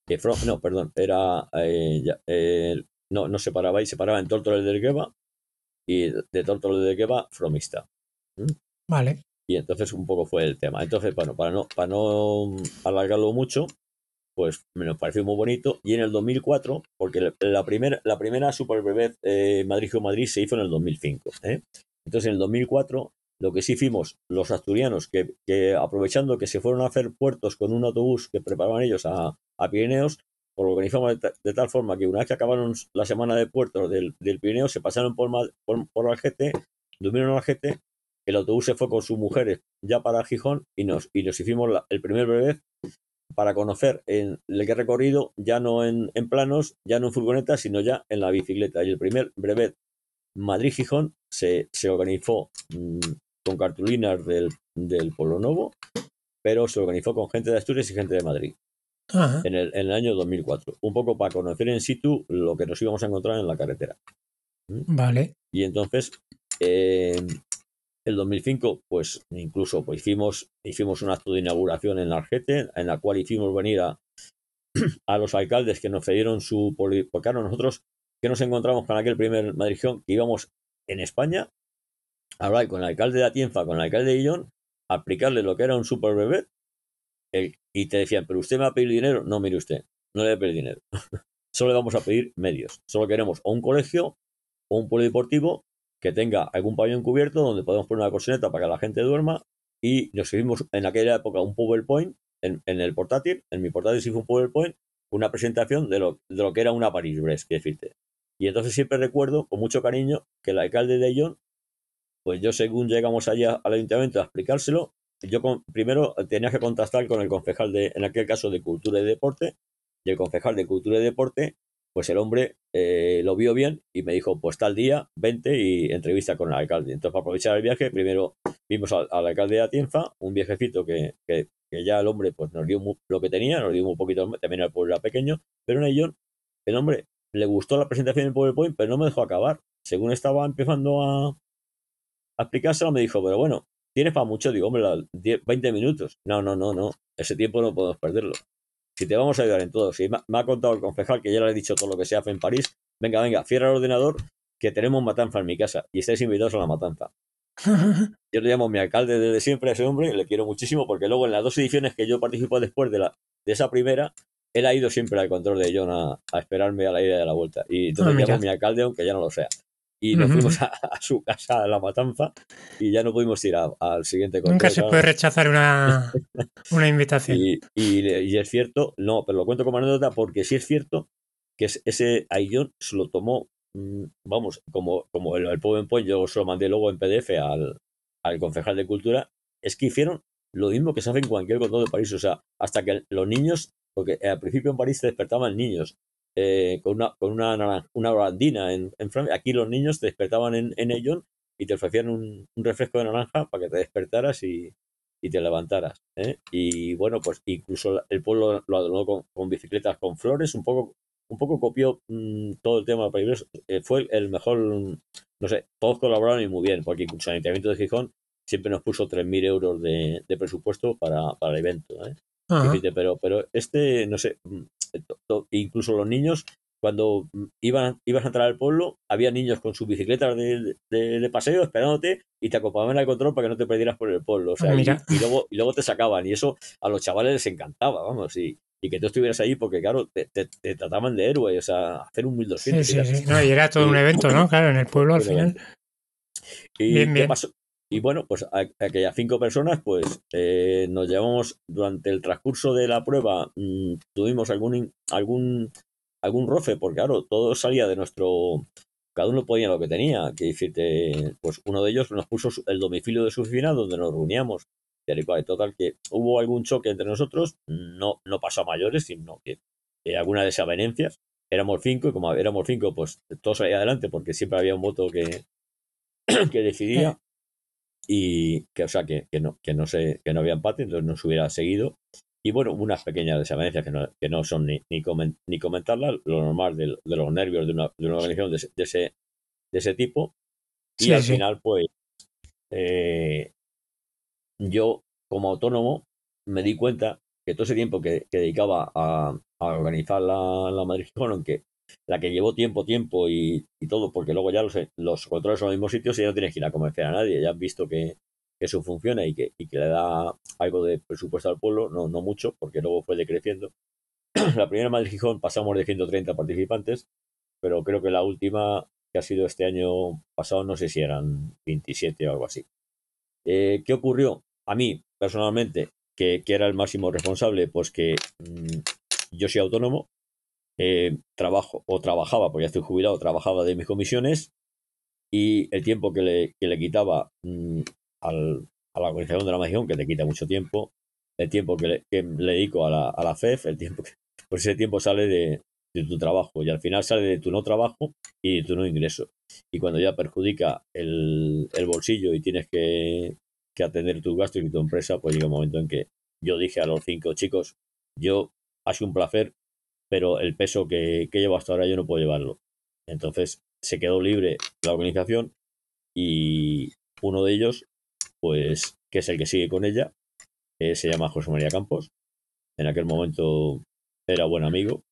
Que no, perdón, era. Eh, eh, no, no se paraba ahí, se paraba en Tortores del Gueva y de Tortores del Gueva, Fromista. ¿Mm? Vale. Y entonces un poco fue el tema. Entonces, bueno, para no, para no alargarlo mucho, pues me nos pareció muy bonito. Y en el 2004, porque la primera, la primera Super Brevet eh, Madrid-Madrid se hizo en el 2005. ¿eh? Entonces, en el 2004 lo que sí fuimos los asturianos, que, aprovechando que se fueron a hacer puertos con un autobús que preparaban ellos a, Pirineos, pues lo organizamos de, tal forma que una vez que acabaron la semana de puertos del, Pirineo, se pasaron por, por, por durmieron en Algete, el autobús se fue con sus mujeres ya para Gijón y nos, y nos hicimos el primer brevet para conocer en el que recorrido, ya no en, planos, ya no en furgoneta, sino ya en la bicicleta. Y el primer brevet Madrid-Gijón se, se organizó mm, con cartulinas del, del Polo Novo, pero se organizó con gente de Asturias y gente de Madrid. En el, en el, año 2004. Un poco para conocer en situ lo que nos íbamos a encontrar en la carretera. Vale. Y entonces, eh, el 2005, pues incluso pues, hicimos, hicimos un acto de inauguración en Argete, en la cual hicimos venir a, <clears throat> a los alcaldes que nos cedieron su. Porque claro, nosotros que nos encontramos con aquel primer Madrid que íbamos en España hablar con el alcalde de Atienza, con el alcalde de Illón, aplicarle lo que era un super bebé, y te decían, pero usted me va a pedir dinero. No, mire usted, no le voy a pedir dinero. <laughs> Solo le vamos a pedir medios. Solo queremos un colegio o un polideportivo que tenga algún pabellón cubierto donde podemos poner una cocineta para que la gente duerma y nos hicimos en aquella época un PowerPoint en, en el portátil, en mi portátil sí fue un PowerPoint, una presentación de lo, de lo que era una París-Brest, que decirte. Y entonces siempre recuerdo con mucho cariño que el alcalde de Illón pues yo según llegamos allá al ayuntamiento a explicárselo, yo primero tenía que contactar con el concejal de, en aquel caso, de Cultura y Deporte, y el concejal de Cultura y Deporte, pues el hombre eh, lo vio bien y me dijo, pues tal día, vente y entrevista con el alcalde. Entonces, para aprovechar el viaje, primero vimos al, alcalde de Atienza, un viejecito que, que, ya el hombre pues nos dio lo que tenía, nos dio un poquito, también el pueblo pequeño, pero en ello el hombre le gustó la presentación del PowerPoint, pero no me dejó acabar. Según estaba empezando a, a explicárselo me dijo, pero bueno, tienes para mucho, digo, hombre, 20 minutos. No, no, no, no, ese tiempo no podemos perderlo. Si te vamos a ayudar en todo, si me, ha contado el concejal que ya le he dicho todo lo que se hace en París, venga, venga, cierra el ordenador que tenemos matanza en mi casa y estáis invitados a la matanza. <laughs> yo le llamo mi alcalde desde siempre a ese hombre, le quiero muchísimo porque luego en las dos ediciones que yo participo después de, la, de esa primera, él ha ido siempre al control de John a, esperarme a la ida de la vuelta. Y entonces ah, llamo a mi alcalde, aunque ya no lo sea y nos fuimos a, su casa a la matanza y ya no pudimos ir al siguiente control. Nunca se puede rechazar una, <laughs> una invitación. Y, y, es cierto, no, pero lo cuento como anécdota porque sí es cierto que ese Aillón se lo tomó, mm, vamos, como, como el, el PowerPoint, yo se lo mandé luego en PDF al, al concejal de cultura, es que hicieron lo mismo que se hace en cualquier control de París, o sea, hasta que los niños, porque al principio en París se despertaban niños, eh, con una, con una, una barandina en, en, Francia. Aquí los niños te despertaban en, en y te ofrecían un, refresco de naranja para que te despertaras y, y te levantaras. ¿eh? Y bueno, pues incluso el pueblo lo adornó con, bicicletas con flores, un poco, un poco copió mm, todo el tema de eh, fue el mejor, no sé, todos colaboraron y muy bien, porque incluso el Ayuntamiento de Gijón siempre nos puso 3.000 euros de, de, presupuesto para, para el evento. ¿eh? pero, pero este, no sé, mm, incluso los niños, cuando iban, ibas a entrar al pueblo, había niños con sus bicicletas de, de, paseo esperándote y te acompañaban al control para que no te perdieras por el pueblo. O sea, y, luego, y luego te sacaban. Y eso a los chavales les encantaba, vamos. Y, y que tú estuvieras ahí porque, claro, te, te, trataban de héroe, o sea, hacer un 1200. Sí, sí, sí. y era todo <laughs> un evento, ¿no? Claro, en el pueblo al final. ¿Y bien, qué pasó? Y bueno, pues aquellas cinco personas, pues eh, nos llevamos durante el transcurso de la prueba, mm, tuvimos algún, algún, algún roce, porque claro, todo salía de nuestro, cada uno ponía lo que tenía, que decirte, pues uno de ellos nos puso el domicilio de su oficina donde nos reuníamos. Y total, que hubo algún choque entre nosotros, no, no pasó a mayores, sino que eh, algunas desavenencias. Éramos cinco y como éramos cinco, pues todo salía adelante porque siempre había un voto que, <clears throat> que decidía y que, o sea, que, que, no, que, no sé, que no había empate, entonces no se hubiera seguido. Y bueno, unas pequeñas desavenencias que no, que no son ni, ni, ni comentarlas, lo normal de, de, los nervios de una, de una organización de, de, ese, de ese tipo. Y Sí, al sí. final, pues, eh, yo como autónomo me di cuenta que todo ese tiempo que, que dedicaba a, a organizar la, la Madrid Gijón, aunque la que llevó tiempo, tiempo y, y todo, porque luego ya los, los controles son los mismos sitios y ya no tienes que ir a convencer a nadie, ya has visto que, que eso funciona y que, y que le da algo de presupuesto al pueblo, no, no mucho, porque luego fue decreciendo. <clears throat> la primera Madrid Gijón pasamos de 130 participantes, pero creo que la última, que ha sido este año pasado, no sé si eran 27 o algo así. Eh, ¿Qué ocurrió? A mí, personalmente, que, que, era el máximo responsable, pues que mmm, yo soy autónomo, eh, trabajo o trabajaba, porque ya estoy jubilado, trabajaba de mis comisiones y el tiempo que le, que le quitaba mmm, al, a la organización de la Magión, que te quita mucho tiempo, el tiempo que le, que le dedico a la, a la, FEF, el tiempo que, <laughs> pues ese tiempo sale de, de, tu trabajo y al final sale de tu no trabajo y de tu no ingreso. Y cuando ya perjudica el, el bolsillo y tienes que, que, atender tus gastos y tu empresa, pues llega un momento en que yo dije a los cinco chicos, yo ha un placer, pero el peso que, que llevo hasta ahora yo no puedo llevarlo. Entonces se quedó libre la organización y uno de ellos pues que es el que sigue con ella, eh, se llama José María Campos. En aquel momento era buen amigo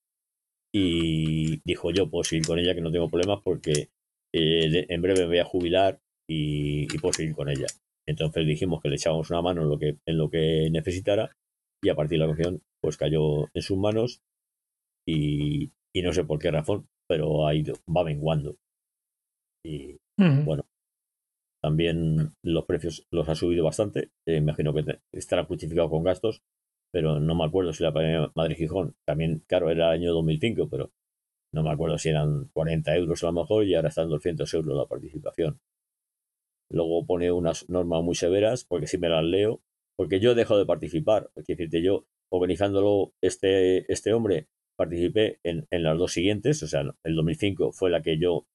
y dijo yo puedo seguir con ella que no tengo problemas porque eh, en breve me voy a jubilar y, y, puedo seguir con ella. Entonces dijimos que le echábamos una mano en lo que, en lo que necesitara y a partir de la cuestión pues cayó en sus manos y, y no sé por qué razón, pero ha ido, va menguando. Y uh -huh. bueno, también los precios los ha subido bastante. Eh, imagino que estará justificado con gastos, pero no me acuerdo si la primera Madrid-Gijón también, claro, era el año 2005, pero no me acuerdo si eran 40 euros a lo mejor y ahora están 200 euros la participación. Luego pone unas normas muy severas, porque si me las leo, porque yo he dejado de participar. Es decirte, yo organizándolo este, este hombre, participé en, en las dos siguientes, o sea, el 2005 fue la que yo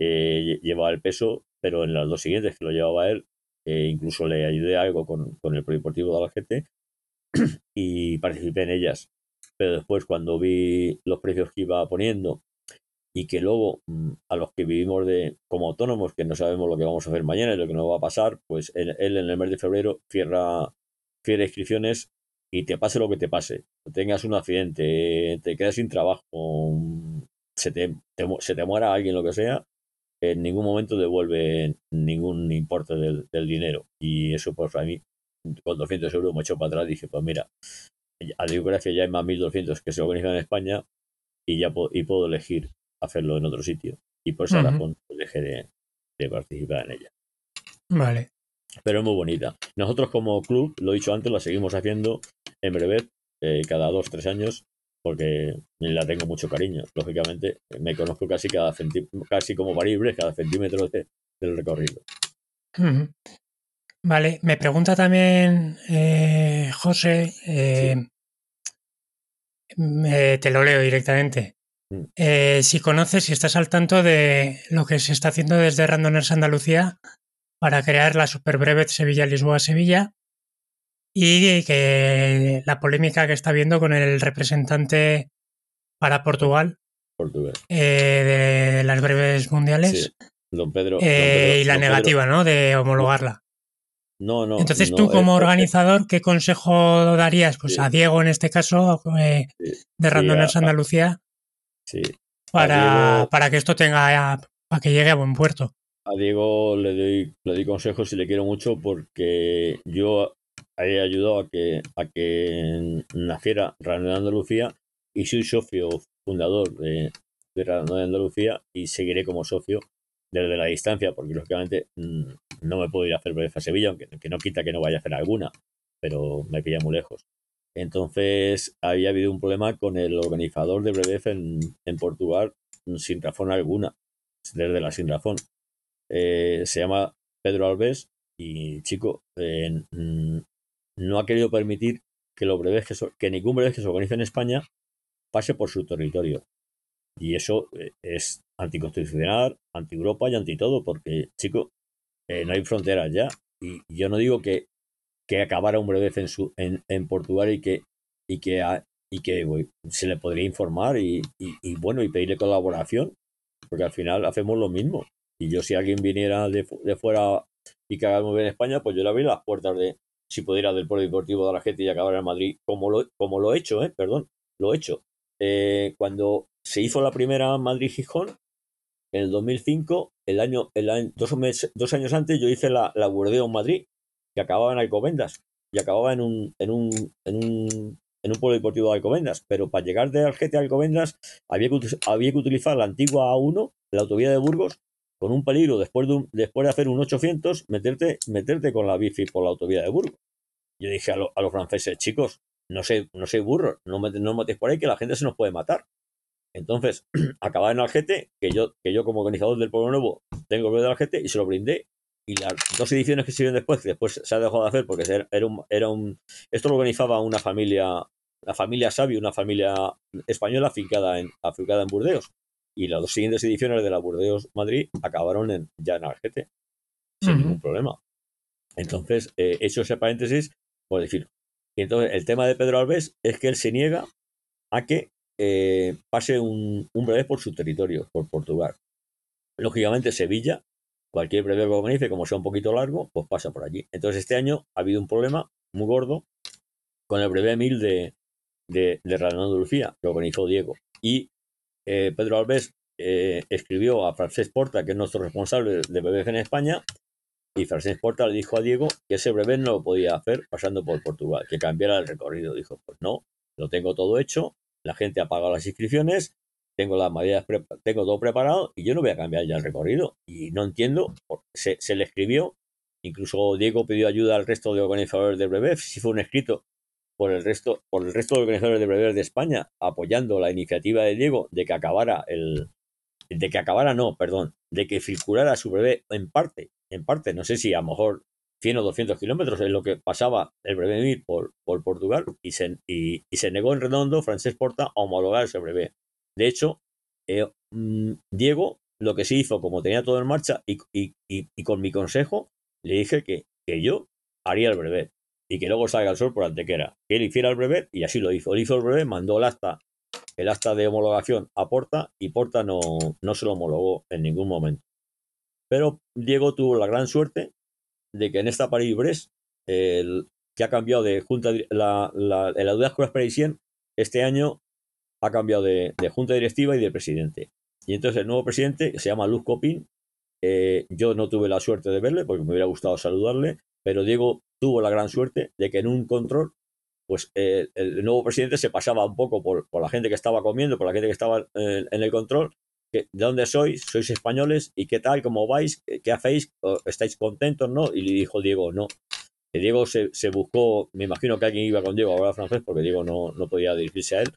eh, llevaba el peso, pero en las dos siguientes que lo llevaba él, eh, incluso le ayudé algo con, con el Polideportivo de la gente <clears throat> y participé en ellas. Pero después, cuando vi los precios que iba poniendo y que luego mm, a los que vivimos de como autónomos, que no sabemos lo que vamos a hacer mañana y lo que nos va a pasar, pues él, él en el mes de febrero cierra, cierra inscripciones y te pase lo que te pase, tengas un accidente, te quedas sin trabajo, se te, te, se te muera alguien, lo que sea, en ningún momento devuelve ningún importe del, del dinero. Y eso, pues, para mí, con 200 euros me echo para atrás y dije, pues mira, a Dios gracias ya hay más 1200 que se organizan en España y ya puedo, y puedo elegir hacerlo en otro sitio. Y por esa uh -huh. razón pues, dejé de, de participar en ella. Vale. Pero es muy bonita. Nosotros como club, lo he dicho antes, la seguimos haciendo en breve, eh, cada dos, tres años, porque la tengo mucho cariño. Lógicamente, me conozco casi cada casi como variable, cada centímetro de, del recorrido. Vale, me pregunta también eh, José, eh, sí. te lo leo directamente. Mm. Eh, si conoces, si estás al tanto de lo que se está haciendo desde Randoners Andalucía para crear la Super Brevet Sevilla-Lisboa-Sevilla y que la polémica que está habiendo con el representante para Portugal. Eh, de las breves mundiales sí. don Pedro, don eh, y la negativa Pedro. ¿no? de homologarla. No, no. Entonces no, tú como eh, organizador, ¿qué consejo darías? Pues Sí. a Diego en este caso, eh, Sí. de a- Andalucía, para, Diego- para que esto tenga, para que llegue a buen puerto. A Diego le doy, le doy consejos y le quiero mucho porque yo he ayudado a que, a que naciera Randoner Andalucía y soy socio fundador de, de Randoner Andalucía y seguiré como socio desde la distancia porque lógicamente mm, no me puedo ir a hacer breve a Sevilla, aunque que no quita que no vaya a hacer alguna, pero me pilla muy lejos. Entonces había habido un problema con el organizador de Brevef en, en Portugal mm, sin razón alguna, desde la sin razón. Eh, se llama Pedro Alves y chico, eh, mm, no ha querido permitir que los breves que, que ningún breve que se organice en España pase por su territorio. Y eso eh, es anticonstitucional, anti-Europa y anti todo, porque, chico, eh, no hay fronteras ya. Y yo no digo que, que acabara un brevet en, su, en, en Portugal y que, y que, y que se le podría informar y, y, bueno, y pedirle colaboración, porque al final hacemos lo mismo. Y yo si alguien viniera de, de fuera y que haga muy España, pues yo le abrí las puertas de, si pudiera, del Pueblo Deportivo de la y acabar en Madrid, como lo, como lo he hecho, ¿eh? perdón, lo he hecho. Eh, cuando se hizo la primera Madrid-Gijón, en el 2005, el año, el año dos, dos, años antes, yo hice la, la Burdeos Madrid, que acababa en Alcobendas, y acababa en un, en un, en un, en un pueblo deportivo de Alcobendas. Pero para llegar de Algete a Alcobendas había había que utilizar la antigua A1, la autovía de Burgos, con un peligro después de, después de hacer un 800, meterte, meterte con la bici por la autovía de Burgos. Yo dije a, los franceses, chicos, no sé, no sé burro, no, me, no por ahí que la gente se nos puede matar. Entonces, <clears throat> acababa en Algete, que yo, que yo como organizador del Pueblo Nuevo tengo el de Algete y se lo brindé. Y las dos ediciones que siguieron después, que después se ha dejado de hacer porque era un, era un esto lo organizaba una familia, la familia Sabio, una familia española afincada en, afincada en Burdeos y las dos siguientes ediciones de la Burdeos Madrid acabaron en, ya en Argete, sin ningún problema. Entonces, eh, hecho ese paréntesis, por decir. Y entonces, el tema de Pedro Alves es que él se niega a que eh, pase un, un brevet por su territorio, por Portugal. Lógicamente, Sevilla, cualquier brevet que organice, como sea un poquito largo, pues pasa por allí. Entonces, este año ha habido un problema muy gordo con el brevet 1000 de, de, de Andalucía, que organizó Diego. Y eh, Pedro Alves eh, escribió a Francesc Porta, que es nuestro responsable de BBF en España, y Francesc Porta le dijo a Diego que ese brevet no lo podía hacer pasando por Portugal, que cambiara el recorrido. Dijo, pues no, lo tengo todo hecho, la gente ha pagado las inscripciones, tengo las medidas, tengo todo preparado y yo no voy a cambiar ya el recorrido. Y no entiendo, se, se le escribió, incluso Diego pidió ayuda al resto de organizadores del brevet, si fue un escrito por el resto, por el resto de organizadores de breves de España, apoyando la iniciativa de Diego de que acabara el, de que acabara, no, perdón, de que circulara su breve en parte, en parte, no sé si a lo mejor 100 o 200 kilómetros es lo que pasaba el breve MIR por, por Portugal y se, y, se negó en redondo Francés Porta a homologar ese breve. De hecho, eh, mm, Diego lo que sí hizo, como tenía todo en marcha y, y, con mi consejo, le dije que, que yo haría el breve y que luego salga el sol por Antequera. Que él hiciera el brevet y así lo hizo. Él hizo el brevet, mandó el acta, el acta de homologación a Porta y Porta no, no se lo homologó en ningún momento. Pero Diego tuvo la gran suerte de que en esta París-Brest, que ha cambiado de junta, la, la, la Deuda Parisien, este año ha cambiado de, de, junta directiva y de presidente. Y entonces el nuevo presidente se llama Luz Copín. Eh, yo no tuve la suerte de verle porque me hubiera gustado saludarle, pero Diego tuvo la gran suerte de que en un control, pues eh, el nuevo presidente se pasaba un poco por, por, la gente que estaba comiendo, por la gente que estaba en, en el control, ¿de dónde sois? ¿Sois españoles? ¿Y qué tal? ¿Cómo vais? ¿Qué, qué hacéis? ¿Estáis contentos? ¿No? Y le dijo Diego, no. Diego se, se, buscó, me imagino que alguien iba con Diego a hablar francés, porque Diego no, no podía dirigirse a él,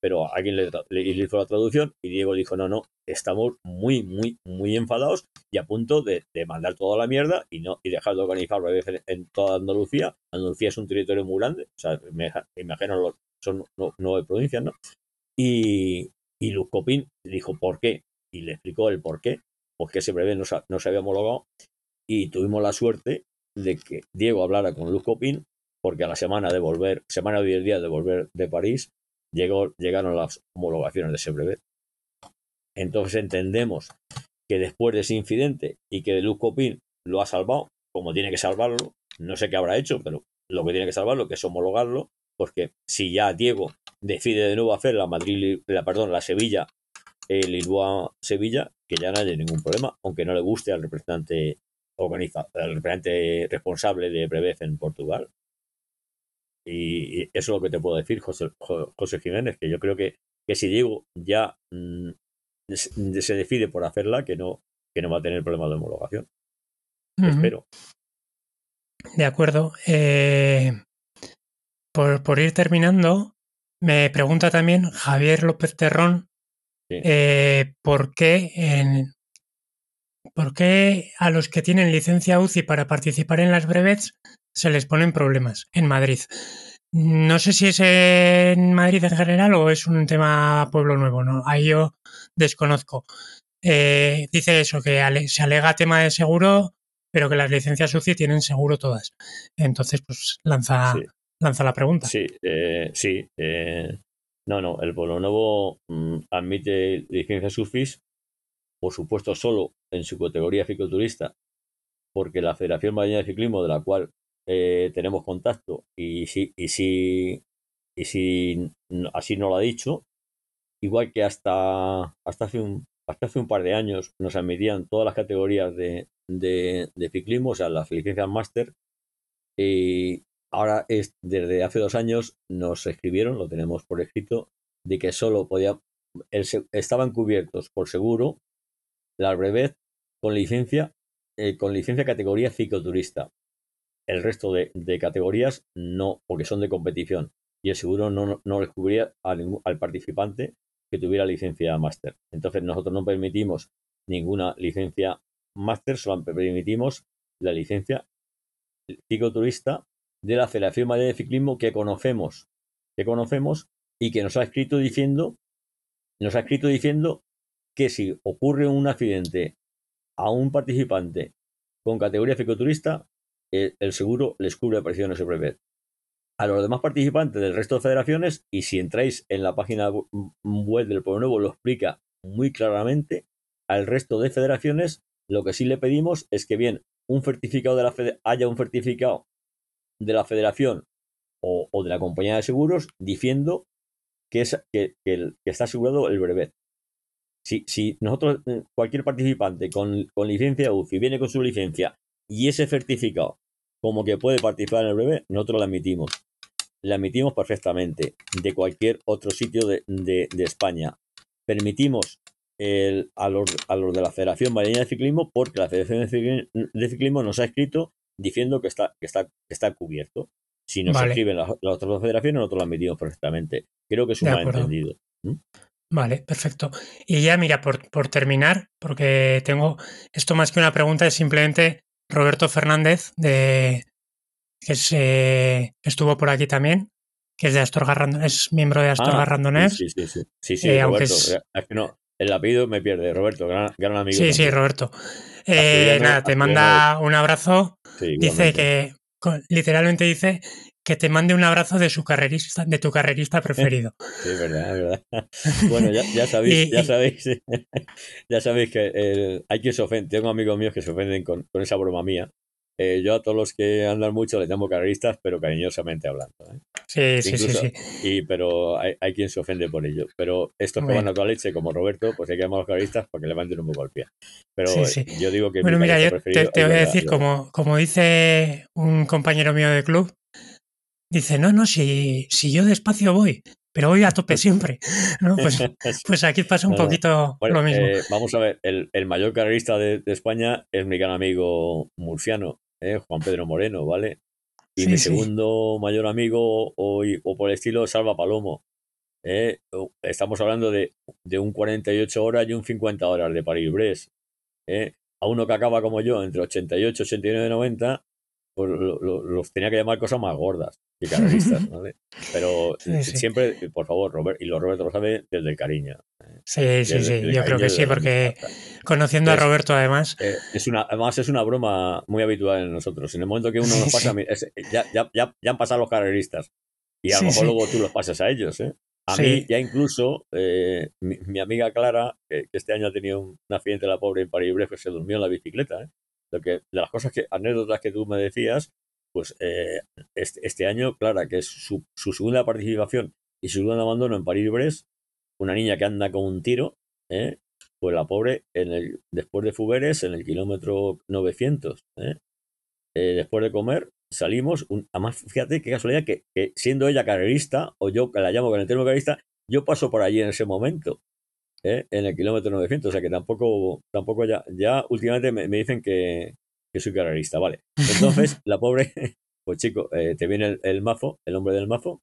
pero alguien le, le, hizo la traducción y Diego dijo, no, no, estamos muy, muy, muy enfadados y a punto de, de mandar toda la mierda y no y dejar de organizar en, en toda Andalucía. Andalucía es un territorio muy grande, o sea, me, me imagino son nueve provincias, ¿no? Y, y Luz Copín dijo, ¿por qué? Y le explicó el por qué, porque ese breve no, no se había homologado y tuvimos la suerte de que Diego hablara con Luz Copín, porque a la semana de volver, semana o diez días de volver de París, llegaron las homologaciones de ese brevet. Entonces entendemos que después de ese incidente y que Luz Copín lo ha salvado, como tiene que salvarlo, no sé qué habrá hecho, pero lo que tiene que salvarlo, que es homologarlo, porque si ya Diego decide de nuevo hacer la Madrid, la, perdón, la Sevilla, el Lisboa Sevilla, que ya no haya ningún problema, aunque no le guste al representante organiza, al representante responsable de Brevez en Portugal. Y, y, eso es lo que te puedo decir, José, José Jiménez, que yo creo que, que si Diego ya mmm, se decide por hacerla, que no, que no va a tener problema de homologación. Uh -huh. Espero. De acuerdo. Eh, por, por, ir terminando, me pregunta también Javier López Terrón sí. eh, por qué en, ¿Por qué a los que tienen licencia UCI para participar en las brevets se les ponen problemas en Madrid? No sé si es en Madrid en general o es un tema Pueblo Nuevo, ¿no? Ahí yo desconozco. Eh, dice eso, que se alega tema de seguro, pero que las licencias UCI tienen seguro todas. Entonces, pues lanza, lanza la pregunta. Sí, eh, sí. Eh, no, no, el Pueblo Nuevo mm, admite licencias UCI, por supuesto, solo en su categoría cicloturista, porque la Federación Marina de Ciclismo, de la cual eh, tenemos contacto y si, y si, y si así no lo ha dicho, igual que hasta, hasta, hace un, hasta hace un par de años nos admitían todas las categorías de, de, ciclismo, o sea, las licencias máster, y ahora es, desde hace dos años nos escribieron, lo tenemos por escrito, de que solo podía, estaban cubiertos por seguro la brevet con licencia, eh, con licencia categoría cicloturista. El resto de, categorías no, porque son de competición. Y el seguro no, no les cubría al participante que tuviera licencia máster. Entonces nosotros no permitimos ninguna licencia máster, solo permitimos la licencia cicloturista de la Federación Madrid de Ciclismo que conocemos, que conocemos y que nos ha escrito diciendo, nos ha escrito diciendo que si ocurre un accidente a un participante con categoría cicloturista, el, seguro les cubre la presión ese brevet. A los demás participantes del resto de federaciones, y si entráis en la página web del Pueblo Nuevo, lo explica muy claramente, al resto de federaciones, lo que sí le pedimos es que bien un certificado de la haya un certificado de la federación o, de la compañía de seguros diciendo que, es, que, está asegurado el brevet. Si, si nosotros, eh, cualquier participante con, con licencia UCI viene con su licencia y ese certificado como que puede participar en el breve, nosotros la emitimos. La emitimos perfectamente de cualquier otro sitio de, España. Permitimos a, los, de la Federación Marina de Ciclismo porque la Federación de Ciclismo, nos ha escrito diciendo que está, que está, está cubierto. Si nos escriben las, otras dos federaciones, nosotros la emitimos perfectamente. Creo que es un malentendido. Vale, perfecto. Y ya, mira, por, por terminar, porque tengo esto más que una pregunta, es simplemente Roberto Fernández, de, que eh, estuvo por aquí también, que es de Astorga es miembro de Astorga ah, Sí, sí, sí. Sí, sí, eh, Roberto. Es... que no, el apellido me pierde. Roberto, gran, amigo. Sí, sí, Roberto. Eh, nada, te manda un abrazo. dice que, literalmente dice que te mande un abrazo de su carrerista, de tu carrerista <laughs> preferido. Sí, verdad, verdad. <laughs> Bueno, ya, sabéis, ya sabéis, <laughs> ya sabéis que hay quien se ofende. Tengo amigos míos que se ofenden con, esa broma mía. Eh, yo a todos los que andan mucho les llamo carreristas, pero cariñosamente hablando. ¿eh? Sí, sí, sí, sí, Y, pero hay, quien se ofende por ello. Pero estos que van a toda leche, como Roberto, pues hay que llamar a los carreristas para que levanten un poco el pie. Pero yo digo que. Bueno, mira, yo te, te voy a decir, como, como dice un compañero mío de club, dice, no, no, si, si yo despacio voy, pero voy a tope <laughs> siempre. ¿no? Pues, <laughs> pues aquí pasa un poquito lo mismo. Eh, vamos a ver, el, el mayor carrerista de, España es mi gran amigo murciano, eh, Juan Pedro Moreno, ¿vale? Y mi segundo mayor amigo o, o, por el estilo Salva Palomo. Eh, estamos hablando de, de, un 48 horas y un 50 horas de París-Brest. A uno que acaba como yo entre 88, 89 y 90, pues los tenía que llamar cosas más gordas que carreristas, ¿vale? Pero <laughs> siempre, por favor, Robert, y lo Roberto lo sabe desde el cariño. ¿eh? Sí, sí, sí, yo creo que sí, porque conociendo a Roberto además... Eh, es una, además es una broma muy habitual en nosotros. En el momento que uno <laughs> nos pasa, ya, ya, ya, ya, han pasado los carreristas y a lo mejor luego tú los pasas a ellos, ¿eh? A mí ya incluso eh, mi, amiga Clara, que, este año ha tenido un, accidente la pobre en París que se durmió en la bicicleta, ¿eh? Que, de las cosas que, anécdotas que tú me decías, pues eh, este, este, año, Clara, que es su, segunda participación y su segundo abandono en París-Brest, una niña que anda con un tiro, ¿eh? pues la pobre, en el, después de Fugueres, en el kilómetro 900, ¿eh? después de comer, salimos, además, fíjate qué casualidad que, siendo ella carrerista, o yo que la llamo con el término carrerista, yo paso por allí en ese momento. ¿Eh? en el kilómetro 900, o sea que tampoco, tampoco ya, ya últimamente me, dicen que, soy carrerista, vale. Entonces, <laughs> la pobre, pues chico, eh, te viene el, mazo, el hombre del mazo,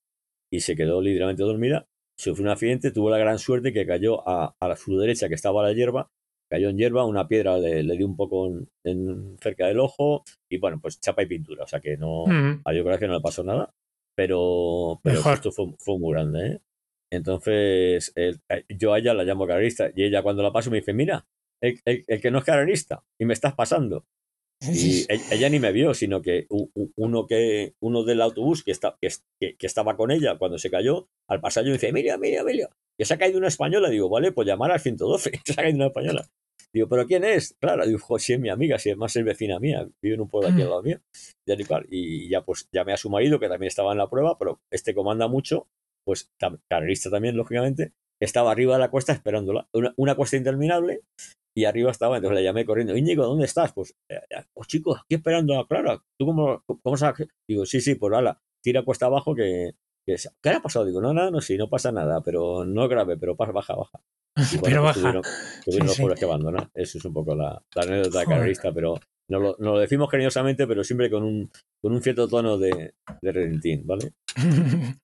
y se quedó literalmente dormida, sufrió un accidente, tuvo la gran suerte que cayó a, a su derecha, que estaba la hierba, cayó en hierba, una piedra le, dio un poco en, cerca del ojo, y bueno, pues chapa y pintura, o sea que no, a Dios gracias no le pasó nada, pero, pero esto fue, fue, muy grande, ¿eh? Entonces, eh, yo a ella la llamo carrerista y ella cuando la paso me dice, mira, el, el, que no es carrerista y me estás pasando. Y ella ni me vio, sino que uno que uno del autobús que, está, que, que, estaba con ella cuando se cayó, al pasar yo me dice, mira, mira, mira, que se ha caído una española. Digo, vale, pues llamar al 112, <laughs> que se ha caído una española. Digo, ¿pero quién es? Claro, digo, si es mi amiga, si es más es vecina mía, vive en un pueblo aquí al lado mío. Y ya pues llamé a su marido, que también estaba en la prueba, pero este comanda mucho, pues carrerista también, lógicamente, estaba arriba de la cuesta esperándola. Una, cuesta interminable, y arriba estaba, entonces le llamé corriendo, Íñigo, ¿dónde estás? Pues, eh, eh, oh, chicos, aquí esperando a Clara. ¿Tú cómo, cómo sabes? Digo, sí, sí, pues ala, tira cuesta abajo que, que, ¿Qué ha pasado? Digo, no, nada, no, sí, no pasa nada, pero no grave, pero baja, baja <laughs> pero pues baja. Tuvieron, los pueblos que abandonar. Eso es un poco la, anécdota carrerista, pero nos lo, lo, decimos cariñosamente, pero siempre con un, con un cierto tono de, de redentín, ¿vale? <laughs>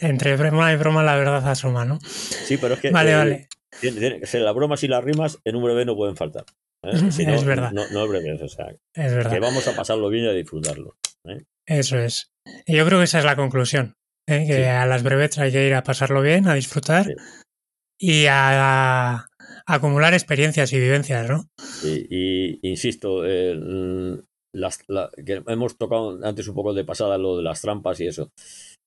Entre broma y broma la verdad asoma, ¿no? Sí, pero es que... Vale, eh, vale. Tiene, que ser las bromas y las rimas en un breve no pueden faltar. ¿eh? <laughs> es verdad. No, no es breve, o sea, es verdad. que vamos a pasarlo bien y a disfrutarlo. ¿eh? Eso es. Y yo creo que esa es la conclusión. Que a las breves hay que ir a pasarlo bien, a disfrutar y a, acumular experiencias y vivencias, ¿no? Y, insisto, las, que hemos tocado antes un poco de pasada lo de las trampas y eso.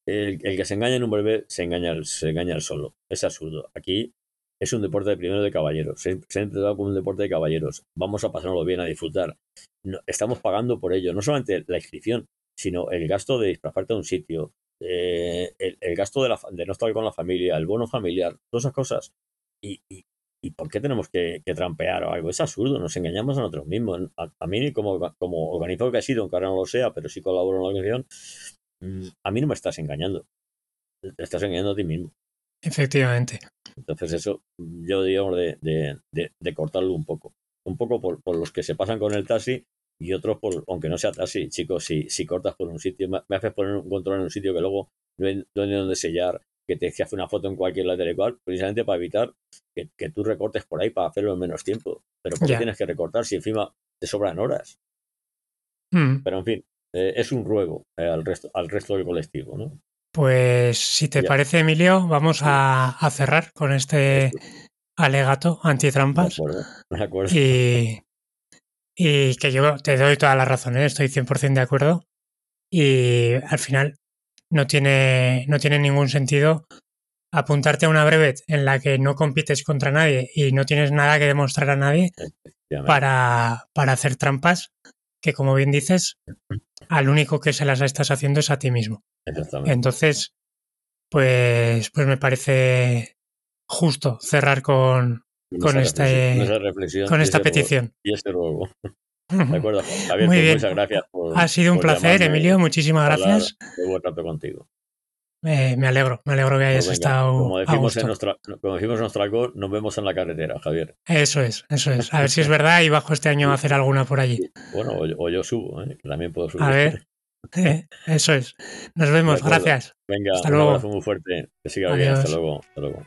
El, que se engaña en un breve se engaña, se engaña el solo. Es absurdo. Aquí es un deporte de primero de caballeros. Se, se ha entregado como un deporte de caballeros. Vamos a pasarlo bien, a disfrutar. estamos pagando por ello. No solamente la inscripción, sino el gasto de disfrazarte a un sitio, eh, el, gasto de, la, de, no estar con la familia, el bono familiar, todas esas cosas. Y, y, por qué tenemos que, trampear o algo? Es absurdo, nos engañamos a nosotros mismos. A, mí, como, como organizador que he sido, aunque ahora no lo sea, pero sí colaboro en la organización, mm, a mí no me estás engañando. Te estás engañando a ti mismo. Efectivamente. Entonces, eso yo digamos de, de, de, cortarlo un poco. Un poco por, por, los que se pasan con el taxi y otros, por, aunque no sea así, chicos, si, si cortas por un sitio, me, haces poner un control en un sitio que luego no hay donde sellar, que te hace una foto en cualquier lateral igual, precisamente para evitar que, que, tú recortes por ahí para hacerlo en menos tiempo. Pero ¿por qué tienes que recortar si encima te sobran horas? Mm. Pero en fin, eh, es un ruego eh, al, resto, al resto del colectivo, ¿no? Pues si te parece, Emilio, vamos a, a, cerrar con este alegato antitrampas. De acuerdo, de acuerdo. Y, y que yo te doy todas las razones, estoy 100% de acuerdo. Y al final no tiene, no tiene ningún sentido apuntarte a una brevet en la que no compites contra nadie y no tienes nada que demostrar a nadie para, para hacer trampas que, como bien dices, al único que se las estás haciendo es a ti mismo. Entonces, pues, pues me parece justo cerrar con, con, esta, con esta petición. y este ruego. <laughs> De acuerdo, Javier, Muy bien. muchas gracias. Por, ha sido un placer, Emilio, muchísimas gracias. De buen rato contigo. Eh, me alegro, me alegro que hayas pues estado. Como decimos, en nuestra, como decimos en nuestra nos vemos en la carretera, Javier. Eso es, eso es. A ver si es verdad y bajo este año a hacer alguna por allí. Bueno, o, yo subo, ¿eh? también puedo subir. A ver, <laughs> eh, eso es. Nos vemos, gracias. Venga, Hasta un luego. abrazo muy fuerte. Que siga bien. Hasta luego. Hasta luego.